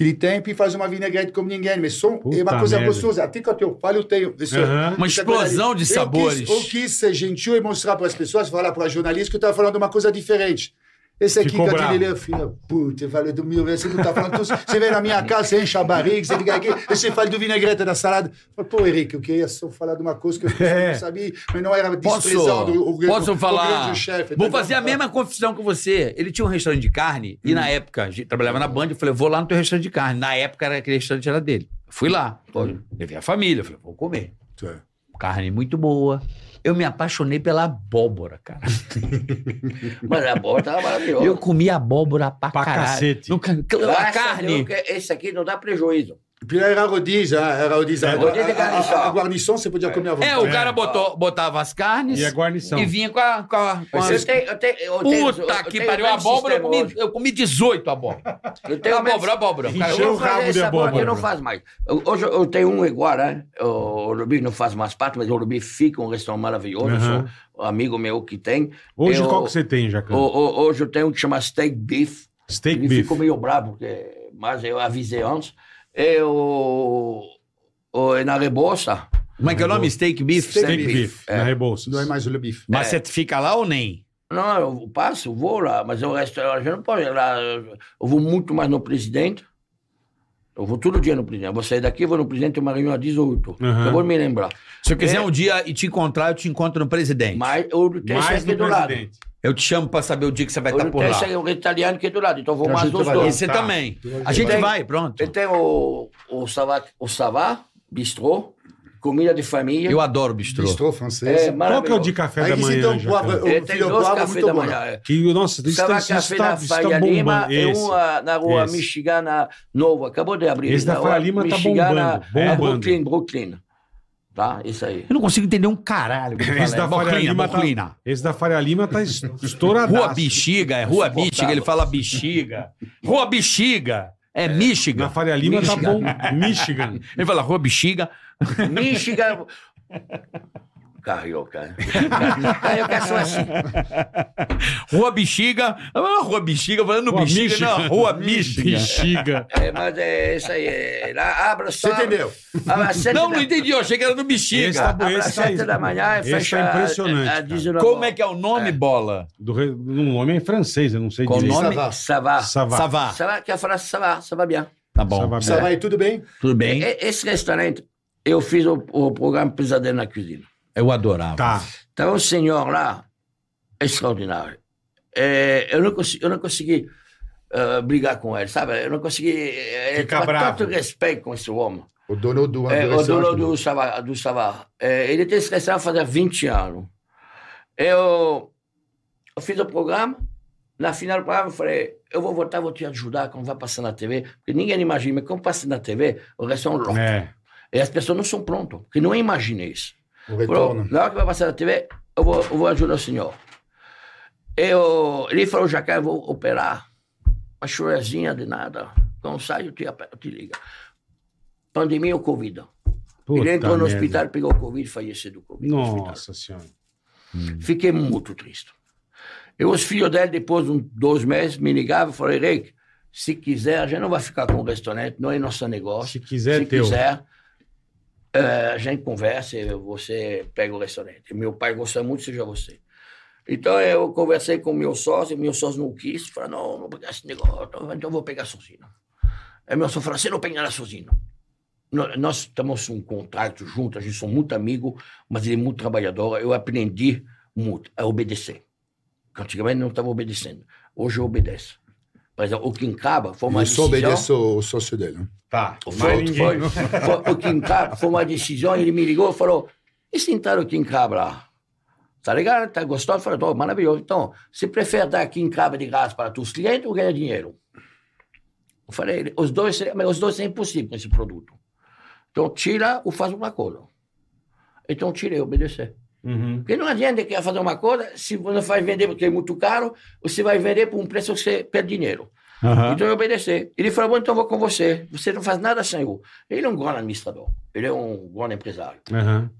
avelã que ele tem, e faz uma vinagrete como ninguém. Mas são, é Puta uma coisa merda. gostosa. Até quando eu falo, eu tenho... isso- Aham. Uma explosão de Eu quis- sabores. Eu quis ser gentil e mostrar para as pessoas, falar para a jornalista que eu estava falando de uma coisa diferente. Esse aqui, Ficou quando bravo. ele lê, filha da puta, eu falei do mil vezes, você não tá falando tudo. Você vem na minha casa, você enche a barriga, você liga aqui, você fala do vinagrete da salada. Pô, Henrique, eu queria só falar de uma coisa que eu É. não sabia, mas não era Posso, desprezando o, o, posso o, falar? o grande chefe. Vou entendeu? fazer a mesma confissão que você. Ele tinha um restaurante de carne e na época, a gente trabalhava na Band, eu falei, vou lá no teu restaurante de carne. Na época, era aquele restaurante era dele. Fui lá. Levei a família. Falei, vou comer. Carne muito boa. Eu me apaixonei pela abóbora, cara. Mas a boa tava maravilhosa. Eu comi abóbora pra, Pra caralho. cacete. Nunca- a carne. Esse aqui não dá prejuízo. Puis là, era rodízio, era rodízio. É, A, a, a, guarnição. a guarnição, você podia comer à vontade. É, o cara botou, botava as carnes E a guarnição. e vinha com a. Com a, com Eu as... tenho, eu tenho, eu tenho, Puta eu que tenho pariu, abóbora, eu comi, eu comi 18 abóbora. Eu tenho abóbora, abóbora. Encheu Eu o rabo de abóbora. aqui não faz mais. Eu- Hoje eu tenho um igual, né? O Rubi não faz mais parte, mas o Rubi fica um restaurante maravilhoso. Eu sou um amigo meu que tem. Hoje Eu- qual que você tem, Jacan? Hoje eu tenho um que chama Steak Beef. Steak Ele beef. ficou meio bravo, porque, mas eu avisei antes. E o, o, e na Rebouça, Como é que é o nome? Steak beef? Steak Steak beef, beef, na é. Rebouças. Não é mais o Bife. Mas você fica lá ou nem? não, eu passo, vou lá, mas o restaurante eu não posso ir lá. Eu vou muito mais no presidente. Eu vou todo dia no presidente. Eu vou sair daqui, vou no presidente, tem uma reunião às 18. Aham. Eu vou me lembrar. Se eu quiser É. um dia e te encontrar, eu te encontro no presidente. Mas eu tenho Mais aqui no do lado. Eu te chamo pra saber o dia que você vai estar por tenho lá. esse o italiano que é do lado, então vou a mais vai lá. E dois. você Tá. também. vai A gente Tem- vai, pronto. Eu tenho o, o Savá, o Savá Bistrô, comida de família. Eu adoro bistrô. Bistrô francês. É Qual que é o de café Aí da manhã, então É, o tem dois cafés da manhã. é. Que, nossa, isso Sabe tá, a isso café tá, da tá Faria Lima é Esse. uma na rua Esse. Michigana Nova, acabou de abrir. Esse da Faria Lima tá Michigana, bombando, bombando. é, Brooklyn, Brooklyn. Tá? Isso aí. Eu não consigo entender um caralho. que ele Esse da É Faria Boclina, Lima tá, esse da Faria Lima tá es- estouradaço. Rua Bexiga, é Rua. Bexiga, ele fala Bexiga. Rua Bexiga, é Na Michigan. Faria Lima tá Michigan. bom. Michigan. Ele fala Rua Bexiga. Michigan. Carioca. hein? Carioca são assim. Rua Bexiga. Ah, Rua Bexiga, falando Rua Bexiga, Michigan. não, Rua. Bexiga. É, mas é isso aí. É, lá, abra só. Você entendeu? Sete Não, da- não entendi, eu achei que era no Esse Bexiga. tá Abre às Esse aí- sete da manhã e esse fecha tá impressionante, a- a. 19 Como é que é o nome, Bola? Do, re- o nome é francês, eu não sei Qual o direito. nome? Va. Ça va. Savá. Ça va, quer falar ça va, ça va bien. Tá bom. vai tudo bem? Tudo bem? E- Esse restaurante, eu fiz o, o programa Pesadelo na Cozinha. Eu adorava. Tá. Estava um senhor lá, extraordinário. É, eu, não consegui, eu não consegui ah, brigar com ele, sabe? Eu não consegui. eh, Ficar bravo. tanto respeito com esse homem. O dono do É, o dono do Savá. Do Savá. É, ele tem esse restaurante faz 20 anos. Eu, eu fiz o programa, na final do programa eu falei, eu vou voltar, vou te ajudar quando vai passar na TV, porque ninguém imagina, mas quando passa na TV, o restaurante lota. É. E as pessoas não são prontas, porque não imaginam isso. O Falou, retorno. na hora que vai passar na TV, eu vou, eu vou ajudar o senhor. Eu, ele falou, Jacá, eu vou operar. Uma chorezinha de nada. Quando sai, eu te, eu te ligo. Pandemia ou Covid? Puta ele entrou no merda. hospital, pegou Covid, faleceu do Covid. Nossa senhora. Fiquei muito triste. E os filhos dele, depois de dois meses, me ligavam e falaram, Henrique, se quiser, a gente não vai ficar com o restaurante, não é nosso negócio. Se quiser, se é teu. quiser, a gente conversa e você pega o restaurante. Meu pai gosta muito, seja você. Então eu conversei com meu sócio, meu sócio não quis, falou, não, não pegar esse negócio, então eu vou pegar sozinho. Aí meu sócio falou, você não pegará sozinho. Nó- Nós estamos um contrato juntos, a gente somos muito amigos, mas ele é muito trabalhador. Eu aprendi muito a obedecer. Antigamente não estava obedecendo. Hoje eu obedeço. Por exemplo, o Quincaba foi uma Eu só decisão... obedeço o sócio dele. né? Tá. Foi, foi, ninguém. foi, o Quincaba foi uma decisão, ele me ligou e falou, e se entrar o Quincaba lá? Tá ligado? Tá gostoso? Eu falei, "Tô, maravilhoso. Então, você prefere dar Quincaba de graça para os clientes ou ganhar dinheiro? Eu falei, os dois, mas os dois é impossível com esse produto. Então, tira ou faz uma coisa. Então, tirei, obedecer. Uhum. Porque não adianta querer fazer uma coisa, se você vai vender porque é muito caro, você vai vender por um preço que você perde dinheiro. Aham. Então eu obedeci. Ele falou, bom, então vou com você. Você não faz nada sem eu. Ele é um grande administrador. Ele é um grande empresário. Aham.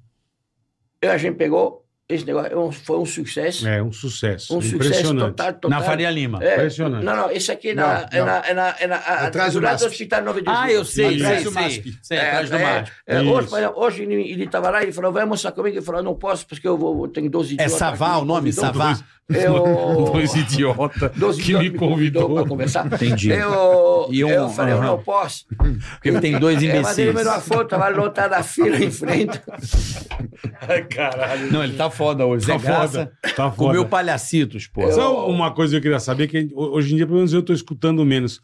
E a gente pegou, esse negócio é um- foi um sucesso. É um sucesso. um sucesso Impressionante. total, total. Na Faria Lima. É, Impressionante. Não, não, esse aqui é na, Não, é na, é na, é na, a- Atrás do do lado do MASP. Hospital 9 de. Ah, eu sei, Atrás do sei. MASP. Sei, É, atrás do é, MASP. é, hoje, hoje ele estava lá, ele falou, vai almoçar comigo. Ele falou, não posso, porque eu vou, eu tenho 12 É idiotas Savá o nome? me convidou. Savá? Eu... Dois idiotas 12 que idiotas me convidou. para conversar. Entendi. Eu, E um- eu falei, eu aham. não posso. Porque tem dois É, mas ele imbecis. me deu uma foto, tava lotada a fila em frente. Ai, caralho. Não, ele tá foda hoje. Tá Zé Graça foda. Tá foda. comeu palhacitos, pô. Só uma coisa que eu queria saber, que hoje em dia, pelo menos eu estou escutando menos.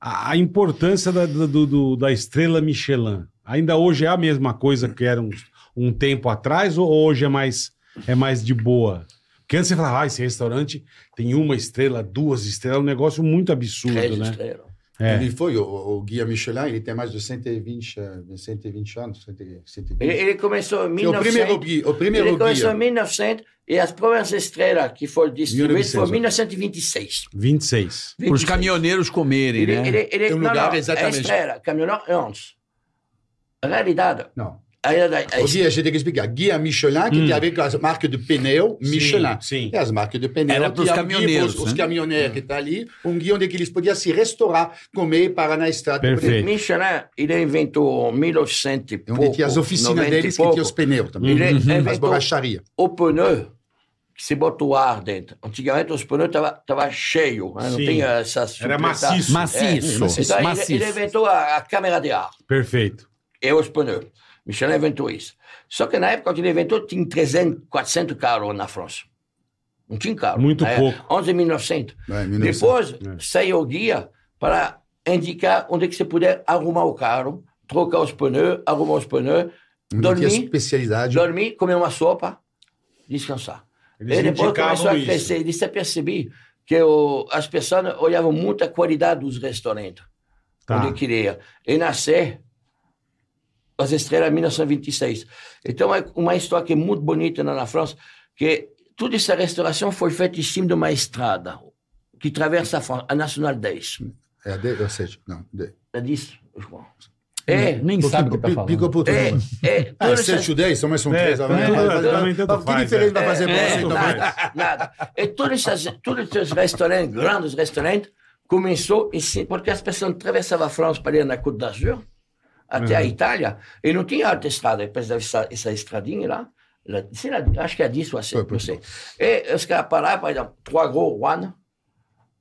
A, a importância da, do- do- da estrela Michelin. Ainda hoje é a mesma coisa que era um, um tempo atrás, ou hoje é mais, é mais de boa? Porque antes você falava, ah, esse restaurante tem uma estrela, duas estrelas, é um negócio muito absurdo, Três né? estrelas. É. Ele foi, o, o guia Michelin, ele tem mais de 120, eh, 120 anos. 120. Ele, ele começou em Que é o 1900. primeiro guia. O primeiro ele começou guia. em 1900 e as primeiras estrelas que foram distribuídas 1900, foram em 1926. 26. Para os caminhoneiros comerem, Ele, né? ele, ele, Tem um não, lugar não, exatamente. A estrela, caminhão é realidade, Não. A realidade, a O guia, a gente tem que explicar. Guia Michelin, que tem a ver com as marcas de pneu Michelin. sim. E as marcas de pneu. Era é um caminhoneiros, Os né? caminhoneiros que estão ali, um guia onde eles podiam se restaurar, comer e parar na estrada. Perfeito. Michelin, ele inventou em 1900 e É pouco. Onde tinha as oficinas 90 e deles que tinha os pneus também. Ele As inventou borracharias. o pneu que se bota o ar dentro. Antigamente os pneus estavam tava cheios, né? não Sim. tinha essas... Era supleta- maciço. Maciço. Então, ele, Maciço. ele inventou a, a câmera de ar Perfeito. e os pneus. Michelin inventou isso. Só que na época que ele inventou, tinha 300, 400 carros na França. Não tinha carro. Muito Na pouco. época, 11 1900. É, 1900. Depois É. saiu o guia para indicar onde é que você puder arrumar o carro, trocar os pneus, arrumar os pneus Onde que é a especialidade? Dormir, comer uma sopa, descansar. Eles e depois começou a isso. crescer. E disse, eu percebi que o, as pessoas olhavam muito a qualidade dos restaurantes. Tá. Onde queria. E nascer as estrelas em 1926. Então, é uma história que é muito bonita na, na França, que toda essa restauração foi feita em cima de uma estrada que atravessa a França, a Nacional 10. É a D ou seja, não, D. É disso? eu crois. É, Nem sabe o que tá falando. Pico por é, é, Ah, todas essas- 7 ou 10, são mais são É, três. também, também tanto Que diferente é. vai fazer É, você, então nada, nada. E todos esses, todos esses restaurantes, grandes restaurantes, começou assim, porque as pessoas atravessavam a França para ir na Côte d'Azur, até a Itália, e não tinha alta estrada, depois dessa essa estradinha lá, lá acho que é disso, assim, Foi, não foi. sei. E os caras paravam, por exemplo, Trois Gros, Rouen,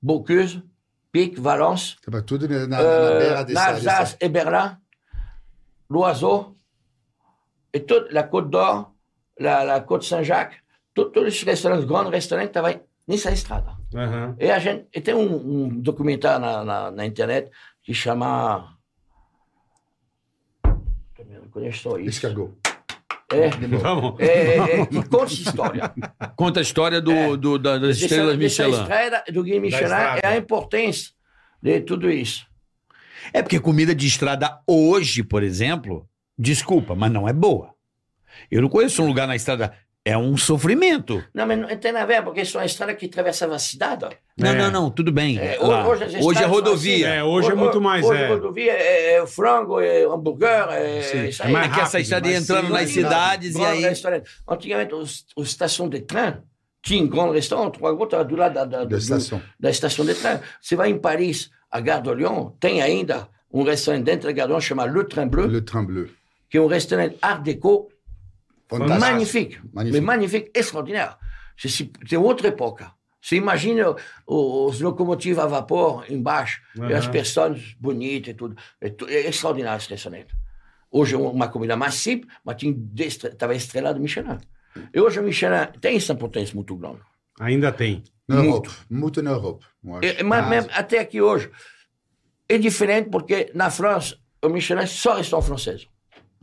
Bocuse, Pic, Valence, Tava tudo na, na, na beira dessa. Alsace dessa- et Berlin, l'Oiseau, et toute la Côte d'Or, la Côte Saint-Jacques, todos esses restaurantes, grandes restaurantes, estavam nessa estrada. Aham. E a gente e tem um, um documentário na, na, na internet que chama. Não conheço só isso. Escargot. É, Vamos. é, é, é, que conta essa história. Conta a história do, É. do- da- das Dessa- estrelas dessa Michelin. estrada do Guia Michelin é a importância de tudo isso. É porque comida de estrada hoje, por exemplo, desculpa, mas não é boa. Eu não conheço um lugar na estrada. É um sofrimento. Não, mas não tem nada a ver, porque são estradas que atravessavam a cidade. Não, É. não, não, tudo bem. É, hoje Hoje, é são rodovia. É, hoje é muito mais, Hoje é. rodovia é, é frango, é hambúrguer, é Sim. isso É aí. mais É que essa rápido, estrada ia mas entrando sim, nas mais cidades e Grand aí. restaurant. Antigamente, os, os estações de trem tinham um grande restaurant, Trois Gros estava do lado da, da, Da do- estação. da estação de trem. Você vai em Paris, a Gare de Lyon, tem ainda um restaurante dentro da Gare de Lyon chamado Le Train Bleu, Le train bleu. que é um restaurante art déco. Magnifique, Magnifique. mais magnifique, extraordinaire. C'est outra época. Você imagina o- os locomotivos a vapor embaixo, e as pessoas bonitas e tudo. É, é extraordinário esse restaurante. Hoje é uma comida mais simples, mas estava estrelado Michelin. E hoje o Michelin tem essa potência muito grande. Ainda tem. Na Muito. Europa. Muito na Europa. É, mas Ah, mesmo até aqui hoje é diferente porque na França o Michelin é só restaurante francês.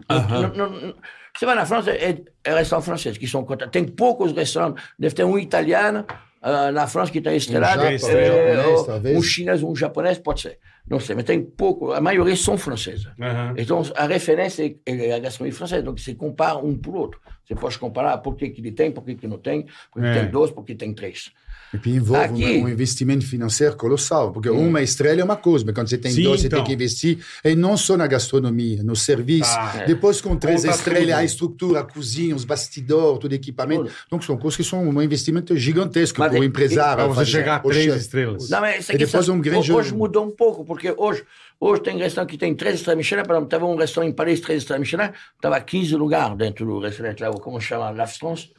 Não- não- não- você vai na França é, é restaurante francês que são. Tem poucos restaurantes. Deve ter um italiano ah, na França que está estrelado. Um é, japonês, ou talvez. um chinês, um japonês, pode ser. Não sei, mas tem pouco. A maioria são franceses. Aham. Então, a referência é- é a gastronomia francesa. Então, você compara um por outro. Você pode comparar por que, que ele tem, por que, que não tem, por que É. tem dois, por que tem três. E puis envolve Aqui- um, um investimento financeiro colossal, porque uma estrela é uma coisa, mas quando você tem Sim, dois, você então. tem que investir, e não só na gastronomia, no serviço. Tá. Depois, com três Conta estrelas, tudo. a estrutura, a cozinha, os bastidores, todo equipamento. Tudo. Então, são coisas que são um investimento gigantesco para o e- empresário. Pra você chegar a O três chefe. estrelas. Não, mas isso E aqui depois um grande ho- Hoje jogo. mudou um pouco, porque hoje, hoje tem restaurante que tem três estrelas Michelin. Por exemplo, estava um restaurante em Paris, três estrelas Michelin, estava 15 lugares dentro do restaurante lá, como chama, La France.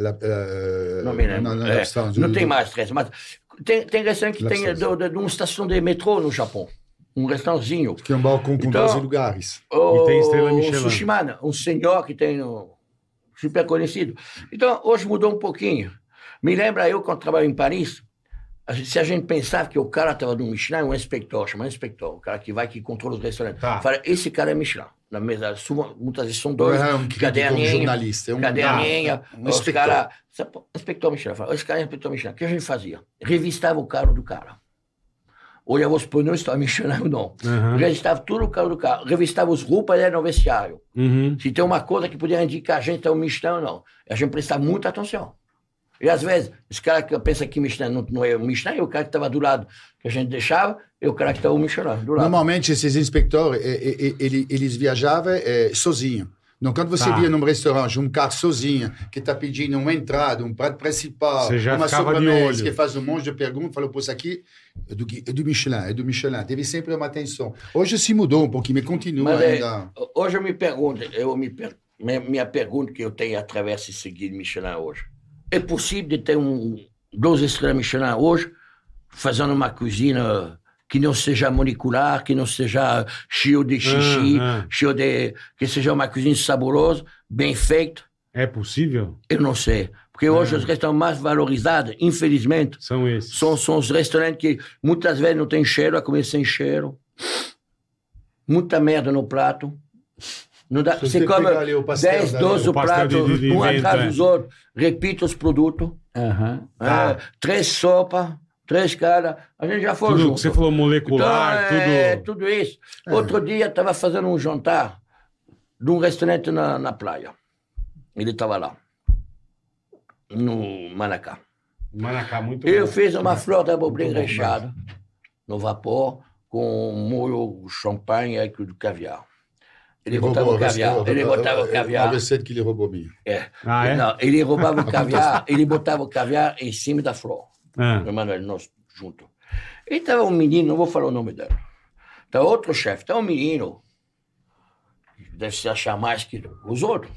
La- Não me lembro. não, não, É, não, não tem mais três, mas tem, tem restaurante que La tem de uma estação de metrô no Japão. Um restaurantezinho. Que é um balcão com Então- 12 lugares. O, E tem estrela Michelin. O Sushimana, um senhor que tem um, super conhecido. Então, hoje mudou um pouquinho. Me lembra eu, quando trabalhava em Paris, a gente- se a gente pensava que o cara estava no Michelin, um inspector, chama inspector, o cara que vai, que controla os restaurantes. Tá. Fala, esse cara é Michelin. Na mesa, muitas vezes são dois, Não é um crítico, um jornalista, é um- caderninha, Ah, um os inspector. cara, sabe, inspector Michelin, cara é inspector Michelin. O que a gente fazia? Revistava o carro do cara. Olhava os pneus, estava Michelin ou não. Aham. Revistava tudo o carro do carro. Revistava os roupas dele no vestiário. Uhum. Se tem uma coisa que podia indicar a gente é o Michelin ou não. A gente presta muita atenção. E às vezes, esse cara que pensa que Michelin não, não é o Michelin, é o cara que estava do lado que a gente deixava, é o cara que estava o Michelin do lado. Normalmente, esses inspectores, ele- eles viajavam eh, sozinhos. Então, quando você Tá. via num restaurante um cara sozinho que está pedindo uma entrada, um prato principal, uma sobremesa, que faz um monte de perguntas, falou, pô, isso aqui é do, é do Michelin, é do Michelin. Teve sempre uma atenção. Hoje se mudou um pouquinho, mas continua Mas é, ainda. hoje eu me pergunto, eu me per- minha, minha pergunta que eu tenho através de seguir Michelin hoje, é possível de ter um duas estrelas Michelin hoje, fazendo uma cozinha que não seja molecular, que não seja cheio de xixi, Ah, ah. cheio de que seja uma cozinha saborosa, bem feita? É possível? Eu não sei, porque hoje os restaurantes mais valorizados, infelizmente, São esses. são, são os restaurantes que muitas vezes não tem cheiro, a comer sem cheiro. Muita merda no prato. Não dá. Se Você você come pegar ali o pastel 10, dali, 12 o pastel pratos, de- de um atrás é. dos outros, repita os produtos. Tá. é, três sopas, três caras, a gente já foi Tudo junto. que você falou molecular, Então, é, tudo. tudo isso. Outro dia estava fazendo um jantar de um restaurante na, na praia. Ele estava lá, no Manacá. Manacá, muito Eu bom. fiz uma flor de abobrinha recheada no vapor com molho champanhe e do caviar. Ele botava o caviar, ele botava o A caviar. que ele roubou minha. É. Ah, é? Não, ele roubava o caviar, ele botava o caviar em cima da flor. Ah, O Emanuel, nós juntos. E estava um menino, não vou falar o nome dele. Tá outro chefe, tá um menino, deve se achar mais que os outros,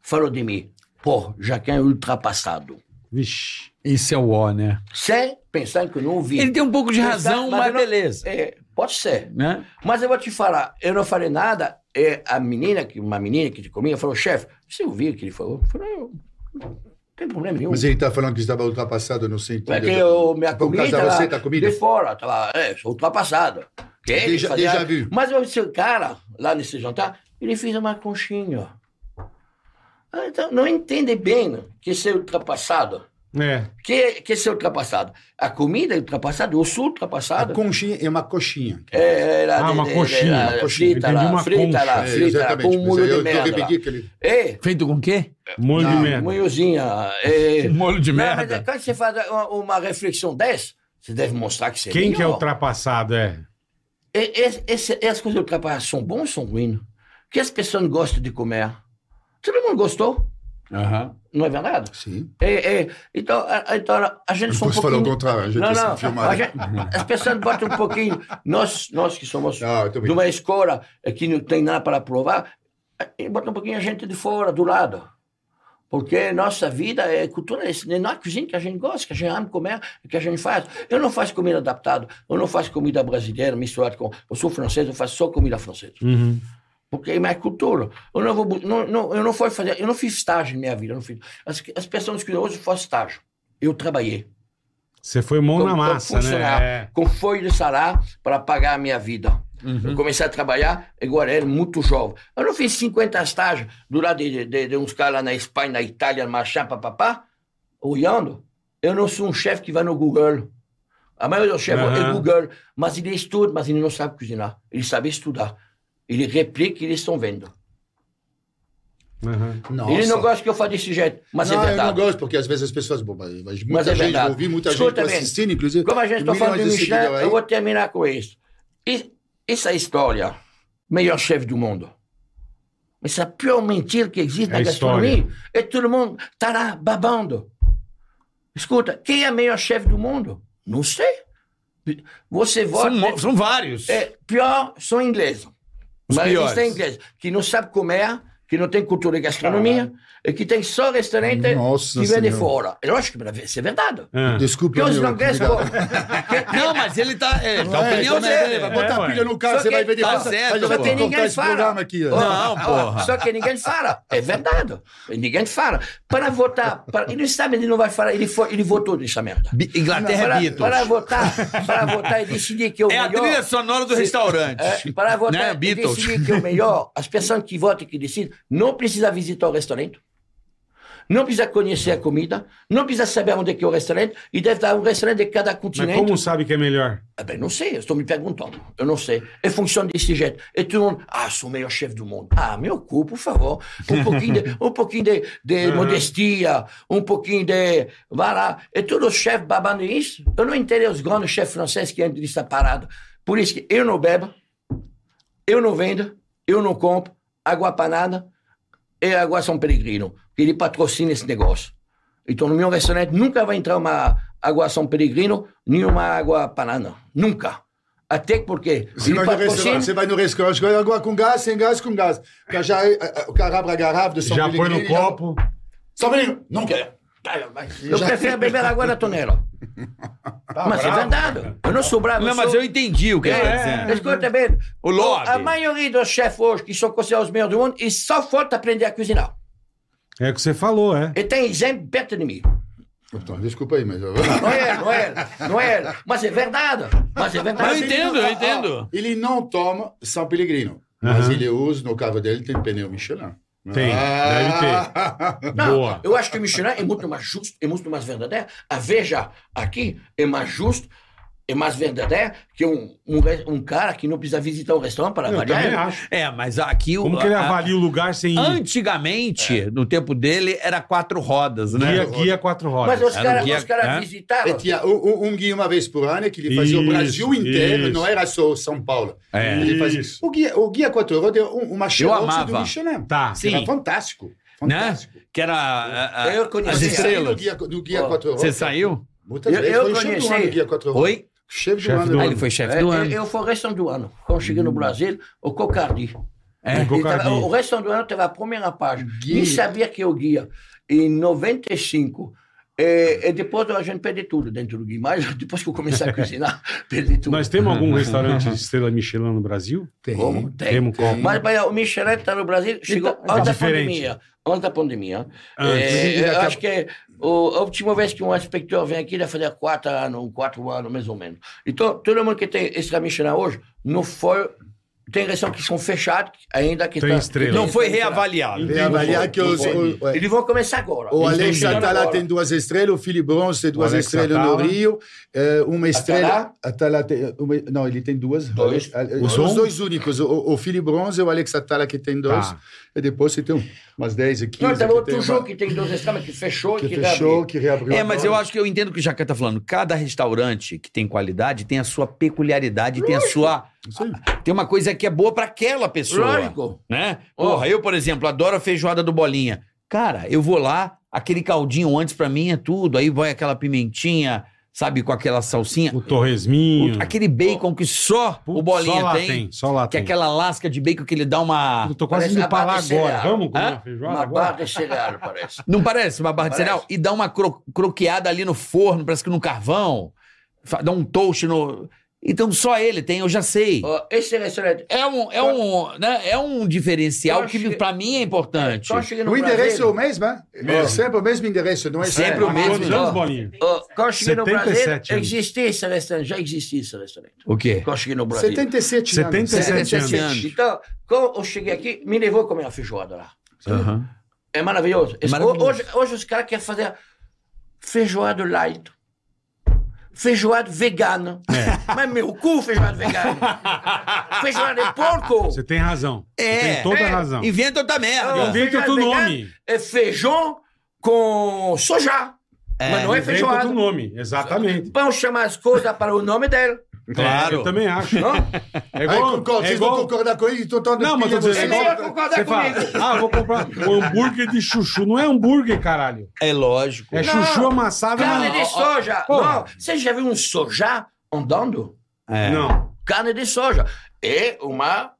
falou de mim, pô, Jaquim é ultrapassado. vixe. Isso é o ó, né? Sem pensar que eu não ouvi. Ele tem um pouco de Pensar- razão, mas, não- beleza. É, pode ser. Né? Mas eu vou te falar, eu não falei nada, e a menina, que uma menina que te comia, falou, chefe, você ouviu o que ele falou? Eu falei, não, não tem problema nenhum. Mas ele está falando que estava ultrapassado no sentido. É que eu, minha Por causa comida, da lá, receita, a comida. de fora, tava, é, sou ultrapassado. Que ele Déjà- fazia- vu. Mas o seu cara, lá nesse jantar, ele fez uma conchinha. Ah, Então, não entende bem que ser ultrapassado. É. Que, que ser ultrapassado? A comida é ultrapassada, eu sou A ultrapassado. conchinha é uma coxinha. É, era Ah, de- uma de- coxinha, era uma coxinha. Frita lá, uma frita concha. lá, É, frita lá, com um mas molho de merda. lá. repeti que ele. É, Feito com o quê? Molho de merda. molhozinha. É, Molho de Não, mas merda. é quando você faz uma, uma reflexão dessa, você deve mostrar que você Quem que é ultrapassado, é? E- esse- esse- essas coisas ultrapassadas são bons ou são ruins? que as pessoas gostam de comer? Todo mundo gostou, Aham. Não é verdade? Sim. É, é, então, a, então, a gente Não só um o pouquinho... contrário, a gente Não, não, filmado. a gente- as pessoas botam um pouquinho... Nós, nós que somos Ah, tô de uma escola que não tem nada para provar, eh, bota um pouquinho a gente de fora, do lado. Porque nossa vida é cultura, é na cozinha que a gente gosta, que a gente ama comer, que a gente faz. Eu não faço comida adaptada, eu não faço comida brasileira misturada com. Eu sou francês, eu faço só comida francesa. Uhum. Porque é minha cultura. Eu não, vou, não, não, eu não fui fazer, eu não fiz estágio na minha vida. Não fiz, as, as pessoas que hoje fazem estágio. Eu trabalhei Você foi mão na como massa, né? É. com folha de salário para pagar a minha vida. Eu comecei a trabalhar, agora era muito jovem. Eu não fiz 50 estágios do lado de, de, de uns caras lá na Espanha, na Itália, no Machan, papapá, olhando. Eu não sou um chefe que vai no Google. A maioria dos chefes é Aham. Google, mas ele estuda, mas ele não sabe cozinhar. Ele sabe estudar. Ele replica o que eles estão vendo. Uhum. Ele não gosta que eu faça desse jeito, mas não, é eu não verdade. gosto, porque às vezes as pessoas. Bom, mas muita Mas é gente, verdade. eu ouvi muita Escuta gente bem. assistindo, inclusive. Como a gente está falando de Michelin, aí. eu vou terminar com isso. E- Essa história, melhor chefe do mundo. Essa pior mentira que existe É na gastronomia. E todo mundo está lá babando. Escuta, quem é o melhor chefe do mundo? Não sei. Você São, vota. mo- são vários. É, pior são ingleses. Os Mas piores. eles têm ingleses que não sabem comer, que não tem cultura de gastronomia, e que tem só restaurante Nossa que vem de Senhora. fora. Eu acho que isso é verdade. Ah. Desculpe, Porque os meu ingleses. convidado. Não, mas ele tá. É, tá a É, opinião então, né, dele. Vai botar É, pilha no carro, você vai ver de tá volta. certo, eu que Ninguém fala. aqui. ó. Não, porra. Só que ninguém fala. É verdade. Ninguém fala. Para votar. Para... Ele sabe, ele não vai falar. Ele, foi, ele votou nessa merda. Bi- Inglaterra é Para, Beatles. para votar, para votar e decidir que é o É a melhor. trilha sonora do Se- restaurante. É, para votar Né, e Beatles. decidir que é o melhor, as pessoas que votam e que decidem não precisam visitar o restaurante, não precisa conhecer a comida, não precisa saber onde é que é o restaurante, e deve dar um restaurante de cada Mas continente. como sabe que é melhor? Ah, bem, não sei, eu estou me perguntando. Eu não sei. E funciona desse jeito. E todo mundo, ah, sou o melhor chefe do mundo. Ah, meu cu, por favor. Um pouquinho de, um pouquinho de, de modestia, um pouquinho de. Vai lá. E todos os chefes babando isso. Eu não entendo os grandes chefes franceses que entram nessa parada. Por isso que eu não bebo, eu não vendo, eu não compro água panada e água São Pellegrino. que Ele patrocina esse negócio. Então, no meu restaurante nunca vai entrar uma água São Pellegrino, nem uma água panada. Nunca. Até porque Você vai, no restaurante, patrocina... você vai no restaurante, escolhe água com gás, sem gás, com gás. O cara, já, o cara abre a garrafa de São Já põe no já- copo. São Pellegrino, não quer. Eu prefiro beber água da tonela. mas é bravo, verdade. Eu não sou bravo. Não, sou... mas eu entendi o que ele tá É, dizendo. escuta bem. O lobby. A maioria dos chefes hoje, que são considerados os melhores do mundo, eles só falta aprender a cozinhar. É o que você falou, é. E tem exemplo perto de mim. Então, desculpa aí, mas... Não é, não é, não é. Mas é verdade. Mas é verdade. Mas eu entendo, eu entendo. Ele não toma São Pellegrino. Mas Aham. ele usa, no carro dele, tem pneu Michelin. Tem, deve Não, Boa. eu acho que o Michelin é muito mais justo, é muito mais verdadeiro. A Veja aqui é mais justo, é mais verdadeiro que um, um, um cara que não precisa visitar um restaurante para Eu avaliar. também acho. É, mas aqui o. Como que ele a- avalia o lugar sem Antigamente, no tempo dele, era quatro rodas, né? guia, guia quatro rodas? Mas os um caras caras é? visitaram. Tinha um, um- guia uma vez por ano que ele fazia o Isso, Brasil inteiro, isso. não era só São Paulo. É. Ele fazia- Isso. O guia, o guia quatro rodas é um- uma chance amava. do Michelin. Tá. Sim. Era fantástico. Né? Fantástico. Que era a- a- Eu conheci. as estrelas. No guia, no guia Ó, quatro rodas. Você saiu? Muitas Eu- vezes. eu o do conheci. guia quatro rodas. Oi? Chefe do Chefe ano. do Ah, ano. ele foi chefe É, do eu, ano. eu fui o restante do ano. Quando cheguei no Brasil, o Cocardi. É, Cocardi. tava- o restante do ano teve a primeira página. Guia. Nem sabia que eu guia. Em 95. E, e depois a gente perde tudo dentro do guia. Mas depois que eu comecei a cozinhar, perdi tudo. Nós temos algum restaurante de estrela Michelin no Brasil? Tem. Como? Tem. Temos como? Mas, mas o Michelin está no Brasil, chegou Então, é antes da pandemia. Antes da pandemia. Antes. É, eu acaba- acho que é o- a última vez que um inspector vem aqui, deve fazer quatro anos, quatro anos, mais ou menos. Então, todo mundo que tem esse Michelin hoje, não foi... Tem restaurantes que são fechados, ainda que Tem tá- estrela. Não foi reavaliado. Vem avaliar que os, é. Eles vão começar agora. O Alex chegando Atala tem duas estrelas, o Philip Bronze tem duas estrelas Atala. no Rio, eh, uma estrela. Atala? Atala tem, uma- não, ele tem duas. Dois. Os som? dois únicos, o, o Bronze e o Alex Atala que tem dois. Tá. E depois você tem um- umas 10 e 15. Não, tem que outro tem jogo uma- que tem duas estrelas, que fechou e que que fechou, reabriu. que reabriu. É, mas eu acho que eu entendo o que o Jacan tá falando. Cada restaurante que tem qualidade tem a sua peculiaridade, tem a sua. Tem uma coisa que é boa pra aquela pessoa. Lógico. Né? Porra, eu, por exemplo, adoro a feijoada do Bolinha. Cara, eu vou lá, aquele caldinho antes pra mim é tudo. Aí vai aquela pimentinha, sabe, com aquela salsinha. O torresminho. O- aquele bacon que só Putz, o Bolinha só lá tem. tem. Só lá Que é tem. aquela lasca de bacon que ele dá uma. Eu tô quase indo pra lá de agora. Vamos comer Hã? uma feijoada Uma agora? barra de cereal, parece. Não parece uma barra de Parece. cereal? E dá uma cro- croqueada ali no forno, parece que no carvão. Dá um toast no. Então só ele tem, eu já sei. Esse restaurante... É um, é um, né, é um diferencial que pra mim é importante. O endereço é o mesmo, né? É sempre o mesmo endereço, não é Sempre o Há mesmo. Quantos anos, Bolinha? Quando eu cheguei no Brasil, 77 anos. existia esse restaurante, já existia esse restaurante. O quê? Quando eu cheguei no Brasil. 77 anos. 77 77 anos. anos. Então, quando eu cheguei aqui, me levou a comer uma feijoada lá. Aham. É maravilhoso. Esse- maravilhoso. Hoje, hoje os caras querem fazer feijoada light. Feijoada vegana. É. Mas meu cu, feijoada vegana. feijoada de porco. Você tem razão. Você É. tem toda a É. razão. Inventa outra merda. Não, Inventa outro nome. É feijão com soja. mas não é Inventa feijoada. outro nome. Exatamente. Vamos chamar as coisas para o nome dela. Claro. É, eu também acho. Não? É Aí, igual. concordo, é vocês vão igual concordar com ele, então tô Não, mas tô Você nem vai concordar você fala, comigo. ah, vou comprar um hambúrguer de chuchu. Não é hambúrguer, caralho. É lógico. É Não. chuchu amassado Carne na... de soja. Não, você já viu um soja andando? É. Não, Carne de soja. É uma,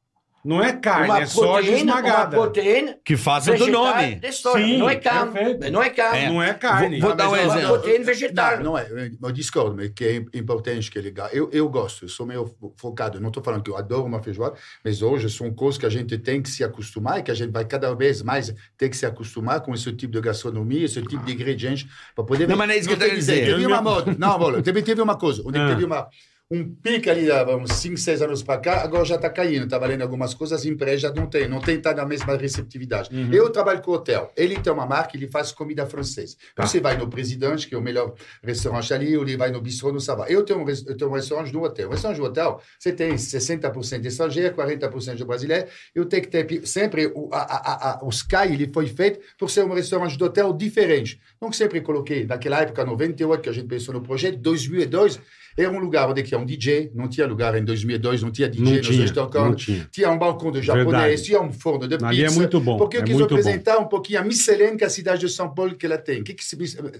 não é carne, uma é soja proteína, uma esmagada. proteína Que faça do nome. de soja. Sim, não é carne. perfeito. Não é carne. Não é carne. Vou- vou dar um É uma exemplo. proteína vegetal. Não, não é. Eu discordo, mas que é importante que é legal. Eu, eu gosto, eu sou meio fo- focado. Não estou falando que eu adoro uma feijoada, mas hoje são coisas que a gente tem que se acostumar e que a gente vai cada vez mais ter que se acostumar com esse tipo de gastronomia, esse tipo de ingredientes, para poder... Não, mas não é isso que eu tem quero dizer. Teve Eu uma moda. Não, bola, teve, teve uma coisa. Onde Ah. teve uma... Um pico ali, há uns 5, 6 anos para cá, agora já está caindo. Está valendo algumas coisas, as empresas já não tem, não tem tá na mesma receptividade. Uhum. Eu trabalho com hotel. Ele tem uma marca, ele faz comida francesa. Tá. Você vai no Presidente, que é o melhor restaurante ali, ou ele vai no Bistrô no Sava. Eu tenho um, eu tenho um restaurante no hotel. O restaurante do hotel, você tem 60% de estrangeiro, 40% de brasileiro. Eu tenho que ter sempre o, a, a, a, o Sky, ele foi feito por ser um restaurante de hotel diferente. Donc, sempre coloquei, naquela época, 98, que a gente pensou no projeto, 2002, era um lugar onde tinha um DJ, não tinha lugar em 2002, não tinha DJ Não tinha, não tinha. tinha um balcão de japonês, Verdade. tinha um forno de pizza. Ali é muito bom, Porque eu é quis muito bom. apresentar um pouquinho a miscelânea que a cidade de São Paulo que ela tem. O que, que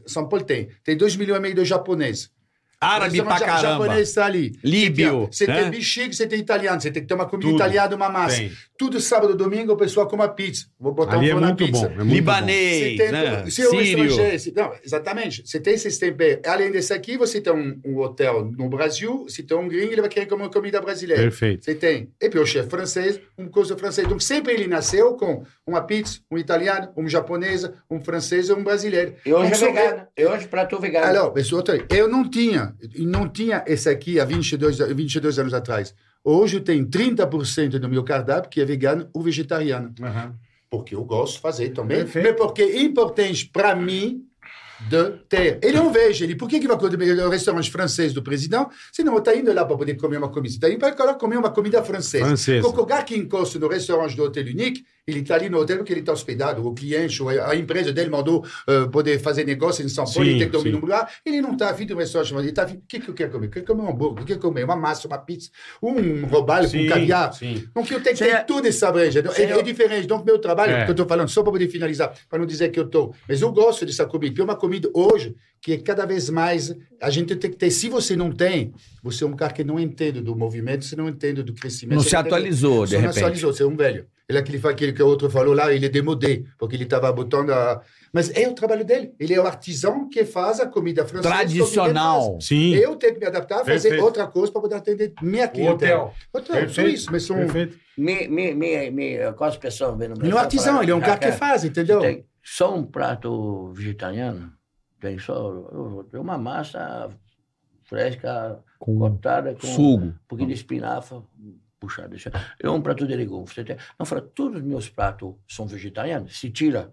São Paulo tem? Tem 2 milhões e meio de japoneses. Árabe pra caramba. japonês está ali. Líbio, Você né? tem bexiga, você tem italiano, você tem que ter uma comida Tudo. italiana, uma massa. Tem. Tudo sábado, domingo, o pessoal come a pizza. Vou botar Ali um é na muito pizza. bom. É muito Libanês, Você tem, né? se é um Sírio. não, exatamente. Você tem esses temperos. Além desse aqui, você tem um, um hotel no Brasil, se tem um gringo, ele vai querer comer comida brasileira. Perfeito. Você tem. E o chefe francês, uma coisa francesa. Então, sempre ele nasceu com uma pizza, um italiano, um japonesa, um francês e um brasileiro. E hoje Então, é só- vegano. E hoje prato vegano. Alors, outra, eu não tinha, eu não tinha esse aqui há 22, 22 anos atrás. Hoje tem 30% do meu cardápio que é vegano ou vegetariano. Aham. Porque eu gosto de fazer também. Perfeito. Mas porque é importante para mim de ter. Ele não vejo ele. Por que, que vai comer no restaurante francês do presidente? Se não está indo lá para poder comer uma comida. Está indo para comer uma comida francesa. Francesa. Qualquer lugar que encosta no restaurante do Hotel Unique, ele está ali no hotel porque ele está hospedado. O cliente, ou a empresa dele mandou eh, poder fazer negócio em São Paulo, Sim, ele tem que dormir num lugar. Ele não está afim de um restaurante. Ele está afim. O que, que eu quero comer? Eu quero comer um hambúrguer, eu quero comer uma massa, uma pizza, um robalho Sim, com caviar. sim. Donc eu tenho que Sim, é- ter tudo essa breja. É, é eu- diferente. Donc meu trabalho, É. que eu estou falando, só para poder finalizar, para não dizer que eu estou. Mas eu gosto dessa comida. porque É uma comida hoje que é cada vez mais. A gente tem que ter. Se você não tem, você é um cara que não entende do movimento, você não entende do crescimento. Não você se atualizou, de Você não repente. atualizou, você é um velho. Ele é aquele, aquele que o outro falou lá, ele é demodé, porque ele estava botando a. Mas é o trabalho dele. Ele é o artesão que faz a comida francesa. Tradicional. Sim. Eu tenho que me adaptar a fazer Perfeito. outra coisa para poder atender minha O clientela. hotel. Hotel, só Perfeito. isso, mas são. Perfeito. Me, me, me, me, quase pessoas vendo Ele é um artesão, ele é um cara que faz, entendeu? Tem só um prato vegetariano, tem só tem uma massa fresca, Com cortada com sugo. um pouquinho de espinafre, puxa, deixa. É um prato de legumes. Você tem- Não, fala, todos os meus pratos são vegetarianos. Se tira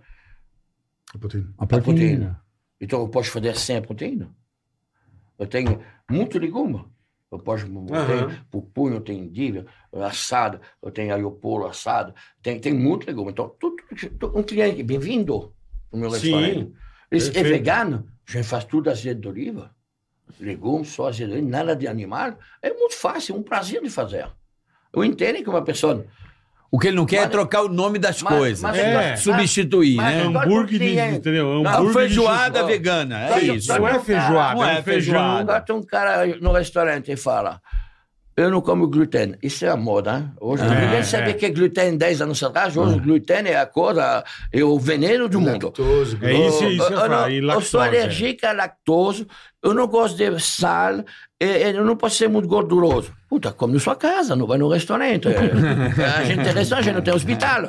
A a proteína. Então eu posso fazer sem a proteína. Eu tenho muito legume. Eu posso Aham. ter pupunho, tem indilha, assado, eu tenho aiopolo assado, tem, tem muito legume. Então, tudo, tudo- um cliente, bem-vindo no meu Sim, restaurante. Ele é vegano, já faz tudo azeite de oliva, legumes, só azeite de oliva, nada de animal. É muito fácil, é um prazer de fazer. Eu entendo que uma pessoa O que ele não quer é Mas- trocar o nome das mas- coisas. mas- É. Substituir, mas- né? mas- Hambúrguer de, cliente. entendeu? Hambúrguer de feijoada chuchu- vegana, é Não, isso. Não é feijoada, Não é, é feijão. feijoada. Agora tem um cara no restaurante e fala: Eu não como glúten. Isso é a moda, hein? Hoje É, ninguém sabia é. que é glúten 10 anos atrás. Hoje o glúten é a coisa, é o veneno do mundo. Lactose, É isso, Eu- isso eu eu, não- eu sou é. alérgica à lactose, eu não gosto de sal, eu não posso ser muito gorduroso. Puta, come na sua casa, não vai no restaurante. É, a gente tem restaurante, a gente não tem hospital.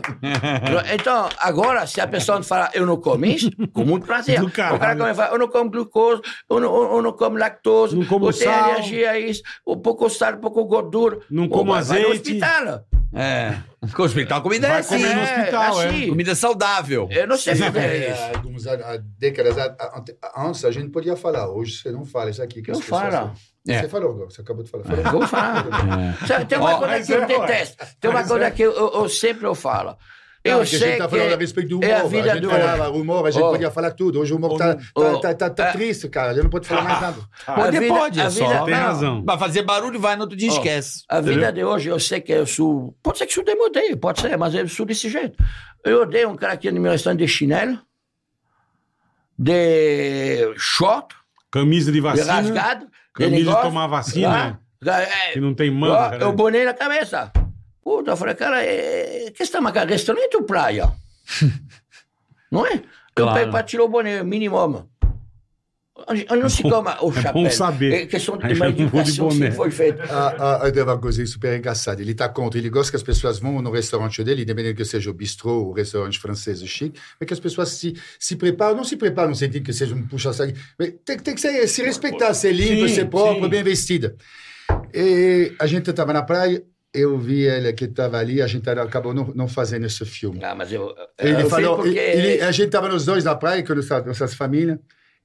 Então, agora, se a pessoa fala, eu não como isso, com muito prazer. O cara come e fala, eu não como glucose, eu não, eu não como lactose, Não como eu tenho sal. alergia a isso, um pouco sal, um pouco gordura. Não como vai- Vai no azeite. hospital. É. Com o hospital, comida é assim. no É, hospital, é. assim. Comida saudável. Eu não sei fazer É, isso. décadas antes a gente podia falar, hoje você não fala isso aqui. Que Não as pessoas- fala. É. Você falou, você acabou de falar. Falou. Vou falar. Sabe, Tem uma Ó, coisa que eu é, detesto. Tem uma Mas coisa é. que eu, eu- eu sempre eu falo. Não, Eu é que a sei gente tá falando a que respeito do humor. é a vida gente do falava humor, a gente Oh. podia falar tudo. Hoje o humor tá, Oh. tá, tá, tá, tá É. triste, cara. A gente não pode falar mais nada. Pode, A vida- pode, a é vida- só. Tem não. razão. Vai fazer barulho, vai no outro dia, Ó, esquece. A vida de hoje, eu sei que eu sou. Pode ser que eu sou demodei, pode ser, mas eu sou desse jeito. Eu odeio um cara aqui no meu restaurante de chinelo, de short, Camisa de de vacina. rasgado, de camisa de tomar vacina, Ah, é, Que não tem manga. eu né? bonei na cabeça. Puta, eu falei, cara, é... que está marcando restaurante ou praia? não é? Eu Claro. pego para tirar o boné, mínimo. Eu não se toma o é chapéu. bom saber. É questão de uma boné. que foi feita. Ah, ah, tem uma coisa super engraçada. Ele está contra, ele gosta que as pessoas vão no restaurante dele, independente que seja o bistrô ou o restaurante francês chique, mas que as pessoas se, se preparam, não se preparam no sentido que seja um puxa-saco, mas tem, tem que ser, se respeitar, ser limpo, Sim, ser próprio, sim. bem vestida. E a gente estava na praia, eu vi ela que estava ali, a gente acabou não, não fazendo esse filme. Ah, mas eu. Ele eu falou, porque. ele- a gente estava nos dois na praia, com nossa- nossas famílias.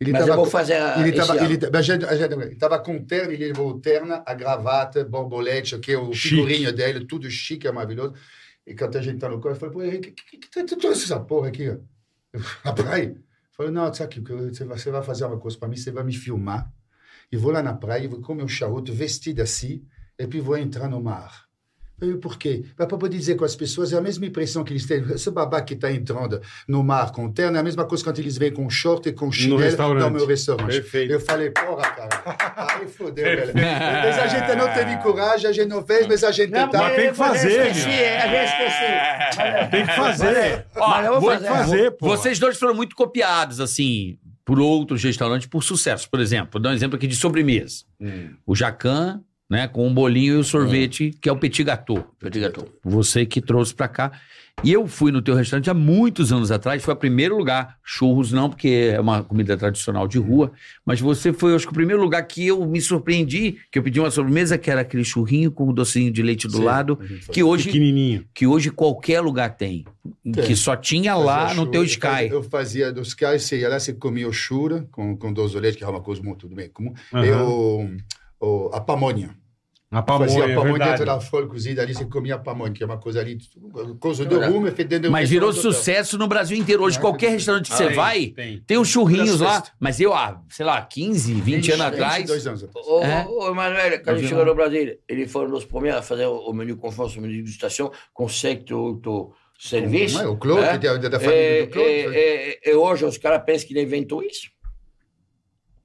Ele mas eu tava vou com- fazer a, ele ano. ele, a gente- a gente- ele tava com terno, ele levou a gravata, borbolete, que o Chique. figurinho dele, tudo chique, é maravilhoso. E quando a gente tá no carro, eu falei, pô, Henrique, que, que, que tu trouxe essa porra aqui? Na praia? Eu falei, não, sabe que você vai, você vai fazer uma coisa para mim, você vai me filmar, e vou lá na praia, vou comer um charuto vestido assim, e puis vou entrar no mar. Por quê? Para poder dizer com as pessoas, é a mesma impressão que eles têm. Esse babá que está entrando no mar com terno, é a mesma coisa quando eles vêm com short e com chinelo restaurante. no meu restaurante. Perfeito. Eu falei, porra, cara, aí fodeu, velho. Mas a gente não teve coragem, a gente não fez, mas a gente Não, tá. Mas tem que fazer, Eu esqueci, é, esqueci. Tem que fazer. Mas vou Tem fazer. que fazer, pô. Vocês dois foram muito copiados, assim, por outros restaurantes por sucesso. Por exemplo, vou dar um exemplo aqui de sobremesa. O Jacan, né? Com um bolinho e o sorvete, que é o petit gâteau. Petit gâteau. Você que trouxe pra cá. E eu fui no teu restaurante há muitos anos atrás, foi o primeiro lugar. Churros não, porque é uma comida tradicional de rua. Mas você foi, acho que, o primeiro lugar que eu me surpreendi, que eu pedi uma sobremesa, que era aquele churrinho com o docinho de leite do Sim, lado, que hoje, Pequenininho. que hoje qualquer lugar tem. Tem. Que só tinha lá no teu Sky. Eu fazia, eu fazia do Sky, você ia lá, você comia o chura com, com doce de leite, que é uma coisa muito bem comum. Aham. E o, o, a pamonha. A fazia pamonha, a é pamonha verdade. dentro da folha cozida ali, você comia a pamonha, que é uma coisa ali, coisa do rumo, fedendo Mas virou sucesso no Brasil inteiro. Hoje, Ah, qualquer restaurante que Ah, você tem, vai, tem. tem uns churrinhos lá. Mas eu, há, sei lá, 15, 20 anos atrás. 22 anos atrás. Ô, É? Emanuel, quando ele chegou no Brasil, ele foi um dos primeiros a fazer o, menu conforme o menu de degustação com. Não é? O Claude, né? que é da- da família do Claude, e hoje os caras pensam que ele inventou isso.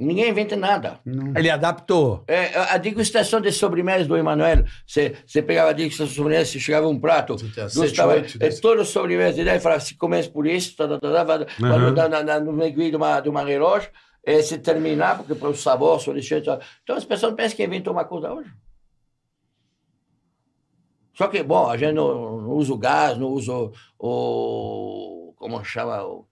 Ninguém inventa nada. Não. Ele adaptou. É, a degustação de sobremesas do Emanuel, você você pegava a degustação de sobremesas, você chegava um prato, duas oito, é, todas as sobremesas dele, aí falava, se começa por isso, tá, tá, tá, tá, vai, vai Aham. na, na, na, no aiguilho de uma, de uma relógio, e se terminar, porque para o sabor, só deixa, Então as pessoas pensam que inventou uma coisa hoje. Só que, bom, a gente não, não usa o gás, não usa o, o como chama, o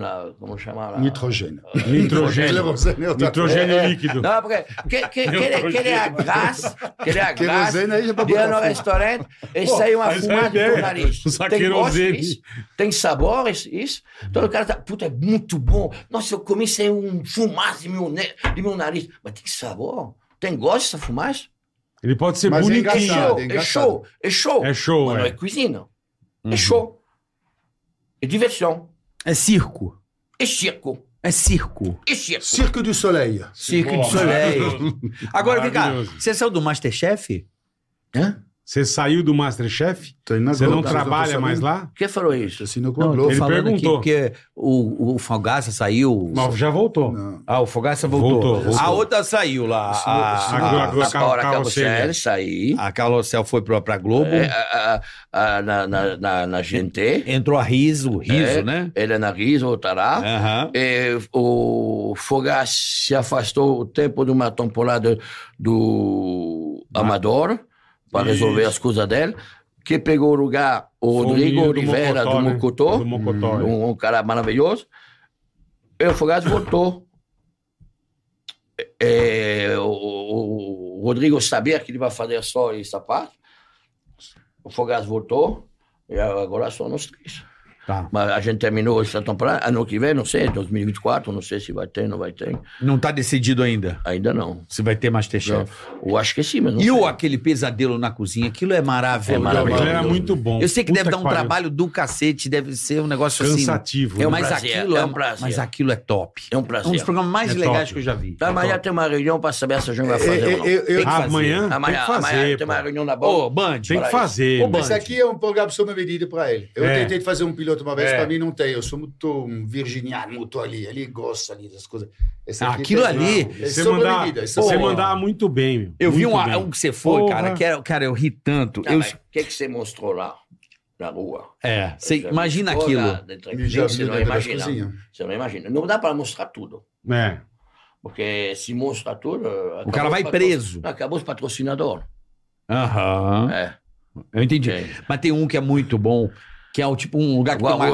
lá, como chama lá? Nitrogênio. Nitrogênio. Nitrogênio é outra Nitrogênio É, é. líquido. Não, porque que, que, que, ele, que ele é gás, que ele é gás, Querosene aí já pra ia botar no restaurante e sai uma é fumaça do nariz. Tem gosto, querosene. isso, tem sabor, isso, isso. Então o cara tá, puta, é muito bom. Nossa, eu comi sem um fumaça de meu, de meu nariz. Mas tem sabor? Tem gosto essa fumaça? Ele pode ser Mas é É bonitinho. engraçado. show, é engraçado. show, é show. É show, Mas não é. é cozinha. Uhum. É show. É diversão. É circo. É circo. É circo. É circo. Cirque du Soleil. Circo Boa, de Soleil. Agora, vem cá. Você saiu do Masterchef? Hã? Você saiu do Masterchef? Você não trabalha mais lá? Quem falou isso? Assinou com a Globo. Ele falando perguntou. aqui porque o, o Fogaça saiu. Mas já voltou. Não. Ah, o Fogaça voltou. Voltou, voltou. A outra saiu lá. Assinou- A, A, a, a, Agora a, acabou carroceria. de sair. a Carlossel foi pra, pra Globo. É, a- a- a- na, na, na, na GNT. Entrou a Riso, Riso, É, né? Ele é na Riso, voltará. Aham. E o Fogaça se afastou o tempo de uma temporada do Amador para resolver as coisas dele. Que pegou o lugar o Rodrigo do Oliveira do né? Mocotó, Do Mocotó. é. um, um cara maravilhoso. E o Fogaça voltou. É, o, o- o Rodrigo sabia que ele vai fazer só essa parte. O Fogaça voltou. E agora são nós três. Tá. Mas a gente terminou essa temporada. Ano que vem, não sei, 2024, não sei se vai ter, não vai ter. Não tá decidido ainda Ainda não. se vai ter Masterchef. Eu acho que sim, mas não E sei. o aquele pesadelo na cozinha, aquilo é maravilhoso. É maravilhoso. Era muito bom. Eu sei que Puta deve dar um pariu. trabalho do cacete, deve ser um negócio Cansativo. assim. né? um mas, prazer, aquilo é é, um prazer. mas aquilo é top. É um É um prazer. dos programas mais É legais top. que eu já vi. Amanhã tem uma reunião para saber se a gente vai fazer ou não. Eu- eu- Tem que fazer. Amanhã Amanhã, tem que fazer. amanhã tem uma reunião na Ô, bola. Band. Tem que fazer. Ô. Esse aqui é um programa sob medida para ele. Eu É. tentei fazer um piloto uma vez, É. para mim não tem. Eu sou muito um virginiano, muito ali. Ali gosto ali das coisas. Esse Ah, aqui aquilo tem- ali, Não, Você, sob mandava, medida, esse você muito bem, meu. Eu vi Muito um, bem. um que você foi, Porra. cara, que era, cara, eu ri tanto. Eu, mas O que, que você mostrou lá, na rua? é, você imagina aquilo. lá dentro da Ele já cozinha, Você não dentro imagina. Você não imagina. Não dá para mostrar tudo. É. Porque se mostra tudo. O cara vai preso. Acabou os patrocinadores. Aham. É. Eu entendi. É. Mas tem um que é muito bom, que é o tipo um lugar que tem uma.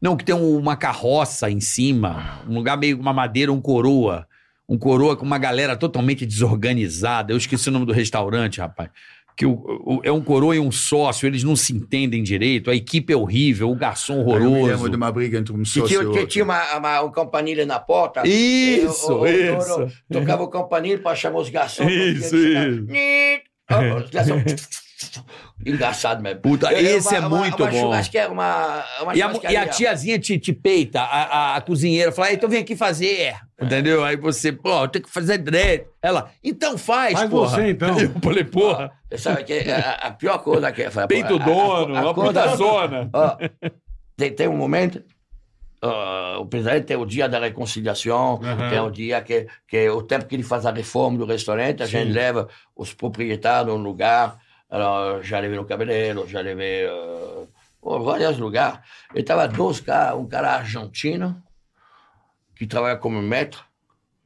Não, que tem um- uma carroça em cima, um lugar meio uma madeira, um coroa. Um coroa com uma galera totalmente desorganizada. Eu esqueci o nome do restaurante, rapaz. Que o, o- é um coroa e um sócio, eles não se entendem direito, a equipe é horrível, o garçom Eu me lembro horroroso. de uma briga entre um Que sócio e tinha, que outro. tinha uma, uma, um campanile na porta. Isso, E o- o- o isso. Tocava o campanile para chamar os garçons. Isso, isso. Os garçons... Engraçado mesmo. Puta, Eu- eu- esse é uma- muito uma bom. churrasqueira, Uma, uma E a, e a tiazinha te, te peita, a, a, a cozinheira, fala, então vem aqui fazer. Entendeu? Aí você, pô, tem que fazer direito. Ela, então faz, Faz porra. você, então. Eu falei, porra, Você Sabe que a, a pior coisa que é... peito dono, uma puta zona. Ó, tem, tem um momento, ó, o presidente tem o dia da reconciliação, Aham. tem o dia que, que é o tempo que ele faz a reforma do restaurante, a gente Sim. leva os proprietários no lugar, já levei no cabeleireiro, já levei uh, vários lugares. Estava dois caras, um cara argentino, que trabalha como maître,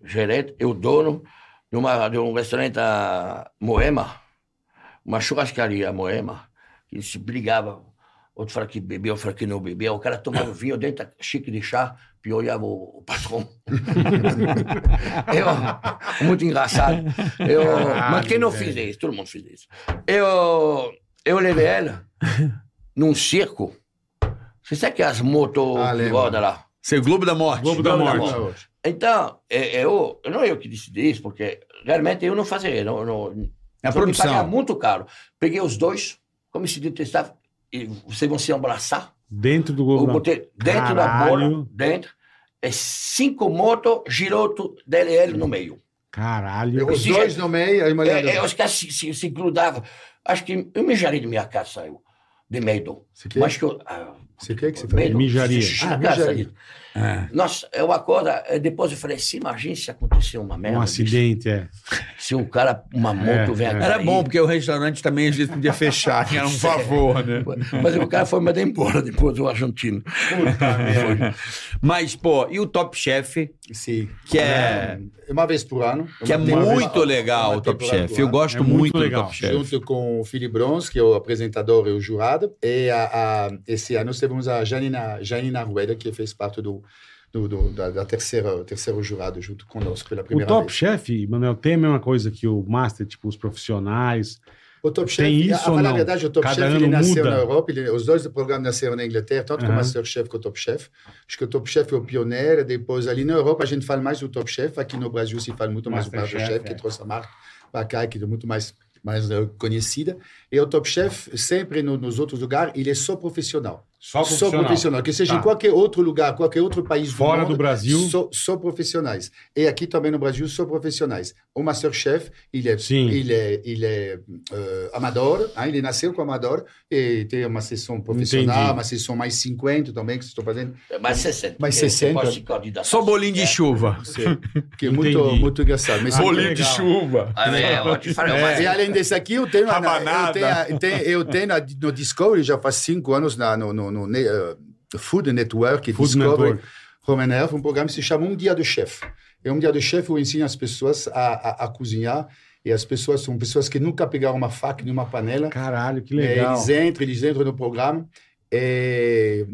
gerente, e o dono de numa, de um restaurante Moema, uma churrascaria Moema, que se brigava. Outro falava que bebia, outro falava que não bebia. O cara tomava vinho dentro xícara de chá e olhava o, o patrão. eu, muito engraçado. Eu, mas quem não fez isso? Todo mundo fez isso. Eu, eu levei ela num circo. Você sabe que as motos Ah, que rodam lá? Ser Globo da Morte. Globo da Globo da Morte. Morte. Então, é, eu, não é eu que decidi isso, porque realmente eu não fazia. Não, não, É a me produção. muito caro. Peguei os dois, comecei a testar, e vocês vão se abraçar. Dentro do Eu Globo da botei dentro da bola, dentro, é cinco motos, girou tu- dele e ele no meio. Caralho. Os dois no meio, aí uma É, é, os caras se, se, se grudavam. Acho que eu mijaria de minha casa, saiu, de medo. Você quer? Mas que eu... ah, Você quer que você fale? Mijaria. Ah, mijaria. Ali. Nossa, eu acordo, eh, depois eu falei, se imagina se acontecer uma merda. Um acidente, é. Se o cara, uma moto É, vem é. Era bom, porque o restaurante também às vezes podia fechar, que era um favor, né? Mas o cara foi mandar embora depois do argentino. Mas, pô, e o Top Chef, Sim. que é, Uma vez por ano. que é vez- muito uma- legal o Top Chef. Eu gosto É muito muito, legal. do Top Chef. junto com o Philip Brons, que é o apresentador e o jurado. E a, a, esse ano nós tivemos a Janina, Janina Rueda, que fez parte do, do, do- da, da terceira, terceiro jurado junto conosco pela O primeira Top vez. Chef, Manuel, tem a mesma coisa que o Master, tipo, os profissionais. O Top Chef, Tem isso a, ou falar a não? verdade, o Top Cada Chef ele nasceu muda. na Europa, ele- os dois programas nasceram na Inglaterra, tanto que o. Masterchef que o Top Chef. Acho que o Top Chef é o pioneiro, depois ali na Europa a gente fala mais do Top Chef, aqui no Brasil se fala muito mais do Masterchef, Masterchef, é. que trouxe a marca para cá, que é muito mais, mais eh, conhecida. E o Top Chef, sempre no- nos outros lugares, ele é só profissional. Só profissional. profissional. Que seja Tá. em qualquer outro lugar, qualquer outro país Fora do, mundo, do Brasil. Só, só profissionais. E aqui também no Brasil, só profissionais. O Masterchef, ele é, Sim. ele é, ele é eh, amador, hein? ele nasceu com amador, e tem uma sessão profissional, Entendi. uma sessão mais 50 também, que vocês estão fazendo, Mais 60. Mais porque 60. você pode se candidatar. Só bolinho de É. chuva. que é muito, Entendi. muito engraçado. Mas, Bolinho de chuva. Ah, é, falei, E além desse aqui, eu tenho, na- eu tenho, eu tenho, eu tenho na- no Discovery, já faz cinco anos, na, no, no, no eh, Food Network, Food Discovery, Network. Roman Health, um programa que se chama Um Dia do Chefe. É um dia do chefe, eu ensino as pessoas a, a, a cozinhar, e as pessoas são pessoas que nunca pegaram uma faca em uma panela, Caralho, que É, legal. Eles entram, eles entram no programa. É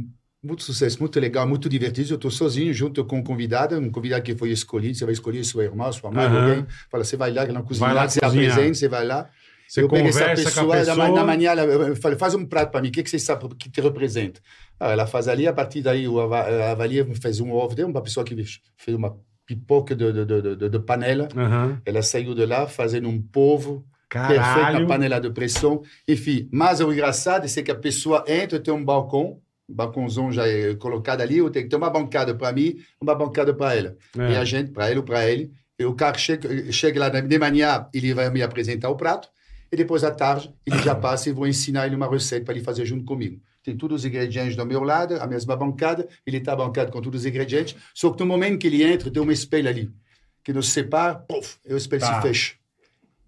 muito sucesso, muito legal, muito divertido. Eu estou sozinho, junto com um convidado, um convidado que foi escolhido. Você vai escolher sua irmã, sua mãe, Aham. alguém. Fala, você vai lá na cozinha, Vai lá você cozinhar. apresenta, você vai lá. Você eu pego essa conversa pessoa, com a pessoa. na manhã, ela- eu falei, faz um prato para mim, o que, que você sabe que te representa? Ah, ela faz ali, a partir daí, eu ava- eu avalia, fez um ovo, tem uma pessoa que fez uma pipoca de, de, de, de- panela. Aham. Ela saiu de lá fazendo um povo perfeito na panela de pressão. Enfim, mas o engraçado é que a pessoa entra, tem um balcão, balcãozão já é colocado ali, eu tenho que ter uma bancada para mim, uma bancada para ela. É. E a gente, para ele ou para ele, e o cara chega, chega lá de manhã, ele vai me apresentar o prato, e depois à tarde, ele já passa e vou ensinar ele uma receita para ele fazer junto comigo. Tem todos os ingredientes do meu lado, a mesma bancada, ele está bancado com todos os ingredientes, só que no momento que ele entra, tem uma espelho ali, que nos separa, puf, e o espelho Tá. se fecha.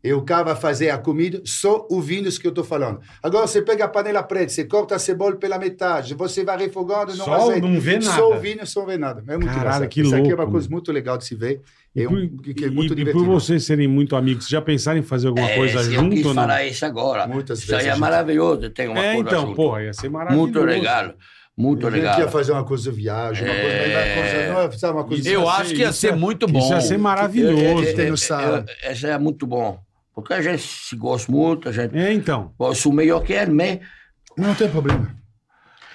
E o cara vai fazer a comida só ouvindo isso que eu estou falando. Agora, você pega a panela preta, você corta a cebola pela metade, você vai refogando no Só azeite. não vê nada. Só ouvindo, só vê nada. É muito Caralho, engraçado. que Isso aqui é louco, uma coisa muito legal de se ver. E É por, um, que que é e- muito e divertido. por vocês serem muito amigos, vocês já pensaram em fazer alguma É, coisa eu junto quis ou não? falar isso agora. Muitas isso vezes aí é maravilhoso, tem uma É, coisa então, junto. porra, ia ser maravilhoso. Muito legal. Muito legal. ia fazer uma coisa de viagem, uma coisa, É. uma coisa, não é, uma coisa Isso Eu ia acho que ia isso ser é- muito Isso bom. ia ser maravilhoso. É, é, é, noção. é, é, Essa é muito bom. Porque a gente se gosta muito, a gente. É, então. Eu sou melhor que ele, mas. Não tem problema.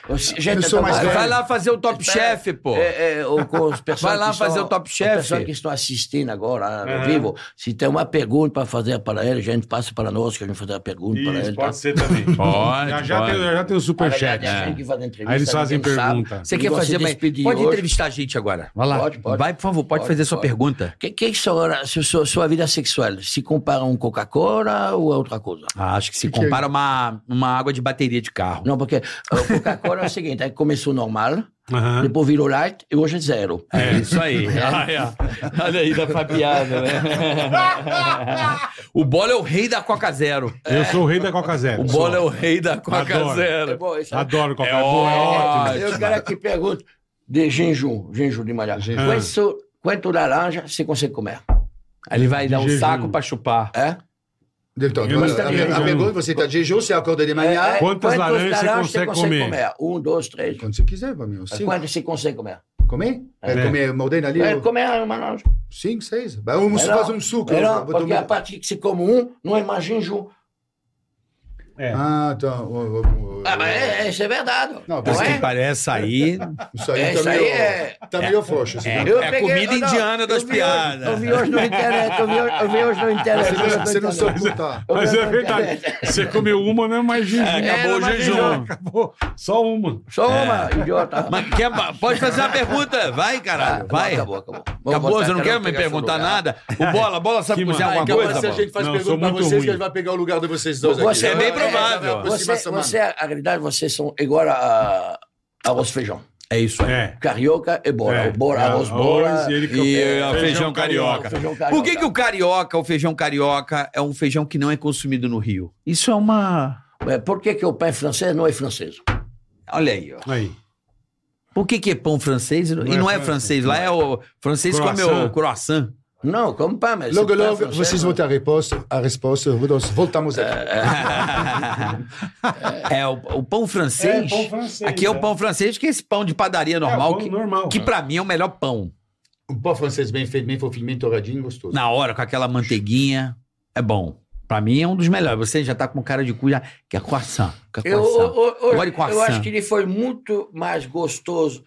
A gente Eu sou mais trabalha- velho. Vai lá fazer o Top Espera, Chef, pô. É, é, ou com os Vai lá fazer estão- o Top os Chef. pessoas que estão assistindo agora ao vivo, se tem uma pergunta para fazer para ele, a gente passa para nós que a gente fazer a pergunta para Isso, ele. pode tá? ser também. Pode, Já, já, pode. tem, já tem o superchat. a a entrevista, Aí eles fazem pergunta. Você quer fazer mais... Pode hoje? entrevistar a gente agora. Vai lá. Pode, pode. Vai, por favor, pode, Pode, fazer sua pergunta. Que, que são a sua, sua vida sexual? Se compara um Coca-Cola ou é outra coisa? Ah, acho que se Que que é? compara uma, uma água de bateria de carro. Não, porque o Coca-Cola é o seguinte, aí começou normal, Aham. depois virou light e hoje é zero. É isso aí. Olha, olha aí da papiada, né? o Bola é o rei da Coca Zero. Eu sou o rei da Coca Zero. O Bola é o rei da Coca Adoro. É Zero. bom, isso aí. Adoro Coca É Zero. É ótimo. ótimo. Eu quero que pergunte de jejum, jejum de manhã. Jejum. Quanto, quanto laranja você consegue comer? Aí ele vai dar um jejum. saco pra chupar. É? Então, a, pergunta, você está de jejum, você acorda de manhã, É, é, Quantas quantos laranjas você consegue comer? Um, dois, três. quando você quiser, meu. Cinco. Quantos você consegue comer? Comer? É, É. comer mordendo ali? É, comer uma laranja. Cinco, seis. Um, você faz um suco. não, porque tomar- a partir que você come um, não é mais jejum. É. Ah, então. o- o- o- Ah, mas é, isso é verdade. Não, Não, mas Isso é? que parece aí. Isso aí É, tá isso aí meio, é- tá meio frouxo. assim, É, né? Eu é peguei- comida eu não, indiana das eu vi piadas. Eu vi hoje no internet, eu vi, hoje- eu vi hoje no internet. Você não, você não soube botar. Eu Mas é verdade. Você comeu uma, não é mais jejum. É, acabou o mas jejum. Acabou. Só uma. Só uma, idiota. Mas quer, pode fazer uma pergunta? Vai, caralho. Vai. Acabou, acabou. Vou Acabou, botar, você não quero quer me pegar seu perguntar lugar. nada? O Bola, Bola sabe Que cozinhar mano. alguma Então, coisa? se a Bola? gente faz Não, eu sou pergunta pra muito vocês, ruim. que ele vai pegar o lugar de vocês dois Você aqui. É bem Vai- vai- provável. vai- vai- Você, aproximação, mano. você, a realidade, vocês são igual a arroz feijão. É isso aí. É. Carioca e bora. É. Bora, É, arroz arroz bora. e ele- E É, feijão feijão carioca. Feijão Por que, que o carioca, o feijão carioca, é um feijão que não é consumido no Rio? Isso é uma. É, Por que, que o pão francês não é francês? Olha aí, ó. Aí. Por que, que é pão francês? e Não não é é francês. Lá é o. Francês come Croissant. o croissant. Não, como pão, mas... Logo, logo, francês vocês vão ter a resposta. A resposta. Nós voltamos aqui. é o, o pão francês. É, pão francês, Aqui é o é. pão francês, que é esse pão de padaria normal. pão que, normal. que pra mim é o melhor pão. Um pão francês bem feito, bem fofinho, bem douradinho, gostoso. Na hora, com aquela manteiguinha. É bom. Pra mim é um dos melhores. Você já tá com cara de cu, já, que é croissant. Que é Eu, croissant. eu, eu, de eu croissant. acho que ele foi muito mais gostoso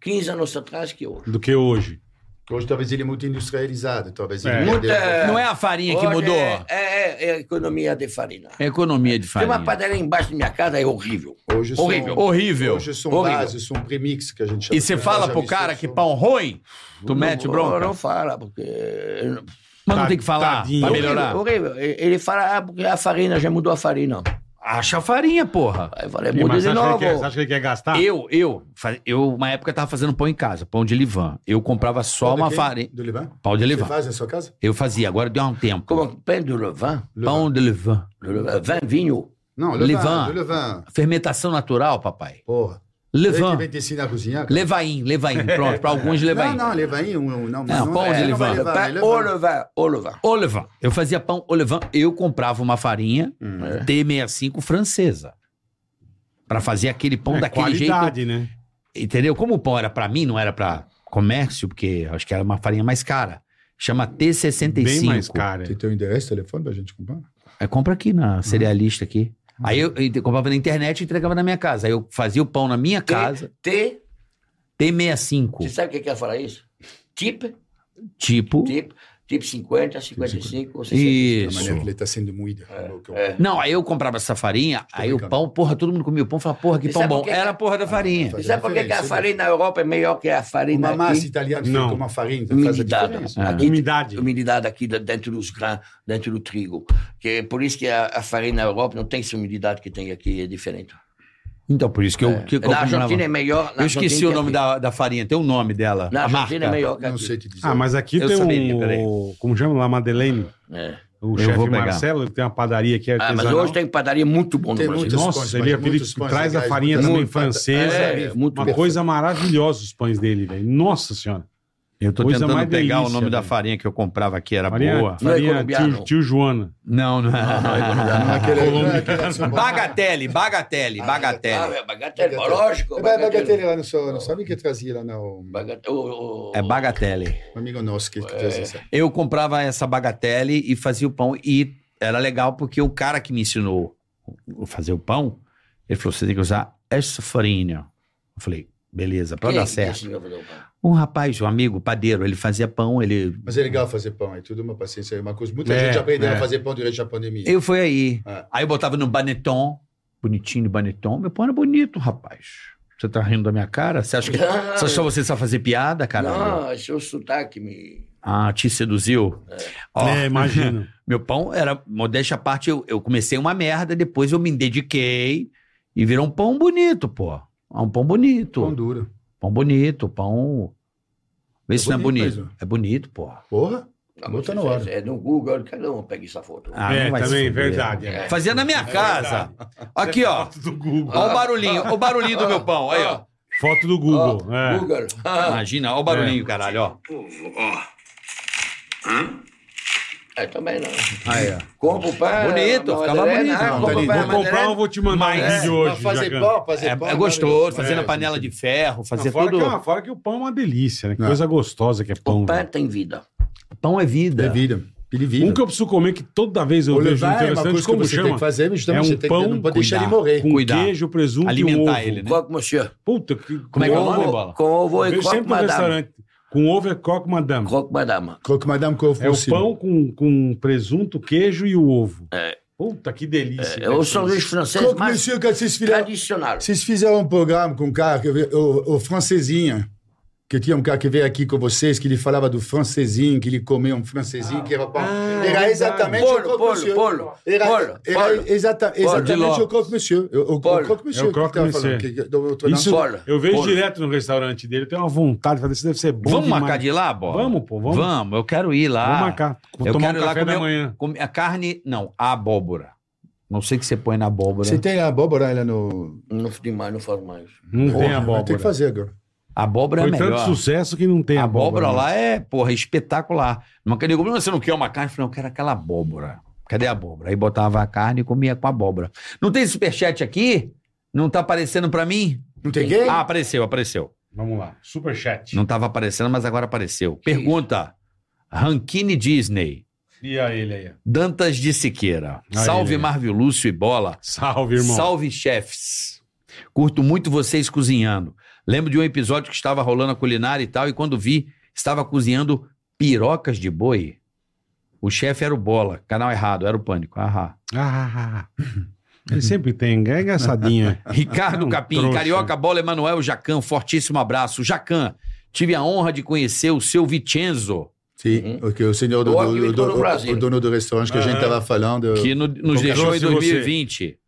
15 anos atrás que hoje. Do que hoje. Hoje talvez ele é muito industrializado. Talvez ele É. Não é a farinha que mudou? É, é, é a economia de farinha. É economia de Tem farinha. uma padaria embaixo da minha casa, é horrível. Hoje são, Horrível. Horrível. Hoje são Horrível. bases, são premix que a gente chama. E você fala pro cara que pão ruim, tu mete Não- bronca? Não fala, porque... Mas não tem que falar tadinho. pra Horrível, melhorar. horrível. Ele fala, ah, porque a farinha já mudou a farinha. Acha a farinha, porra. Aí eu falei, E, muda mas de você acha, que novo. ele quer, você acha que ele quer gastar? Eu, eu, fa- eu, uma época, tava fazendo pão em casa, pão de livan. Eu comprava só Pão de uma quê? farinha. Do Levan? Pão de Você livan. faz na sua casa? Eu fazia, agora deu um tempo. Como pão de levain. Pão de livan. Le- Vin, vinho. Não. Levan. do Levan. Fermentação natural, papai. Porra. Ele Levan. vem te ensinar a cozinhar. cara. Levain, levain. Pronto, pra alguns levain. Não, não, Levain. Um, não, Não, pão de não levar, é Pão au Levan. levain, au levain. Ô, levain. Eu fazia pão ô, levain. Eu comprava uma farinha T65 francesa. Pra fazer aquele pão é, daquele jeito. qualidade, né? Entendeu? Como o pão era pra mim, não era pra comércio, porque acho que era uma farinha mais cara. Chama T65. Bem mais cara. Você tem o endereço, telefone pra gente comprar? É, compra aqui na cerealista aqui. Aí eu, eu comprava na internet e entregava na minha casa. Aí eu fazia o pão na minha casa, T, T65. você sabe o que quer falar isso? Tip, Tipo. tip, tipo 50, 55, ou 60. Da Isso. maneira que ele tá sendo moído. é. Não, aí eu comprava essa farinha, aí o pão, porra, todo mundo comia o pão, falava, porra, que pão bom. que- Era a porra da farinha. faz E sabe por que, a diferença, farinha na Europa é melhor que a farinha Uma massa aqui? italiana Não. feita com uma farinha faz a Umidade. diferença. Ah. Aqui, Umidade. umidade aqui de- dentro dos grãos, dentro do trigo. Que é por isso que a, a farinha na Europa não tem essa umidade que tem aqui, é diferente. Então, por isso que eu, que eu na Argentina é melhor. Eu esqueci o que nome aqui. da, da farinha, tem o nome dela. Na a Argentina é melhor que Não sei te dizer. Ah, mas aqui Eu tem saberia, um. peraí. Como chama lá? Madeleine. É. O Eu chefe. Marcelo, ele tem uma padaria aqui Ah, mas hoje tem padaria muito bom no Tem Brasil. Nossa, pães, ele, ele traz a farinha também muito- francesa. é, muito uma bem. coisa maravilhosa os pães dele, velho. Nossa senhora. Eu tô Coisa tentando pegar o delícia, nome da velho. farinha que eu comprava aqui, era Farinha, boa. Não é farinha tio, tio Joana. Não, não. Não, aquele- Colômbia. aquele é São Paulo. Bagatelle, bagatelle, Ah, bagatelle. é bagatelle, lógico. É, Bagatelle lá no seu, não sabe que trazia lá no um Bagatelle. o- o- É bagatelle. amigo nosso que, que trazia isso. Eu comprava essa bagatelle e fazia o pão. E era legal porque o cara que me ensinou a fazer o pão, ele falou: você tem que usar essa farinha. Eu falei, beleza, pra Quem dar certo. ensinou a fazer o pão? Um rapaz, um amigo, padeiro, ele fazia pão, ele. Mas é legal fazer pão, é tudo uma paciência, é uma coisa. Muita É, gente aprendeu é. a fazer pão durante a pandemia. Eu fui aí. É. Aí eu botava no baneton, bonitinho no baneton. Meu pão era bonito, rapaz. Você tá rindo da minha cara? Você acha que Não. só, só você sabe fazer piada, caralho? Não, é o sotaque me. Ah, te seduziu? Ó, É, imagino. Meu pão era, modéstia à parte, eu, eu comecei uma merda, depois eu me dediquei e virou um pão bonito, pô. É Um pão bonito. Pão duro. Pão bonito, pão. Vê É se não é bonito mesmo. É bonito, pô. Porra. Não, Bota mas no isso ar. É no Google, cada um pega essa foto. Ah, é, também, verdade. É. Fazia na minha casa. Aqui, ó. Foto do Google. Ó o barulhinho, o barulhinho do meu pão. Aí, ó. Foto do Google. Ó, é. Google. Imagina, ó o barulhinho, caralho, ó. Povo, ó. Hã? É, também não. Aí, ó. Compra o pão. Bonito, ficava bonito. ah, Não, compra o ali. pão, Vou comprar um, Madeleine. vou te mandar Mas- vídeo hoje, fazer Jacan. pão, fazer É, pão. é gostoso, fazer É, na panela de ferro, fazer Não, fora, tudo. que, é uma- fora que o pão é uma delícia, né? Que Não. coisa gostosa que é pão. O pão tem vida. Pão é vida. É vida. Ele vive. Um que eu preciso comer que toda vez eu vejo é uma interessante, que como você tem chama? que fazer, É um você tem que, pão, não pode deixar ele cuidar. morrer. Com Cuidar. queijo, presunto e Alimentar ovo. ele, né? Monsieur. Puta, que... Como é que é o nome, Bola? Com ovo Eu e croque sempre no restaurante. Com ovo é croque madame. Croque madame. Croque madame com ovo É o cima. pão com, com presunto, queijo e o ovo. É. Puta, que delícia. É o sanduíche francês Croque mais monsieur, quand vocês fizeram, tradicional. vocês fizeram um programa com um cara, que, veio- o, o francesinho, que tinha um cara que veio aqui com vocês, que ele falava do francesinho, que ele comia um francesinho, que era pão. Ah, era exatamente o Polo, croque polo, monsieur. polo, Era, polo, era polo. exata- exatamente o croque monsieur. O, o, o Polo. croque monsieur É o croque que tava monsieur. falando, que- do outro Isso. Polo. eu vejo Polo. direto no restaurante dele. Eu tenho uma vontade de fazer isso. Deve ser bom Vamos demais. marcar de ir lá, Bola? Vamos, pô, vamos. Vamos, eu quero ir lá. Vamos marcar. Vou Eu tomar quero um ir lá café comer da o- manhã. Comer a carne, não, a abóbora. Não sei o que você põe na abóbora. Você tem a abóbora lá no... Não tem mais, não faz mais. Não tem Porra, Tem abóbora. que fazer agora. A abóbora Foi é melhor. tanto sucesso que não tem a abóbora. abóbora lá é, porra, espetacular. Não queria comer, você não quer uma carne? Eu falei, não, eu quero aquela abóbora. Cadê a abóbora? Aí botava a carne e comia com a abóbora. Não tem superchat aqui? Não tá aparecendo pra mim? Não tem quem? Ah, apareceu, apareceu. Vamos lá. Superchat. Não tava aparecendo, mas agora apareceu. Pergunta. Rankine Disney. E a ele aí. Dantas de Siqueira. Aí, Salve ele. Marvio Lúcio e Bola. Salve, irmão. Salve, chefes. Curto muito vocês cozinhando. Lembro de um episódio que estava rolando a culinária e tal, e quando vi, estava cozinhando pirocas de boi. O chefe era o Bola, canal errado, era o Pânico. Ahá. Ah, ele sempre tem. É engraçadinho. é. Ricardo Capim, trouxa. Carioca Bola, Emanuel Jacan, fortíssimo abraço. Jacan, tive a honra de conhecer o seu Vicenzo, Sim, porque o senhor do, do, do- o dono do restaurante que a gente estava falando. que no- nos deixou em trouxe você. 2020,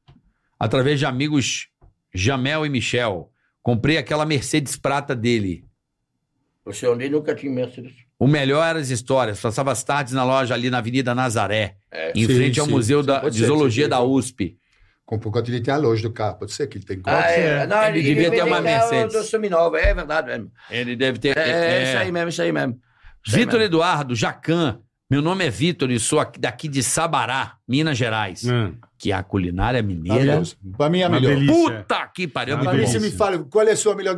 através de amigos Jamel e Michel. Comprei aquela Mercedes prata dele. O senhor nem nunca tinha Mercedes. O melhor eram as histórias. Passava as tardes na loja ali na Avenida Nazaré, É. em Sim, frente ao sim. Museu Sim, da, de ser, Zoologia da USP. Comprou quando ele tem a loja do carro. Pode ser que ele tem Ah, é. Não, Ele devia ter uma Mercedes. Do Seminova, é verdade mesmo. Ele deve ter. É, é- isso aí mesmo, isso aí mesmo. Vitor. Eduardo, Jacan. Meu nome é Vitor e sou aqui- daqui de Sabará, Minas Gerais. Ah, Que a culinária mineira. Maravilhoso. Para mim é a melhor. delícia. Puta que pariu. é Para mim, você me fala, qual é a sua melhor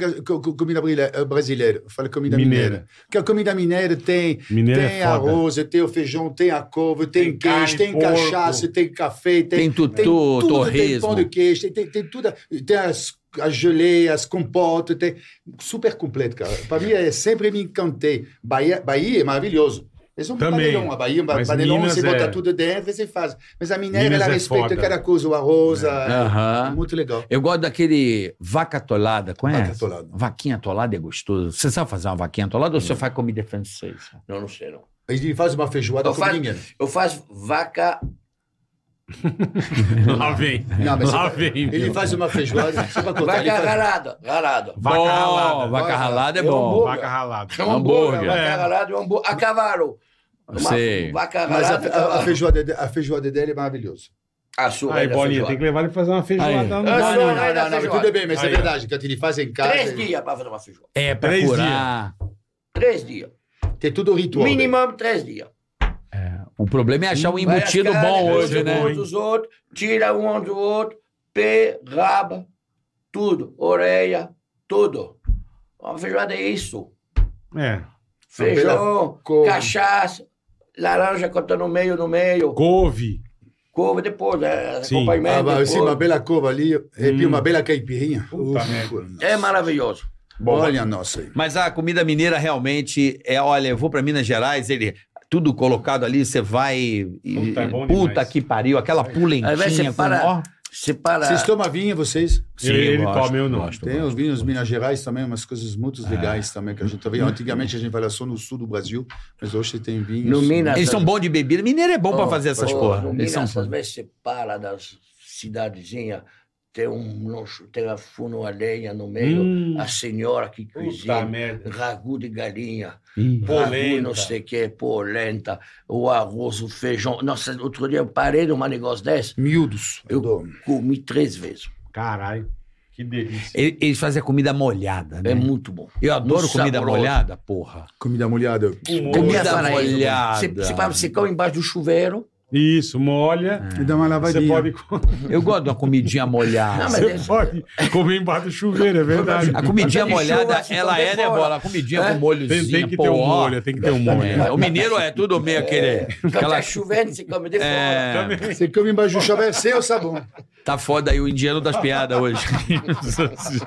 comida eh, brasileira? Eu falo comida Mineira. mineira. Porque a comida mineira tem, Mineira tem é arroz, tem o feijão, tem a couve, tem, Tem queijo, tem porco. cachaça, tem café, tem, Tem tutu, tem tudo, tem torresmo. pão de queijo, tem, tem, tem tudo. Tem as, as geleias, as compotas, tem super completo, cara. Para mim, é, sempre me encantei. Bahia, Bahia é maravilhoso. Eles são Também. panelão. A Bahia, Mas Minas você é- bota tudo dentro e você faz. Mas a mineira, Minas ela é respeita foda. cada coisa, o arroz, a- é muito legal. Eu gosto daquele vaca atolada, conhece? Vaca atolada. Vaquinha atolada é gostoso. Você sabe fazer uma vaquinha atolada ou você faz comida francesa? Não, não sei não. Ele faz uma feijoada Eu com faço, eu faço vaca. Lá vem. Não, mas Lá você- vem. Ele faz uma feijoada, você vai contar, ele Vaca ralada. Ralada. Vaca ralada. Vaca ralada é é bom. Vaca ralada. É um hambúrguer. Vaca É. ralada um hambúrguer. A cavalo. Uma Sei. Vaca Mas a, a- a feijoada, a feijoada dele é maravilhosa. A sua Aí, da Bolinha, tem que levar ele pra fazer uma feijoada. Não, não, não, não, não, mas feijoada. tudo bem, mas Aí, é verdade, que ele faz em casa. Três dias para fazer uma feijoada. É, pra Três curar. Três dias. Tem tudo ritual. Minimum três dias. O problema é achar um embutido carnes, bom hoje, né? uns dos outros, tira um do outro, pé, raba, tudo, orelha, tudo. Uma feijoada é isso. É. Feijão, cachaça, laranja cortando no meio, no meio, Couve. couve depois, né? Sim. Ah, acompanhamento. depois. sim, uma bela cova ali, e Hum. uma bela caipirinha. Puta Uf, merda. É maravilhoso. Olha a nossa aí. Mas a comida mineira realmente é, olha, eu vou pra Minas Gerais, ele tudo colocado ali, você vai e- Puta, é bom puta que pariu, aquela Aí vai, pulentinha você com para- ó, Separa. Vocês tomam vinho, vocês? Sim, ele ele toma, eu não. gosto, Tem os vinhos Minas Gerais também, umas coisas muito É. legais também que a gente tá vendo. Antigamente a gente falava só no sul do Brasil, mas hoje tem vinhos. No Minas. Eles são bons de bebida. Mineiro é bom pra Oh, fazer essas Pô, porra. no Eles são Minas, às vezes você para das cidadezinhas, tem um tem a funo a lenha no meio, Hum. a senhora que cozinha, ragu de galinha, ragu Polenta. não sei o que, polenta, o arroz, o feijão. Nossa, outro dia eu parei num negócio desse, Miúdos. Eu- adoro. comi três vezes. Caralho. Que delícia. Ele- Eles fazem a comida molhada, né? É muito bom. Eu adoro Muito comida saboroso. molhada, porra. Comida molhada. Comida Paraíba. molhada. Você, você, você come embaixo do chuveiro. Isso, molha. Me dá uma Você lavadinha. pode, Eu gosto de uma comidinha molhada. Não, mas você é- pode comer embaixo do chuveiro, é verdade. A comidinha é molhada, se ela comer é, né, fora. bola? A comidinha É? com molhozinho, Tem, tem que pô, ter um molho, tem que ter um molho. É, o mineiro é tudo meio aquele. Quando Aquela, tá chovendo, você come de fora. é, Você come embaixo do chuveiro sem o sabão. tá foda aí o indiano das piadas hoje.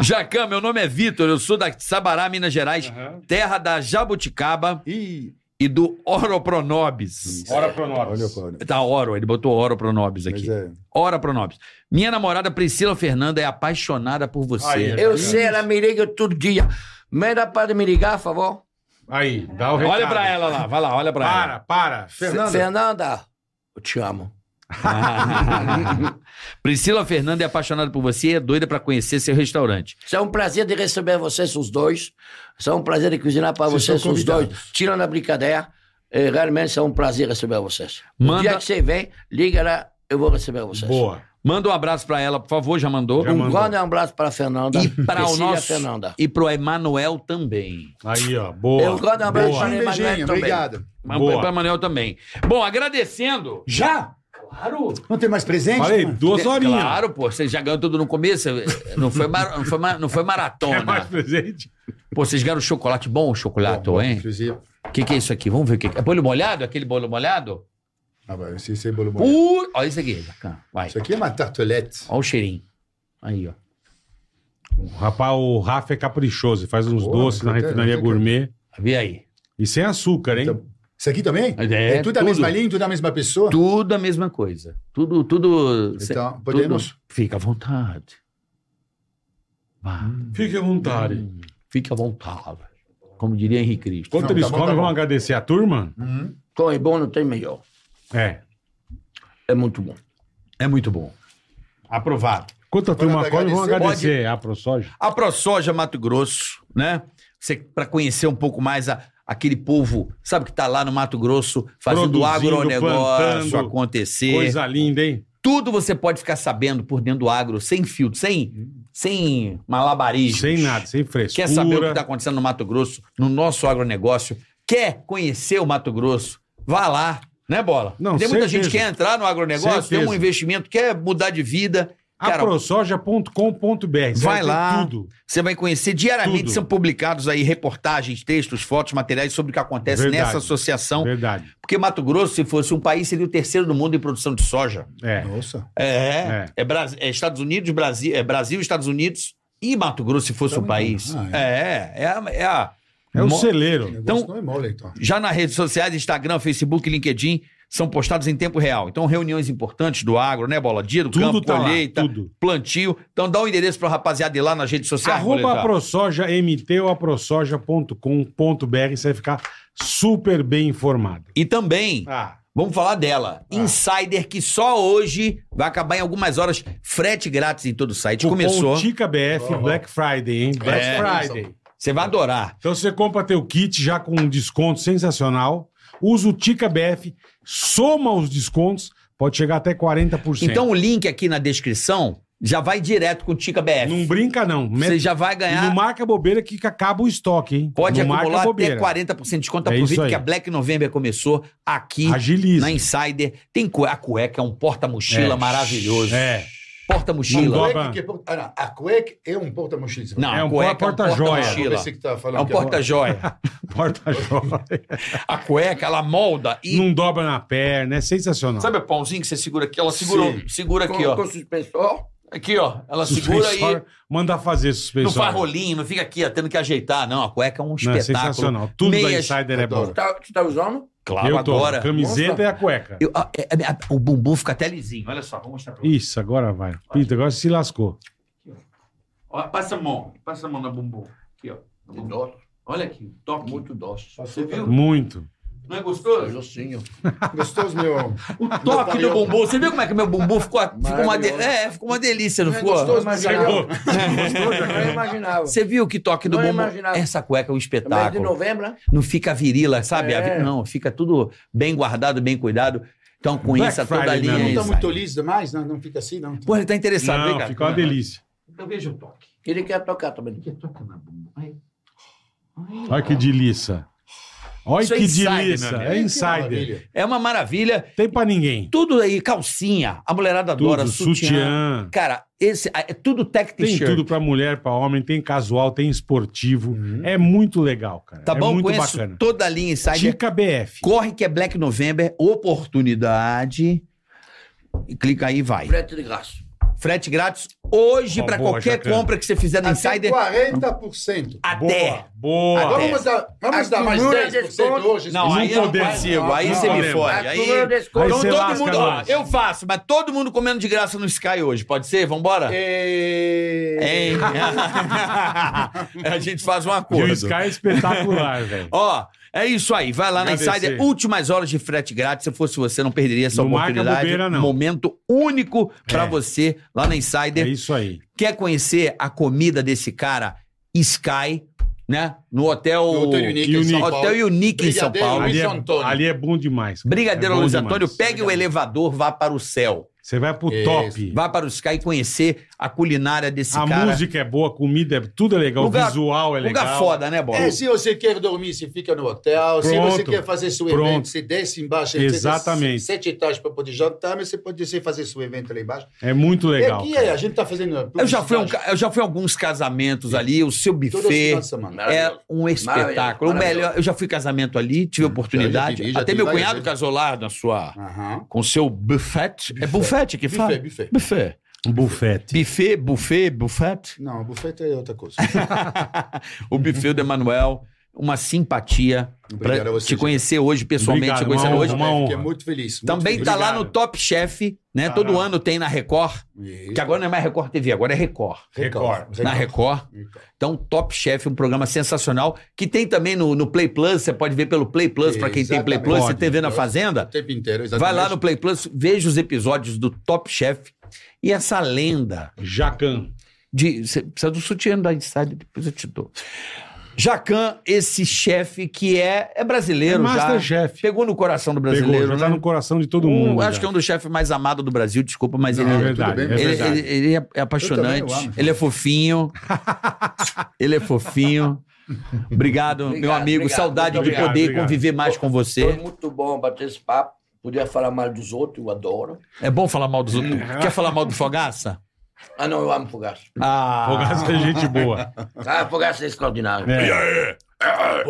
Jacan, meu nome é Vitor, eu sou da Sabará, Minas Gerais, terra da Jabuticaba Ih, e do Oropronobis. Ora pro nós. olha, olha. Tá, Oro, ele botou Oropronobis aqui. É. Ora Pronobis. Minha namorada Priscila Fernanda é apaixonada por você. Aí, Eu sei, ela me liga todo dia. Manda para me ligar, por favor. Aí, dá o recado. Olha pra ela lá, vai lá, olha pra Para, para. Fernanda. Fernanda, eu te amo. Priscila Fernanda é apaixonada por você e é doida pra conhecer seu restaurante. É um prazer de receber vocês os dois. É um prazer de cozinhar para Vocês vocês os dois. Tirando a brincadeira, é, realmente é um prazer receber vocês. Manda- No dia que você vem, liga lá, eu vou receber vocês. Boa. Manda um abraço pra ela, por favor, já mandou? Já Um mandou. grande abraço para Fernanda. E para o nosso Fernanda. e pro Emanuel também. Aí, ó. Boa. Eu gosto de um abraço para Um Emanuel também. obrigado. Para Emanuel também. Bom, agradecendo. Já? Claro. Não tem mais presente? Falei, mano? duas horinhas. Claro, pô, vocês já ganham tudo no começo. Não foi, mar- não foi, ma- não foi Quer mais maratona. presente? Pô, vocês ganharam chocolate bom, chocolate, Bom, hein? inclusive. O que, que é isso aqui? Vamos ver o que que é. Bolo molhado? Aquele bolo molhado? Ah, vai, esse, esse é bolo molhado. Uh, olha isso aqui, Jacan. Vai. Isso aqui é uma tartelete. Olha o cheirinho. Aí, ó. O rapaz, o Rafa é caprichoso. Ele faz uns Pô, doces na refinaria gourmet. Vê aí. E sem açúcar, hein? Então, Isso aqui também? É, tudo a tudo. mesma linha, tudo a mesma pessoa? Tudo a mesma coisa. Tudo, tudo. Então, podemos? tudo- Fica à vontade. Vá. Fique à vontade. Hum, Fique à vontade. Como diria Henrique Cristo. Enquanto Não, eles tá comem, tá vamos agradecer a turma? Como é bom, não tem melhor. É. É muito bom. É muito bom. Aprovado. Enquanto a turma Pode come, vamos agradecer? agradecer a ProSoja. A ProSoja Mato Grosso, né? Você para conhecer um pouco mais a- aquele povo, sabe que tá lá no Mato Grosso fazendo o Produzindo, agronegócio plantando, acontecer. Coisa linda, hein? Tudo você pode ficar sabendo por dentro do agro, sem filtro, sem, sem malabarismo. Sem nada, sem frescura. Quer saber o que está acontecendo no Mato Grosso, no nosso agronegócio? Quer conhecer o Mato Grosso? Vá lá, né, Bola? Não, Tem muita certeza. gente que quer entrar no agronegócio, tem um Certeza. investimento, quer mudar de vida. Aprosoja.com.br. Vai lá. Tudo. Você vai conhecer diariamente, Tudo. são publicados aí reportagens, textos, fotos, materiais sobre o que acontece Verdade. nessa associação. Verdade. Porque Mato Grosso, se fosse um país, seria o terceiro do mundo em produção de soja. É. Nossa. É. É, Bras- é Estados Unidos, Brasil, é Brasil, Estados Unidos e Mato Grosso, se fosse um Também. país. Ah, é. É, é, a- é a. É o celeiro. O negócio Então- não é mole, então. Já nas redes sociais, Instagram, Facebook, LinkedIn, são postados em tempo real. Então, reuniões importantes do agro, né, Bola? Dia do Tudo campo, tá lá, colheita, tudo. plantio. Então, dá um endereço para rapaziada ir lá nas redes sociais. Arroba Boletar. aprosoja mt ou aprosoja.com.br. Você vai ficar super bem informado. E também, Ah, vamos falar dela. Insider, que só hoje vai acabar em algumas horas. Frete grátis em todo o site. Começou. Tica BF Black Friday, hein? Black É. Friday. Você vai adorar. Então você compra teu kit já com um desconto sensacional. Usa o Tica BF, soma os descontos, pode chegar até 40%. Então, o link aqui na descrição já vai direto com o Tica BF. não brinca não. Você Mete- já vai E ganhar. não marca bobeira que acaba o estoque, hein? Pode não acumular até bobeira. 40% de desconto. É Aproveita aí. que a Black November começou aqui Agiliza. na Insider. Tem a cueca, é um porta-mochila É. maravilhoso. É. Porta-mochila. Não A cueca, é ah, não. A cueca é um porta-mochila. Não, É a um cueca porta-joia. é um É um porta-joia. Porta-joia. A cueca, ela molda e. não dobra na perna, é sensacional. Sabe o pãozinho que você segura aqui? Ela segura, Sim. segura aqui, com, ó. com suspensor. Aqui, ó. Ela segura e Manda fazer não suspensório. faz rolinho, não fica aqui, ó, tendo que ajeitar. Não, a cueca é um Não, é espetáculo. sensacional. Tudo da Meias- Insider é bom. Você tá, você tá usando? Claro, Eu tô. agora. Camiseta Nossa. e a cueca. Eu- a- é- é- o bumbum fica até lisinho. Olha só, vou mostrar pra você. Isso, agora vai. Pita, agora se lascou. Ó, passa a mão. Passa a mão no bumbum. Aqui, ó. no bumbum. Dócil, Olha aqui, toque. muito dócil. Você viu? Muito. Não é gostoso? Docinho. Gostoso, meu. O toque do bumbum. Você viu como é que meu bumbum ficou, ficou uma, de- é, ficou uma delícia, não É ficou? gostoso, mas Chegou. Não imaginava. Você viu que toque do Não bumbum? imaginava. Essa cueca é um Mês de espetáculo. novembro, né? Não fica virila, sabe? É. Não, fica tudo bem guardado, bem cuidado. Então conheça Black toda a linha. Não tá Insider. muito liso demais? Não, não fica assim, não. Pô, ele tá interessado, Não, vem cá. fica uma delícia. Então veja o toque. Ele quer tocar também. Olha que delícia. Olha Isso é que insider, delícia. É insider. É uma maravilha. Tem pra ninguém. Tudo aí, calcinha. A mulherada adora, Tudo, sutiã. sutiã. Cara, esse é tudo tech Tem t-shirt. tudo pra mulher, pra homem, tem casual, tem esportivo. É muito legal, cara. Tá é bom? muito Conheço bacana. toda a linha Insider. Tica BF. Corre que é Black November, oportunidade. E clica aí e vai. Frete de graça. Frete grátis hoje boa, qualquer compra que você fizer no Até Insider. 40%. Até. Boa, boa. Até. Vamos dar, vamos dar mais Acumula 10% desconto. hoje? Não, Não aí eu não podemos. consigo. Aí Não você me podemos. fode. Aí, Acumula desconto. Aí então você todo lasca mundo. Ó, nós. eu faço, mas todo mundo comendo de graça no Sky hoje. Pode ser? Vambora? É... Hein? a gente faz um E o acordo. Sky é espetacular, velho. Ó, é isso aí. Vai lá na. Insider. Últimas horas de frete grátis. Se fosse você, não perderia essa Não oportunidade. bobeira, não. Momento único pra É. você lá na É Insider. isso aí. Quer conhecer a comida desse cara? Sky, né? No hotel. No Hotel Unique em São Paulo. Hotel Unique em São Paulo. Ali é, ali é bom demais. cara. Brigadeiro É bom Luiz demais. Antônio, pegue o elevador, vá para o céu. Você vai pro top. Vá para o Sky e conhecer a culinária desse a cara. música é boa, a comida é tudo é legal, Lugar- o visual é legal. Lugar foda, né, Bola? É, se você quer dormir, você fica no hotel. se Pronto. você quer fazer seu Pronto. evento, você desce embaixo. Exatamente. Você Sete etages para poder jantar, mas você pode descer e fazer seu evento lá embaixo. É muito legal. e aqui cara. é, a gente tá fazendo. Eu já, fui a um eu já fui a alguns casamentos ali, o seu buffet é um espetáculo. O melhor, eu já fui casamento ali, tive oportunidade. já tive, já Até meu cunhado casou lá na sua, Aham. com seu buffet. É buffet que fala? Buffet, buffet. Buffet. Bufete. Buffet, buffet, buffet. Não, buffet é outra coisa. o buffet do Emanuel, uma simpatia. Obrigado Pra a você, te conhecer hoje pessoalmente, Obrigado, te conhecendo hoje. honra, Fiquei honra. muito feliz. muito Também feliz. tá lá Obrigado. no Top Chef, né? Ah. Todo ano tem na Record, Isso. que agora não é mais Record TV, agora é Record. Record. Na Record. Então, Top Chef, um programa sensacional, que tem também no, no Play Plus, você pode ver pelo Play Plus, pra quem tem Play Plus, Exatamente. você TV na O Fazenda, tempo inteiro, vai exatamente. lá no Play Plus, veja os episódios do Top Chef e essa lenda Jacan. de... Você precisa do sutiã da Insider, depois eu te dou. Jacan, esse chefe que é, é brasileiro É já. Masterchef. Pegou no coração do Pegou, brasileiro, já né? tá no coração de todo Um- mundo. acho já. que é um dos chefes mais amados do Brasil, desculpa, mas Não, ele, É tudo verdade, bem. é ele, verdade. ele- ele é, é apaixonante, também ele é fofinho. ele é fofinho. Obrigado, meu Obrigado, amigo. obrigado, Saudade de obrigado, poder obrigado. conviver mais com Foi você. muito bom bater esse papo. Podia falar mal dos outros, eu adoro. É bom falar mal dos outros. Quer falar mal do Fogaça? Ah, não, eu amo Fogaça. Ah, Fogaça é gente boa. Ah, Fogaça é extraordinário. É. E aí?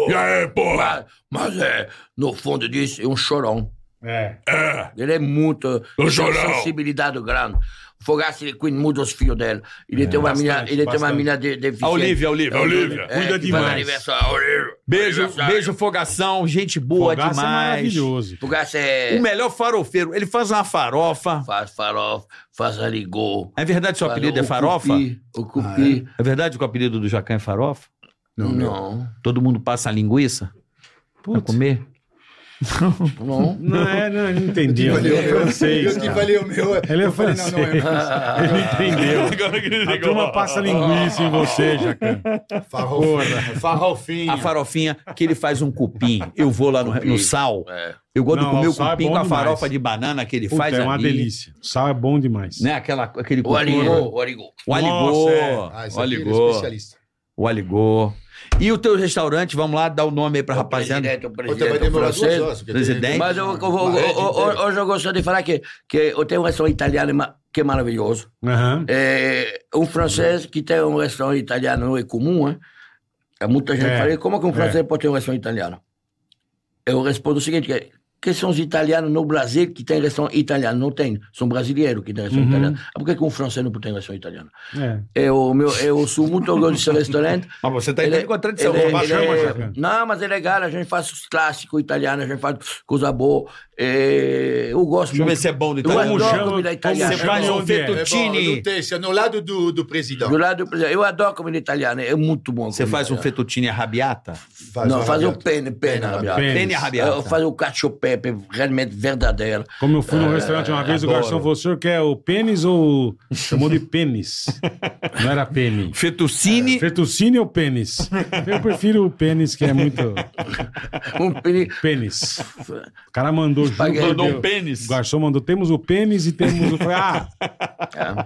E aí, porra? Mas, mas é, no fundo disso, é um chorão. É. Ele é muito. Tem uma sensibilidade grande. Fogaça, ele cuida dos filhos dela. Ele tem uma bastante, mina, ele tem uma bastante. mina de, de a Olivia, a Olivia. Olivia, É, cuida demais. Beijo, beijo, Fogação. Gente boa Fogaça é demais. maravilhoso. Fogaça é. o melhor farofeiro. Ele faz uma farofa. Faz farofa, faz aligô. É verdade seu apelido é o farofa? cupi, O cupi. É verdade que o apelido do Jacan é farofa? Não, Não, Todo mundo passa a linguiça pra comer? Não. Não, é, não, não entendi. Ele é francês. Eu que falei o meu. Ele é eu falei, não, não é. Ele entendeu. A turma passa linguiça em você, Jacan. Farrofinha. Farrofinha. A farofinha que ele faz um cupim. Eu vou lá no, no sal. É. Eu gosto Não, de comer o o é cupim bom com a demais. farofa de banana que ele Puta, faz é uma ali. delícia. O sal é bom demais. Né? Aquela, aquele O cupim. aligô, o aligô. O aligô. É. Ah, o ele é aligô. especialista. O aligô. E o teu restaurante, vamos lá, dar o nome aí pra O rapaziada. presidente, o Outra vai presidente demorar duas horas. Presidente. Mas eu, eu, rede eu- hoje eu gostaria de falar que, que eu tenho um restaurante italiano que é maravilhoso. Aham. É, um francês que tem um restaurante italiano não é comum, hein? É muita gente É, fala, como que um é. francês pode ter um restaurante italiano? Eu respondo o seguinte, que, que são os italianos no Brasil que têm restaurante italiano? Não tem, são brasileiros que têm restaurante Uhum. italiano. Ah, Por que, que um francês não tem restaurante italiano? É. Eu, meu, eu sou muito orgulhoso desse restaurante. Mas você tá Ele- entrando em contradição. ele- ele é- Jacan. Não, mas é legal, a gente faz os clássicos italianos, a gente faz coisa boa. É, eu gosto Deixa eu ver muito. se é bom do Eu italiano. adoro chama- comida italiana. Você faz um é? É fettuccine. é no lado do, do presidente. Do lado do presidente. Eu adoro comida italiana, é muito bom. Você faz um fettuccine arrabiata? Faz Não, faz o pene, pene arrabbiato. Pênis. Pene arrabiata. Eu faço o cacio pepe, realmente verdadeiro. Como eu fui no restaurante uma vez, o adoro. garçom falou: o senhor quer o pênis ou. Chamou de pênis. Não era pene. Fettuccine. Fettuccine ou pênis? Eu prefiro o pênis, que é muito. Um pene... Pênis. O cara mandou por Mandou um pênis. O garçom mandou, temos o pênis e temos o... Ah,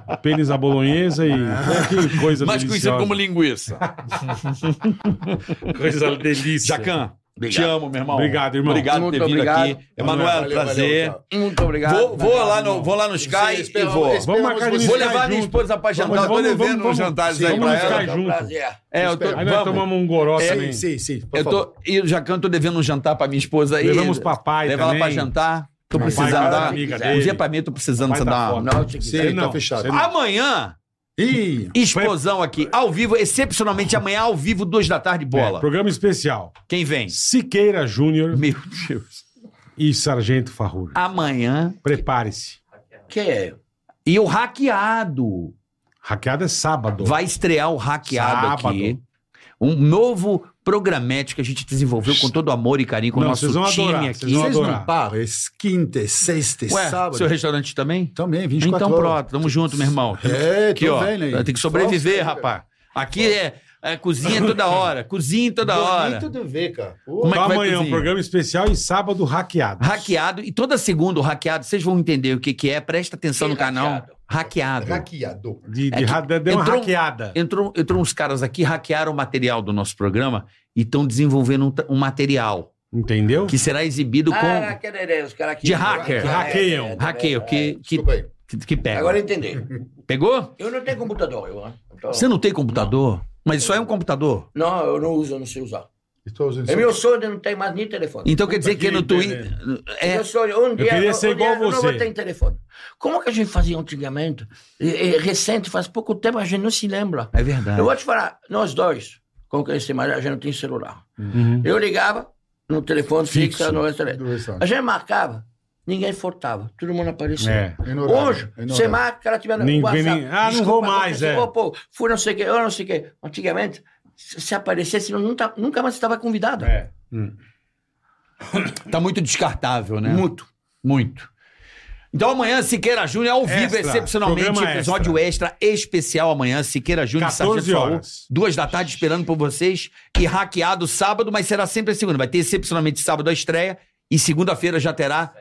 o pênis à bolonhesa e... Que coisa Mais conhecido deliciosa. como linguiça. Coisa delícia. Jacan, te Obrigado. amo, meu irmão. Obrigado, irmão. Obrigado por ter vindo obrigado. aqui. Emanuel, prazer. valeu, Muito obrigado. Vou, vou lá no, vou lá no Sky Sim, e vou. Vamos marcar Vou levar minha esposa pra jantar. Vamos, eu tô vamos, devendo vamos, uns vamos. jantares Sim, aí vamos pra ela. É um junto. prazer. É, eu tô, Aí nós vamos. tomamos um goró É, também. Sim, sim. por Eu tô, e o Jacan, tô devendo um jantar pra minha esposa aí. Levamos papai Leva ela também. pra jantar. Tô precisando da dar. Um dia pra mim, tô precisando dar. foda. Não, te tá fechado. Amanhã, Ih, explosão aqui, ao vivo, excepcionalmente amanhã, ao vivo, duas da tarde, É, bola. programa especial. Quem vem? Siqueira Júnior Meu Deus. e Sargento Farrur. Amanhã. Prepare-se. Que é? E o hackeado. Hackeada é sábado. Vai estrear o hackeado Sábado. aqui. Um novo programete que a gente desenvolveu com todo amor e carinho com o nosso time adorar, aqui. vocês não param. É quinta, sexta, Ué, sábado. seu restaurante também? Também, 24 Então horas. pronto, tamo junto, meu irmão. É, Aqui, tô ó. vendo aí. Tem que sobreviver, Nossa, rapaz. Aqui é, é cozinha toda hora, cozinha toda hora. De ver, cara. Pô, Como é Então que vai amanhã um cozinhar? programa especial e sábado hackeado. Hackeado, e toda segunda o hackeado, vocês vão entender o que, que é, presta atenção no canal. hackeado? Hackeado. Hackeador. De, de, É que deu uma entrou- hackeada. Entrou, entrou uns caras aqui, hackearam o material do nosso programa e estão desenvolvendo um, um material Entendeu? que será exibido Ah, com. aquele, os caras que... De hacker. Que hackeiam. É, é, é, Hackeio, que, que, Desculpa aí. que, que pega. Agora entendi. Pegou? Eu não tenho computador, eu. né? Então- Você não tem computador? Mas isso aí é um computador. Não, eu não uso, eu não sei usar. É meu sonho não ter mais nem telefone. Então quer dizer que que no. Twitter. É, Meu sonho, um dia, queria um ser dia igual eu não você. vou ter telefone. Como que a gente fazia antigamente? É, é recente, faz pouco tempo, a gente não se lembra. é verdade. Eu vou te falar, nós dois, como que esse mais a gente não tem celular. Uhum. Eu ligava no telefone fixo, Fixo. no restaurante. A gente marcava, ninguém faltava, todo mundo aparecia. É. É Hoje, é você marca, o cara tiver no Ninguém- WhatsApp. ah, não vou mais, é. pô, fui não sei o que, eu não sei o que. Antigamente, se se aparecesse, nunca, nunca mais estava convidado. É. Tá muito descartável, né? Muito. Muito. Então amanhã, Siqueira Júnior, ao vivo, Extra. excepcionalmente, Programa episódio extra. especial amanhã, Siqueira Júnior e 14 Sargento Faú, horas. duas da tarde esperando por vocês e hackeado sábado, mas será sempre a segunda. Vai ter excepcionalmente sábado a estreia e segunda-feira já terá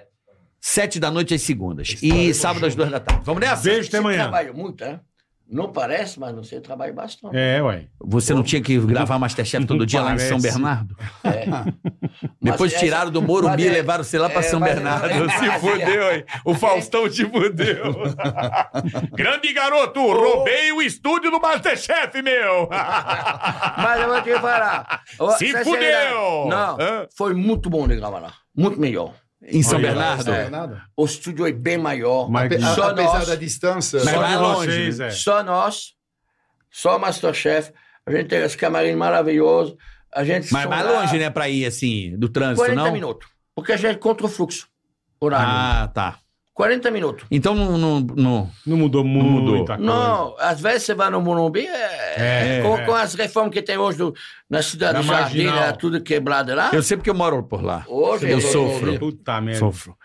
sete da noite às segundas. E sábado às duas da tarde. Vamos nessa? Beijo, até Você amanhã. trabalha muito, né? Não parece, mas você trabalha bastante. É, ué. Você não tinha que gravar Masterchef todo Não dia lá em São. Bernardo? É. Depois Mas tiraram do Morumbi mas e é- levaram você lá pra é, São mas- Bernardo. é- Se fudeu, hein? O Faustão te fudeu. Grande garoto, roubei o estúdio do Masterchef, meu! Mas eu vou te falar. Se fudeu! Não, Hã? foi muito bom de gravar lá. Muito melhor. Em São Olha, Bernardo? É. O estúdio é bem maior. Mas- Ape- a- Só apesar nós. da distância. Mas Só vai de longe, vocês, né? é. Só nós, só Masterchef. A gente tem os camarim maravilhosos. A gente Mas só mais longe, né, pra ir, assim, do trânsito, 40 não? minutos. Porque a gente é contra o fluxo horário. Ah, tá. 40 minutos. Então não... não, não- Não mudou muito. mudou. Coisa. Não, às vezes você vai no Morumbi, é, É, com, é. com as reformas que tem hoje do- na cidade Na do Jardim, Marginal. é tudo quebrado lá. Eu sei porque eu moro por lá. Hoje Eu sofro. Puta merda. Sofro.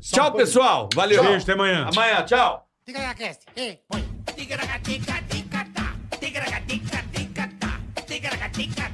Tchau, pessoal. Valeu. Beijo, até amanhã. Amanhã, tchau. Ticaracast, eh, põe. Ticaracatica-ticatá, ticaracatica-ticatá, ticaracatica-ticatá. Ticaracati, ticaracatá, ticaracatica-ticatá.